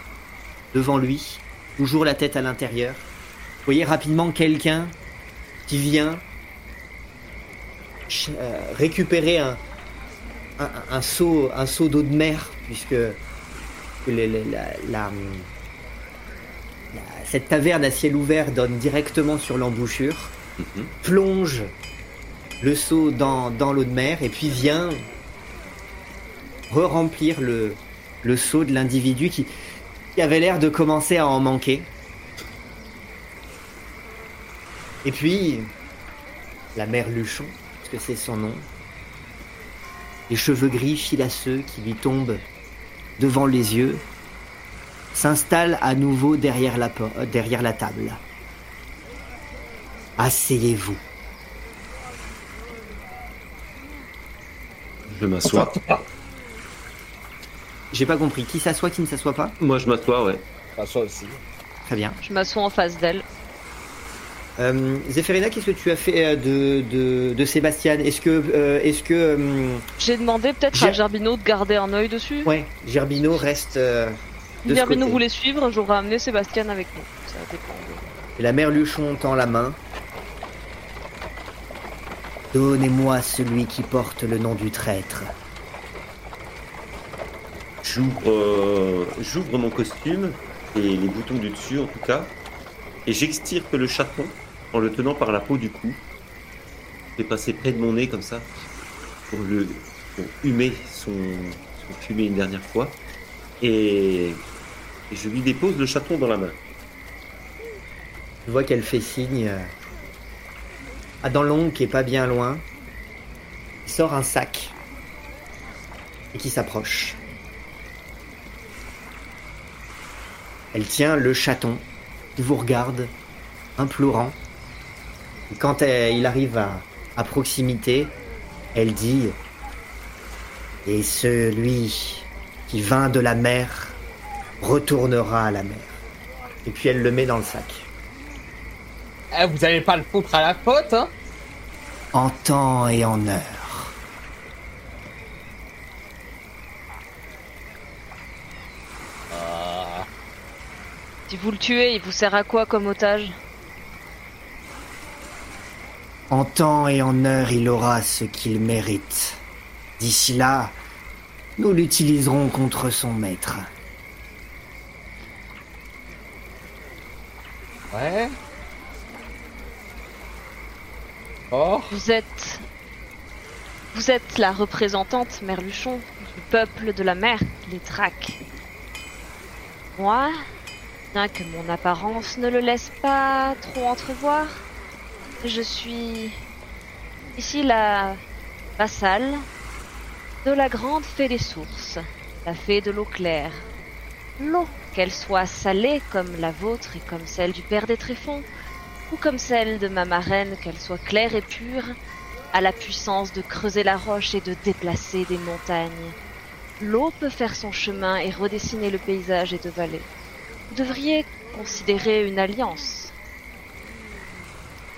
devant lui, toujours la tête à l'intérieur. Voyez rapidement quelqu'un qui vient récupérer un, un, un seau, un seau d'eau de mer, puisque la- la- la- cette taverne à ciel ouvert donne directement sur l'embouchure, Mhm. plonge le seau dans, dans l'eau de mer et puis vient re-remplir le, le seau de l'individu qui, qui avait l'air de commencer à en manquer. Et puis, la mère Luchon, que c'est son nom, les cheveux gris filasseux qui lui tombent devant les yeux, s'installe à nouveau derrière la, euh, derrière la table. Asseyez-vous. Je m'assois. J'ai pas compris. Qui s'assoit, qui ne s'assoit pas? Moi, je m'assois, ouais. Ça aussi. Très bien. Je m'assois en face d'elle. Euh, Zéphérina, qu'est-ce que tu as fait euh, de, de, de Sébastien? Est-ce que, euh, est-ce que, euh, J'ai demandé peut-être à Gerbino de garder un œil dessus. ouais, Gerbino reste euh, de ce Gerbino côté. voulait suivre, j'aurais amené Sébastien avec nous. Ça dépend. de- Et la mère Luchon tend la main. Donnez-moi celui qui porte le nom du traître. J'ouvre, euh, j'ouvre mon costume et les boutons du dessus en tout cas, et j'extirpe le chaton en le tenant par la peau du cou. Je fais passer près de mon nez comme ça pour le pour humer son, fumer une dernière fois, et, je lui dépose le chaton dans la main. Tu vois qu'elle fait signe euh, à dans qui est pas bien loin. Sort un sac et qui s'approche. Elle tient le chaton qui vous regarde, implorant. Et quand elle- il arrive à, à proximité, elle dit Et celui qui vint de la mer retournera à la mer. Et puis elle le met dans le sac. Eh, vous allez pas le foutre à la faute, hein? En temps et en heure. Ah, Si vous le tuez, il vous sert à quoi comme otage? En temps et en heure, il aura ce qu'il mérite. D'ici là, nous l'utiliserons contre son maître. Ouais. Oh, Vous êtes. Vous êtes la représentante, Merluchon, du peuple de la mer, les Traques. Moi, bien que mon apparence ne le laisse pas trop entrevoir, je suis ici la vassale de la grande fée des sources, la fée de l'eau claire. L'eau, qu'elle soit salée comme la vôtre et comme celle du père des tréfonds, ou comme celle de ma marraine, qu'elle soit claire et pure, a la puissance de creuser la roche et de déplacer des montagnes. L'eau peut faire son chemin et redessiner le paysage et de vallées. Vous devriez considérer une alliance.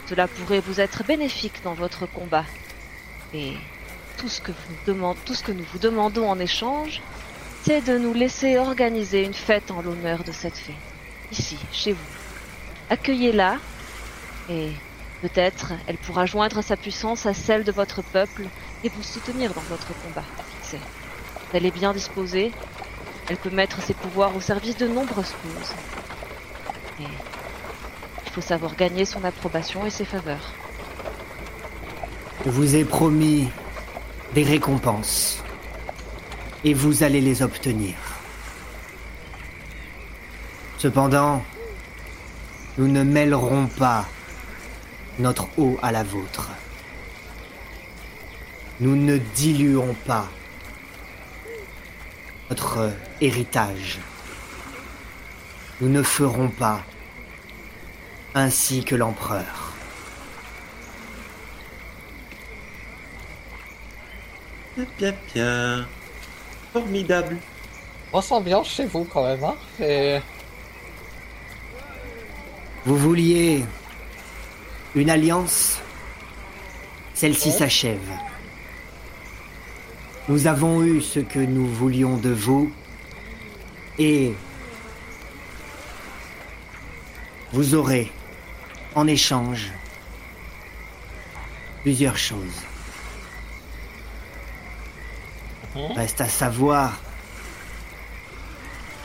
Cela pourrait vous être bénéfique dans votre combat. Et tout ce que, tout ce que nous vous demandons en échange, c'est de nous laisser organiser une fête en l'honneur de cette fée. Ici, chez vous. Accueillez-la et peut-être elle pourra joindre sa puissance à celle de votre peuple et vous soutenir dans votre combat. Elle est bien disposée. Elle peut mettre ses pouvoirs au service de nombreuses causes. Et faut savoir gagner son approbation et ses faveurs. Je vous ai promis des récompenses. Et vous allez les obtenir. Cependant, nous ne mêlerons pas notre eau à la vôtre. Nous ne diluons pas notre héritage. Nous ne ferons pas ainsi que l'empereur. Bien, bien, bien. Formidable. Grosse ambiance chez vous quand même, hein Et... Vous vouliez une alliance? Celle-ci s'achève. Nous avons eu ce que nous voulions de vous et vous aurez en échange plusieurs choses. Reste à savoir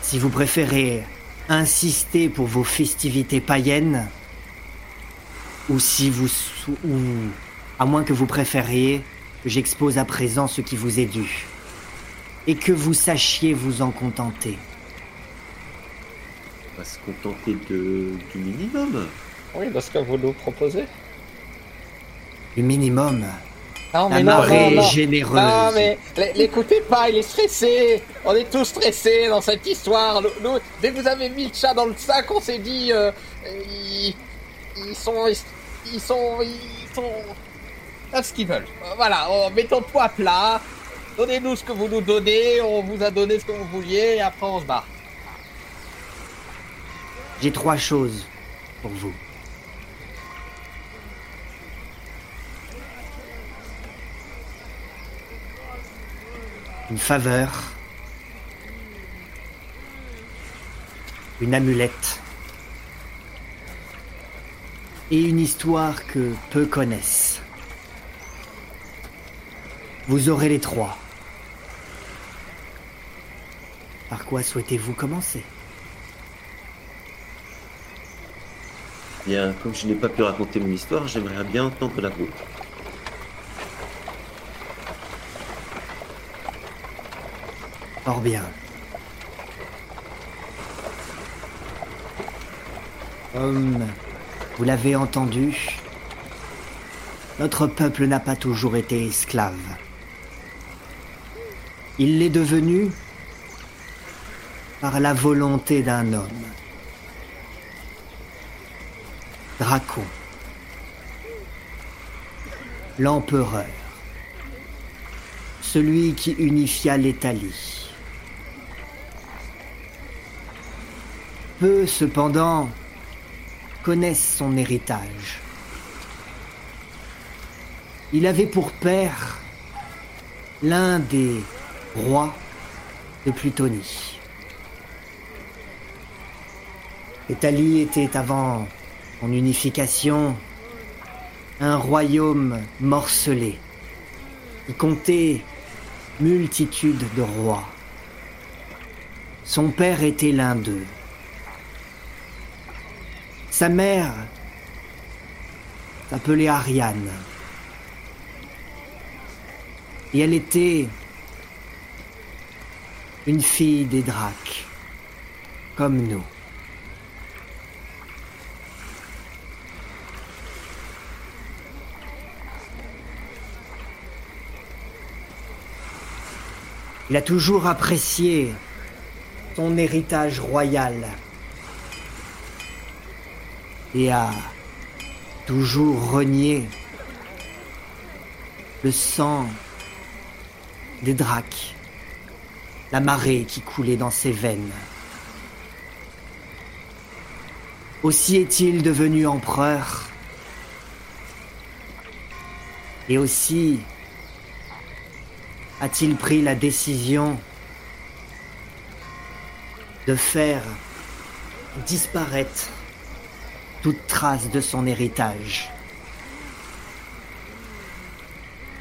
si vous préférez insister pour vos festivités païennes ou si vous ou à moins que vous préfériez que j'expose à présent ce qui vous est dû et que vous sachiez vous en contenter. On va se contenter de, du minimum. Oui, de ce que vous nous proposez. Du minimum, Non, la marée est généreuse. Non, mais l'écoutez pas, il est stressé. On est tous stressés dans cette histoire. Nous, nous, dès que vous avez mis le chat dans le sac, on s'est dit, euh, ils, ils sont, ils, ils sont, ils sont, ce qu'ils veulent. Voilà, on, mettons tout à plat. Donnez-nous ce que vous nous donnez. On vous a donné ce que vous vouliez et après on se barre. J'ai trois choses pour vous. Une faveur. Une amulette. Et une histoire que peu connaissent. Vous aurez les trois. Par quoi souhaitez-vous commencer? Bien, comme je n'ai pas pu raconter mon histoire, j'aimerais bien entendre la vôtre. Fort bien. Comme vous l'avez entendu, notre peuple n'a pas toujours été esclave. Il l'est devenu par la volonté d'un homme. Dracon. L'empereur. Celui qui unifia l'Italie. Peu, cependant, connaissent son héritage. Il avait pour père l'un des rois de Plutonie. L'Italie était avant son unification un royaume morcelé qui comptait multitude de rois. Son père était l'un d'eux. Sa mère s'appelait Ariane. Et elle était une fille des Dracs, comme nous. Il a toujours apprécié son héritage royal et a toujours renié le sang des dracs, la marée qui coulait dans ses veines. Aussi est-il devenu empereur et aussi a-t-il pris la décision de faire disparaître trace de son héritage.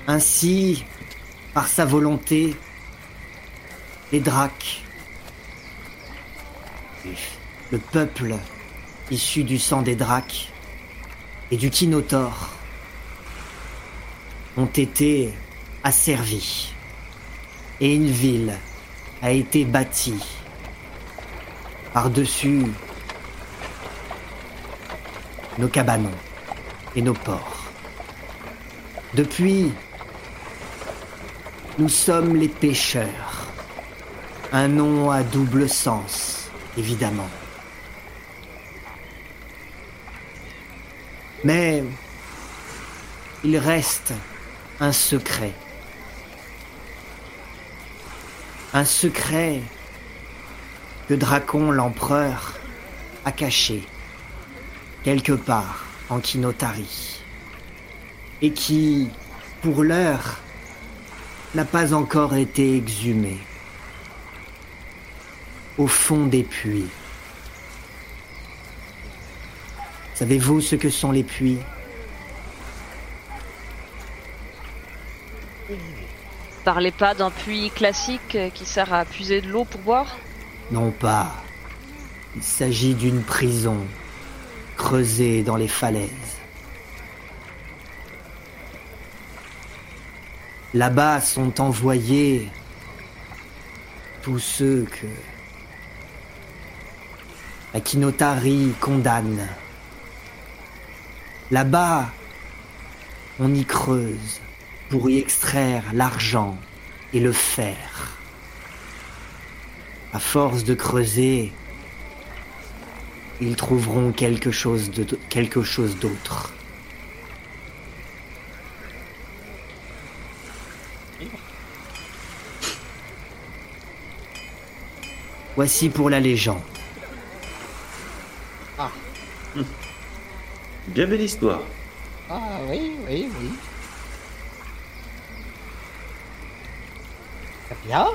Ainsi, par sa volonté, les Dracs, le peuple issu du sang des Dracs et du Kinotaur, ont été a servi et une ville a été bâtie par-dessus nos cabanons et nos ports. Depuis, nous sommes les pêcheurs. Un nom à double sens, évidemment. Mais il reste un secret. Un secret que Dracon l'empereur a caché quelque part en Kinotari et qui, pour l'heure, n'a pas encore été exhumé au fond des puits. Savez-vous ce que sont les puits? Parlez pas d'un puits classique qui sert à puiser de l'eau pour boire? Non pas. Il s'agit d'une prison creusée dans les falaises. Là-bas sont envoyés tous ceux que Akinotari condamne. Là-bas, on y creuse pour y extraire l'argent et le fer. À force de creuser, ils trouveront quelque chose de quelque chose d'autre. Voici pour la légende. Ah. Bien belle histoire. Ah oui, oui, oui. Très bien.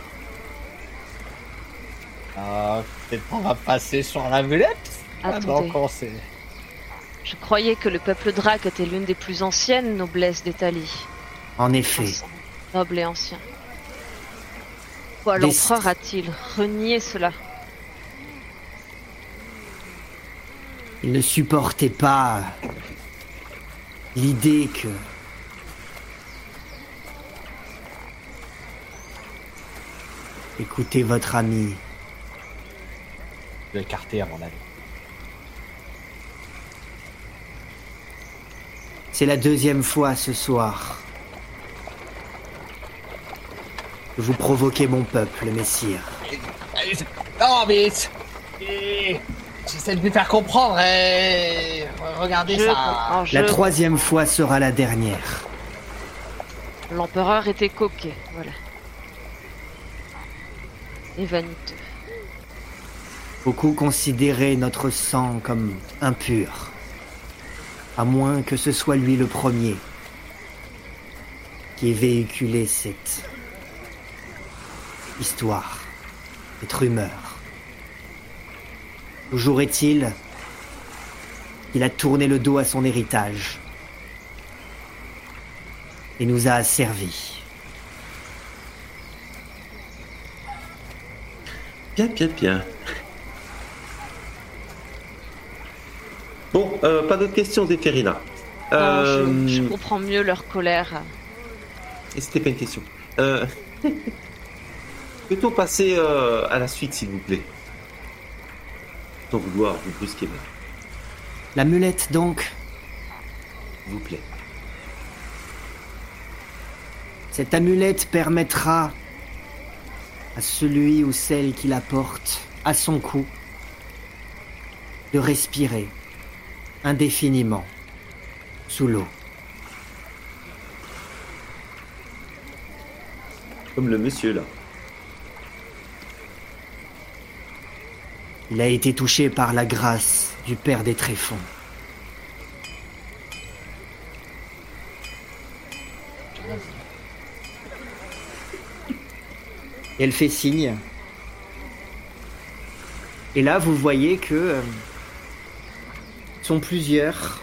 Euh, Peut-être qu'on va passer sur la mulette Attendez. On sait. Je croyais que le peuple Drac était l'une des plus anciennes noblesses d'Italie. En effet, Noble et ancien. Pourquoi Des- l'empereur a-t-il renié cela il ne supportait pas l'idée que Écoutez votre ami, Je vais écarter à mon c'est la deuxième fois ce soir que vous provoquez mon peuple, messire. Non, mais. J'essaie de lui faire comprendre et. Regardez Je ça. La troisième fois sera la dernière. L'empereur était coquet, voilà. Et vaniteux. Beaucoup considéraient notre sang comme impur. À moins que ce soit lui le premier qui ait véhiculé cette histoire, cette rumeur. Toujours est-il qu'il a tourné le dos à son héritage et nous a asservis. Bien, bien, bien. Bon, euh, pas d'autres questions, Zéphérina. Non, Euh, je, je comprends mieux leur colère. Et c'était pas une question. Euh... Peut-on passer euh, à la suite, s'il vous plaît? Sans vouloir vous brusquer, mais L'amulette donc, s'il vous plaît. Cette amulette permettra à celui ou celle qui la porte à son cou de respirer indéfiniment sous l'eau. Comme le monsieur, là. Il a été touché par la grâce du Père des Tréfonds. Et elle fait signe. Et là, vous voyez que euh, sont plusieurs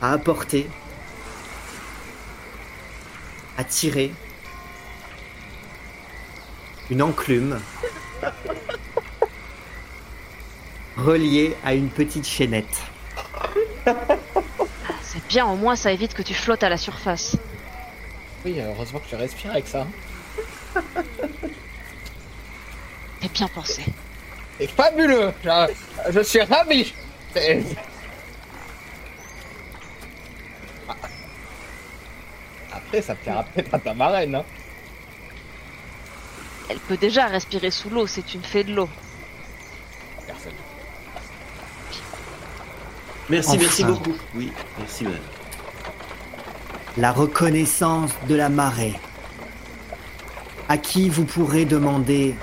à apporter, à tirer une enclume reliée à une petite chaînette. Ah, C'est bien, au moins ça évite que tu flottes à la surface. Oui, heureusement que je respire avec ça. J'ai bien pensé. C'est fabuleux. Je, je suis ravi. Ah. Après, ça plaira peut-être à ta marraine. Hein. Elle peut déjà respirer sous l'eau, c'est une fée de l'eau. Personne. Merci, Enfin. merci beaucoup. Oui, merci madame. La reconnaissance de la marée, à qui vous pourrez demander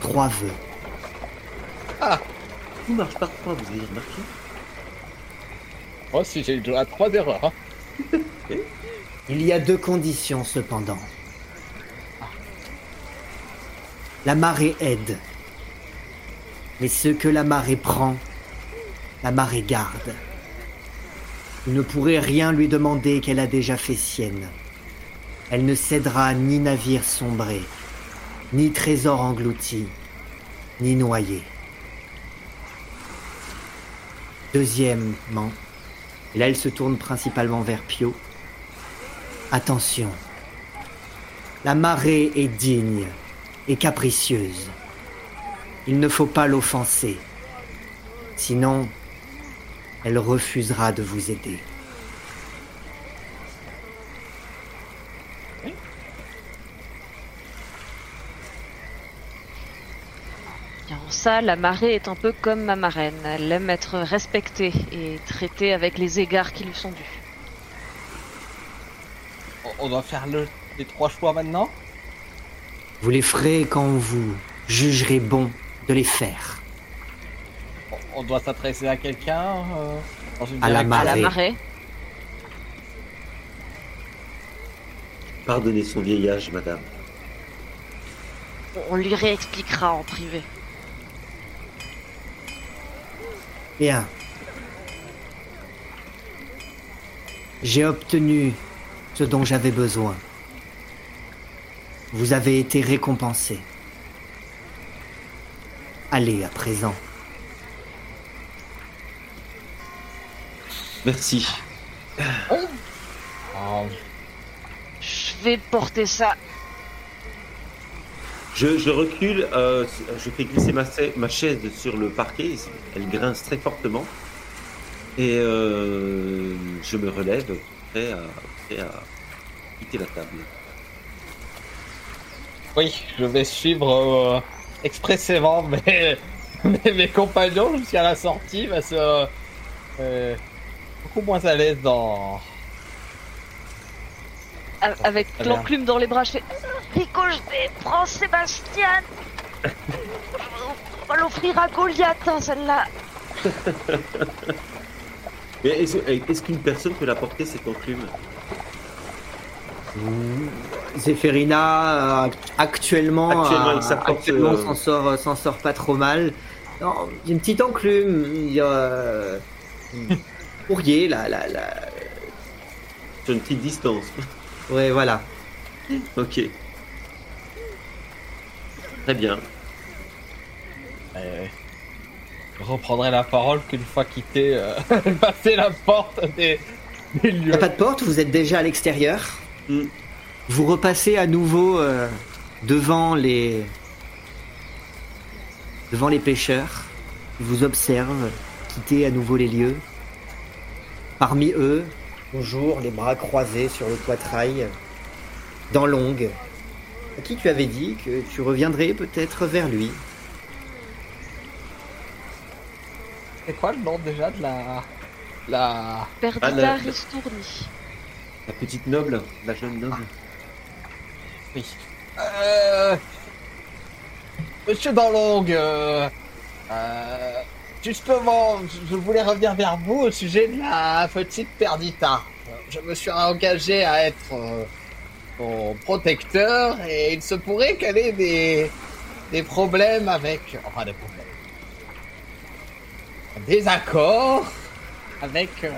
trois vœux. Tout marche par trois, vous avez remarqué? Moi aussi, j'ai eu droit à trois erreurs. hein. Il y a deux conditions cependant. La marée aide. Mais ce que la marée prend, la marée garde. Vous ne pourrez rien lui demander qu'elle a déjà fait sienne. Elle ne cédera ni navire sombré, ni trésor englouti, ni noyé. Deuxièmement, et là elle se tourne principalement vers Pio, Attention. La marée est digne et capricieuse. Il ne faut pas l'offenser. Sinon, elle refusera de vous aider. Bien, en ça, la marée est un peu comme ma marraine. Elle aime être respectée et traitée avec les égards qui lui sont dus. On- doit faire le, les trois choix maintenant? Vous les ferez quand vous jugerez bon de les faire. On- doit s'adresser à quelqu'un euh, À À la Marée. marée, Pardonnez son vieil âge, madame. on lui réexpliquera en privé. Bien. J'ai obtenu ce dont j'avais besoin. Vous avez été récompensé. Allez à présent. Merci. Oh, Je vais porter ça. Je, je recule, euh, je fais glisser ma, chaise sur le parquet, elle grince très fortement. Et euh, je me relève, prêt à, prêt à quitter la table. Oui, je vais suivre euh, expressément mes, mes, mes compagnons jusqu'à la sortie parce que euh, beaucoup moins à l'aise dans. Avec bien. l'enclume dans les bras, je fais Ricochet, prends Sébastien On va l'offrir à Goliath, hein, celle-là Mais est-ce qu'une personne peut la porter cette enclume? Zéphérina, euh, actuellement, Actuellement, euh, euh, s'en sort, euh, s'en sort pas trop mal. Non, il y a une petite enclume. Il y a euh, courrier, là, là, là. Sur une petite distance. Ouais, voilà. ok. Très bien. Euh, je reprendrai la parole qu'une fois quitté, euh, passé la porte des, des Il n'y lieux. a pas de porte, vous êtes déjà à l'extérieur. Hmm. Vous repassez à nouveau euh, devant les devant les pêcheurs. Ils vous observent quitter à nouveau les lieux. Parmi eux, toujours les bras croisés sur le poitrail, dans l'ongue. À qui tu avais dit que tu reviendrais peut-être vers lui C'est quoi le nom déjà de la. La. Perdita Ah, la- Ristourni. La petite noble, la jeune noble. Oui. Euh... Monsieur Danlong, euh... euh, justement, je- voulais revenir vers vous au sujet de la petite Perdita. Je me suis engagé à être euh, son protecteur et il se pourrait qu'elle ait des, des problèmes avec... Enfin, des problèmes. Des accords avec, euh,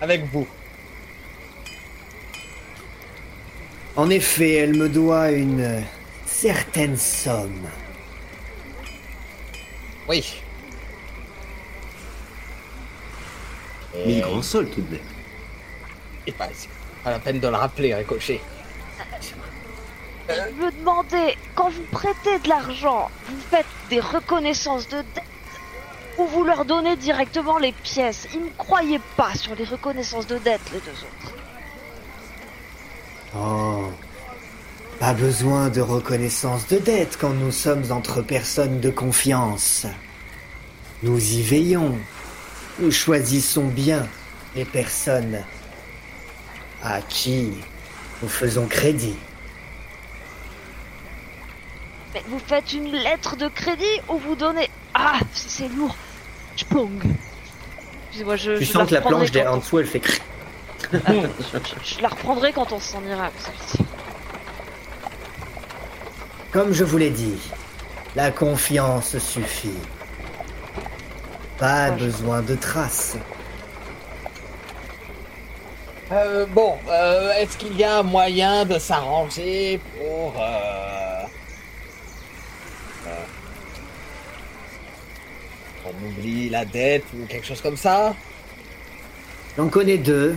avec vous. En effet, elle me doit une certaine somme. Oui. Mais Et- grand sol tout de même. Et c'est Pas la peine de le rappeler, Ricochet. Je me demandais, quand vous prêtez de l'argent, vous faites des reconnaissances de dette ou vous leur donnez directement les pièces? Ils ne croyaient pas sur les reconnaissances de dette, les deux autres. Oh, pas besoin de reconnaissance de dette quand nous sommes entre personnes de confiance. Nous y veillons. Nous choisissons bien les personnes à qui nous faisons crédit. Mais vous faites une lettre de crédit ou vous donnez... Ah, c'est lourd. Je plonge. Excusez-moi, je... Tu je sens que la planche derrière en dessous, elle fait Ah, je, je la reprendrai quand on s'en ira. celle-ci. Comme je vous l'ai dit, la confiance suffit. Pas besoin de traces. Euh, bon, euh, est-ce qu'il y a un moyen de s'arranger pour... Euh... euh, on oublie la dette ou quelque chose comme ça? J'en connais deux.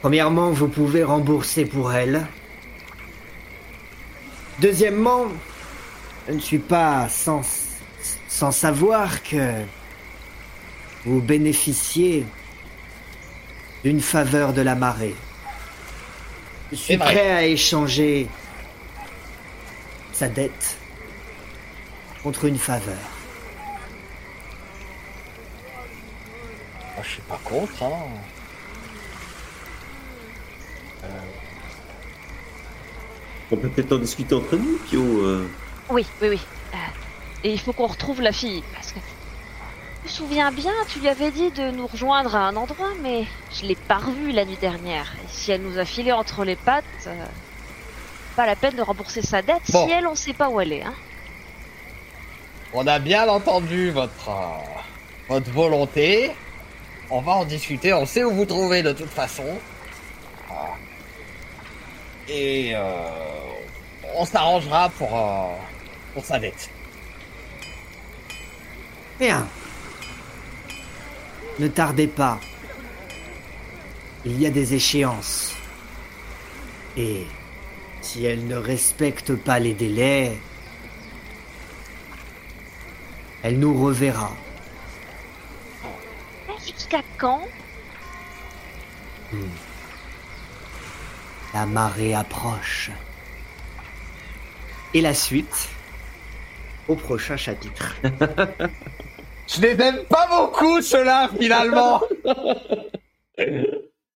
Premièrement, vous pouvez rembourser pour elle. Deuxièmement, je ne suis pas sans, sans savoir que vous bénéficiez d'une faveur de la marée. Je suis C'est vrai. prêt à échanger sa dette contre une faveur. Moi, je suis pas contre, hein. On peut peut-être en discuter entre nous, Pio. euh. Oui, oui, oui. Euh, et il faut qu'on retrouve la fille, parce que... Je me souviens bien, tu lui avais dit de nous rejoindre à un endroit, mais je l'ai pas revue la nuit dernière. Et si elle nous a filé entre les pattes, euh, pas la peine de rembourser sa dette Bon. si elle, on sait pas où elle est. Hein. On a bien entendu votre, euh, votre volonté. On va en discuter, on sait où vous trouvez de toute façon. Ah. Et euh, on s'arrangera pour, euh, pour sa dette. Bien. Ne tardez pas. Il y a des échéances. Et si elle ne respecte pas les délais, elle nous reverra. Jusqu'à quand? La marée approche. Et la suite au prochain chapitre. Je les aime pas beaucoup, ceux-là, finalement. Ah,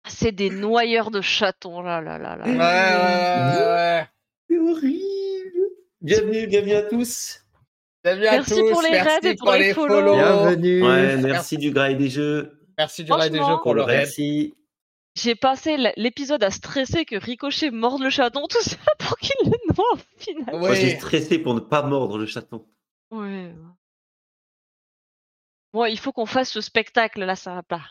C'est des noyeurs de chatons, là, là, là, là. ouais, ouais, ouais, ouais. C'est horrible. Bienvenue, bienvenue à tous. Bienvenue à Merci tous, pour les merci raids et pour les follow. Bienvenue. Ouais, merci du grail des jeux. Merci du raid des jeux pour le raid. Merci. J'ai passé l'épisode à stresser que Ricochet morde le chaton, tout ça pour qu'il le noie au final. Moi, j'ai stressé pour ne pas mordre le chaton. Ouais. Bon, il faut qu'on fasse ce spectacle, là, ça va pas.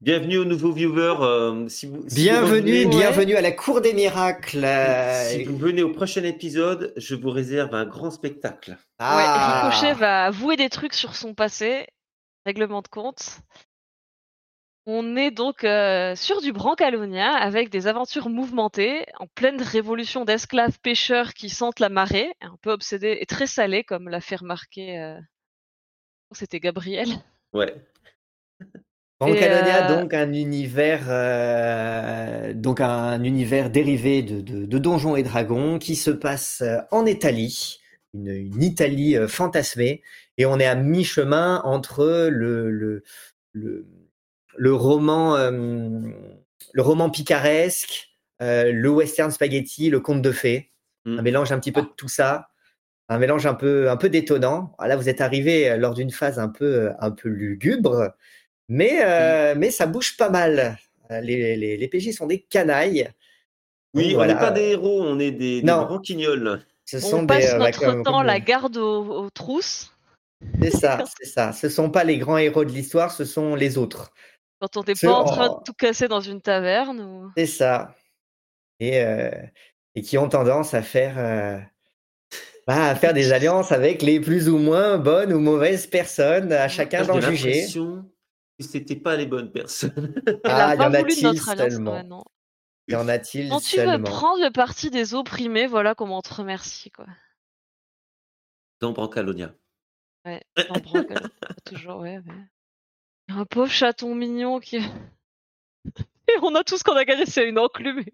Bienvenue aux nouveaux viewers. euh, si vous, si vous Bienvenue, bienvenue à la cour des miracles. Euh, Si vous venez au prochain épisode, je vous réserve un grand spectacle. Ah. Ouais, Ricochet va avouer des trucs sur son passé, règlement de compte. On est donc euh, sur du Brancalonia avec des aventures mouvementées, en pleine révolution d'esclaves pêcheurs qui sentent la marée, un peu obsédés et très salés, comme l'a fait remarquer. C'était Gabriel. Ouais. Brancalonia, Et, euh, donc un univers, euh, donc un univers dérivé de, de, de Donjons et Dragons qui se passe euh, en Italie, une, une Italie euh, fantasmée, et on est à mi-chemin entre le le, le, le roman euh, le roman picaresque, euh, le western spaghetti, le conte de fées, Mm. un mélange un petit peu de tout ça. Un mélange un peu, un peu détonnant. Ah, Là, vous êtes arrivé euh, lors d'une phase un peu, un peu lugubre, mais, euh, mais ça bouge pas mal. Euh, Les, les, les PJ sont des canailles. Oui, Donc, on voilà. n'est pas des héros, on est des, des Non. branquignoles. Ce sont On passe des, euh, bah, notre temps comme- la garde aux, aux trousses C'est ça, c'est ça. Ce sont pas les grands héros de l'histoire, ce sont les autres. quand on n'est pas en train de tout casser dans une taverne. Ou... C'est ça. Et, euh, et qui ont tendance à faire, euh, bah, à faire des alliances avec les plus ou moins bonnes ou mauvaises personnes, à chacun d'en juger. l'impression c'était pas les bonnes personnes. Ah, a y en a-t-il seulement? non. Y en a-t-il Quand tu veux prendre le parti des opprimés, voilà comment on te remercie, quoi. Dans Brancalonia. Ouais, dans euh, toujours, ouais, ouais. Y a Un pauvre chaton mignon qui. Et on a tout ce qu'on a gagné, c'est une enclume.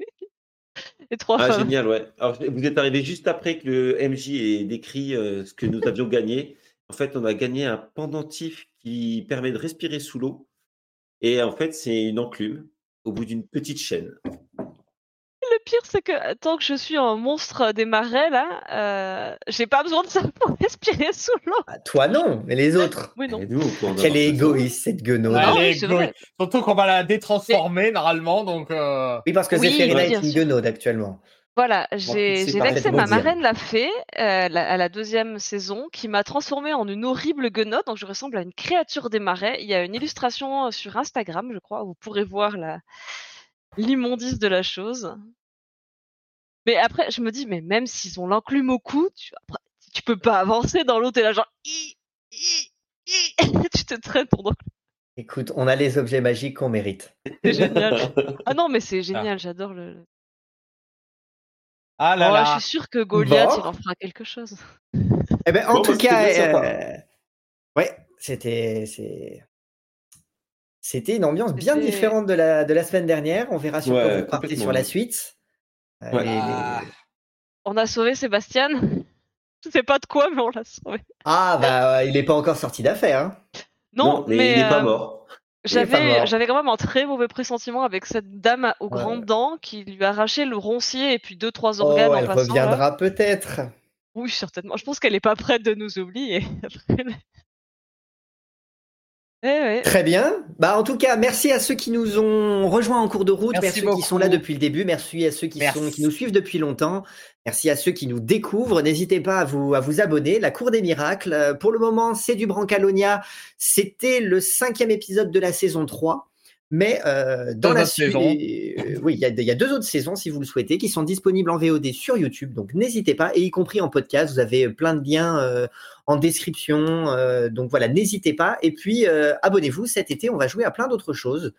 Trois Ah, femmes. génial, ouais. Alors, vous êtes arrivé juste après que le MJ ait décrit euh, ce que nous avions gagné. En fait, on a gagné un pendentif qui permet de respirer sous l'eau. Et en fait, c'est une enclume au bout d'une petite chaîne. Le pire, c'est que tant que je suis un monstre des marais, là, euh, j'ai pas besoin de ça pour respirer sous l'eau. Ah, Toi non, mais les autres. Oui, non. Quelle est égoïste cette guenaude. Ah elle oui, est c'est égoïste. vrai. Surtout qu'on va la détransformer normalement, donc. euh, Oui, parce que Oui, Zéphérina bien est une guenaude actuellement. Voilà, j'ai vexé ma marraine la fée euh, la- à la deuxième saison qui m'a transformée en une horrible guenotte, donc je ressemble à une créature des marais. Il y a une illustration sur Instagram, je crois, où vous pourrez voir la l'immondice de la chose. Mais après, je me dis, mais même s'ils ont l'enclume au cou, tu, après, tu peux pas avancer dans l'eau, t'es là genre... Hi, hi, hi. tu te traînes ton enclume, Écoute, on a les objets magiques qu'on mérite. c'est génial. Ah non, mais c'est génial, j'adore le... Ah là Oh, là. je suis sûre que Goliath, Bon. il en fera quelque chose. Eh ben, en Bon, tout bah, cas, euh, ouais, c'était, c'est, c'était une ambiance bien différente de la, de la semaine dernière. On verra sur Ouais, quoi vous partez sur la suite. Euh, Ouais. les- les- Ah. On a sauvé Sébastien. Je sais pas de quoi, mais on l'a sauvé. Ah, bah, il n'est pas encore sorti d'affaire. hein. Non, mais, mais, il n'est pas euh, mort. Il est pas j'avais mort. j'avais quand même un très mauvais pressentiment avec cette dame aux Ouais. grandes dents qui lui a arraché le roncier et puis deux trois Oh, organes en elle passant. reviendra peut-être. Oui, certainement. Je pense qu'elle est pas prête de nous oublier. Eh ouais. Très bien. Bah, en tout cas, merci à ceux qui nous ont rejoints en cours de route. Merci Merci, ceux qui sont là depuis le début. Merci à ceux qui, Merci. sont, qui nous suivent depuis longtemps. Merci à ceux qui nous découvrent. N'hésitez pas à vous, à vous abonner. La Cour des Miracles. Euh, Pour le moment, c'est du Brancalonia. C'était le cinquième épisode de la saison 3. Mais euh, dans Deux la suite, euh, oui, il y, a- il y a deux autres saisons si vous le souhaitez, qui sont disponibles en VOD sur YouTube. Donc n'hésitez pas, et y compris en podcast. Vous avez plein de liens euh, en description. euh, donc voilà, n'hésitez pas. Et puis euh, abonnez-vous. Cet été, on va jouer à plein d'autres choses.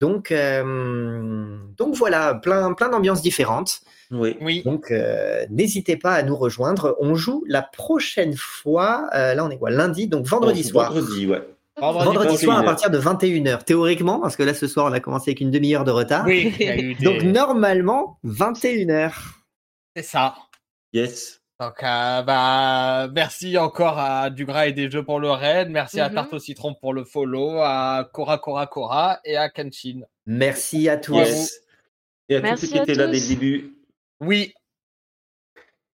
Donc, euh, donc voilà, plein, plein d'ambiances différentes. Oui. Oui. Donc euh, n'hésitez pas à nous rejoindre. On joue la prochaine fois. euh, là, on est quoi Lundi, donc vendredi Oh, soir. Vendredi, ouais. Vendredi, Vendredi soir à 21h. partir de 21h. Théoriquement, parce que là ce soir on a commencé avec une demi-heure de retard. Oui, des- Donc normalement 21h. c'est ça. Yes. Donc, euh, bah, merci encore à Dugras et des jeux pour le raid. Merci à Mhm. Tarte au citron pour le follow, à Cora Cora Cora et à Kenshin. Merci à tous. Yes. Et à tous ceux qui à étaient là dès le début. Oui,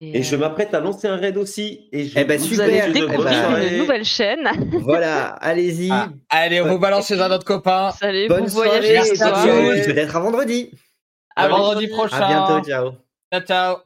Et je euh, m'apprête à lancer un raid aussi. Et je Eh ben, vous super. allez une découvrir soirée. une nouvelle chaîne. Voilà, allez-y. Ah, allez, on vous balance chez un autre copain. Vous voyagez soirée. Merci à tous. Peut-être à vendredi. À Allez, vendredi salut. prochain. À bientôt. Ciao. Ciao, ciao.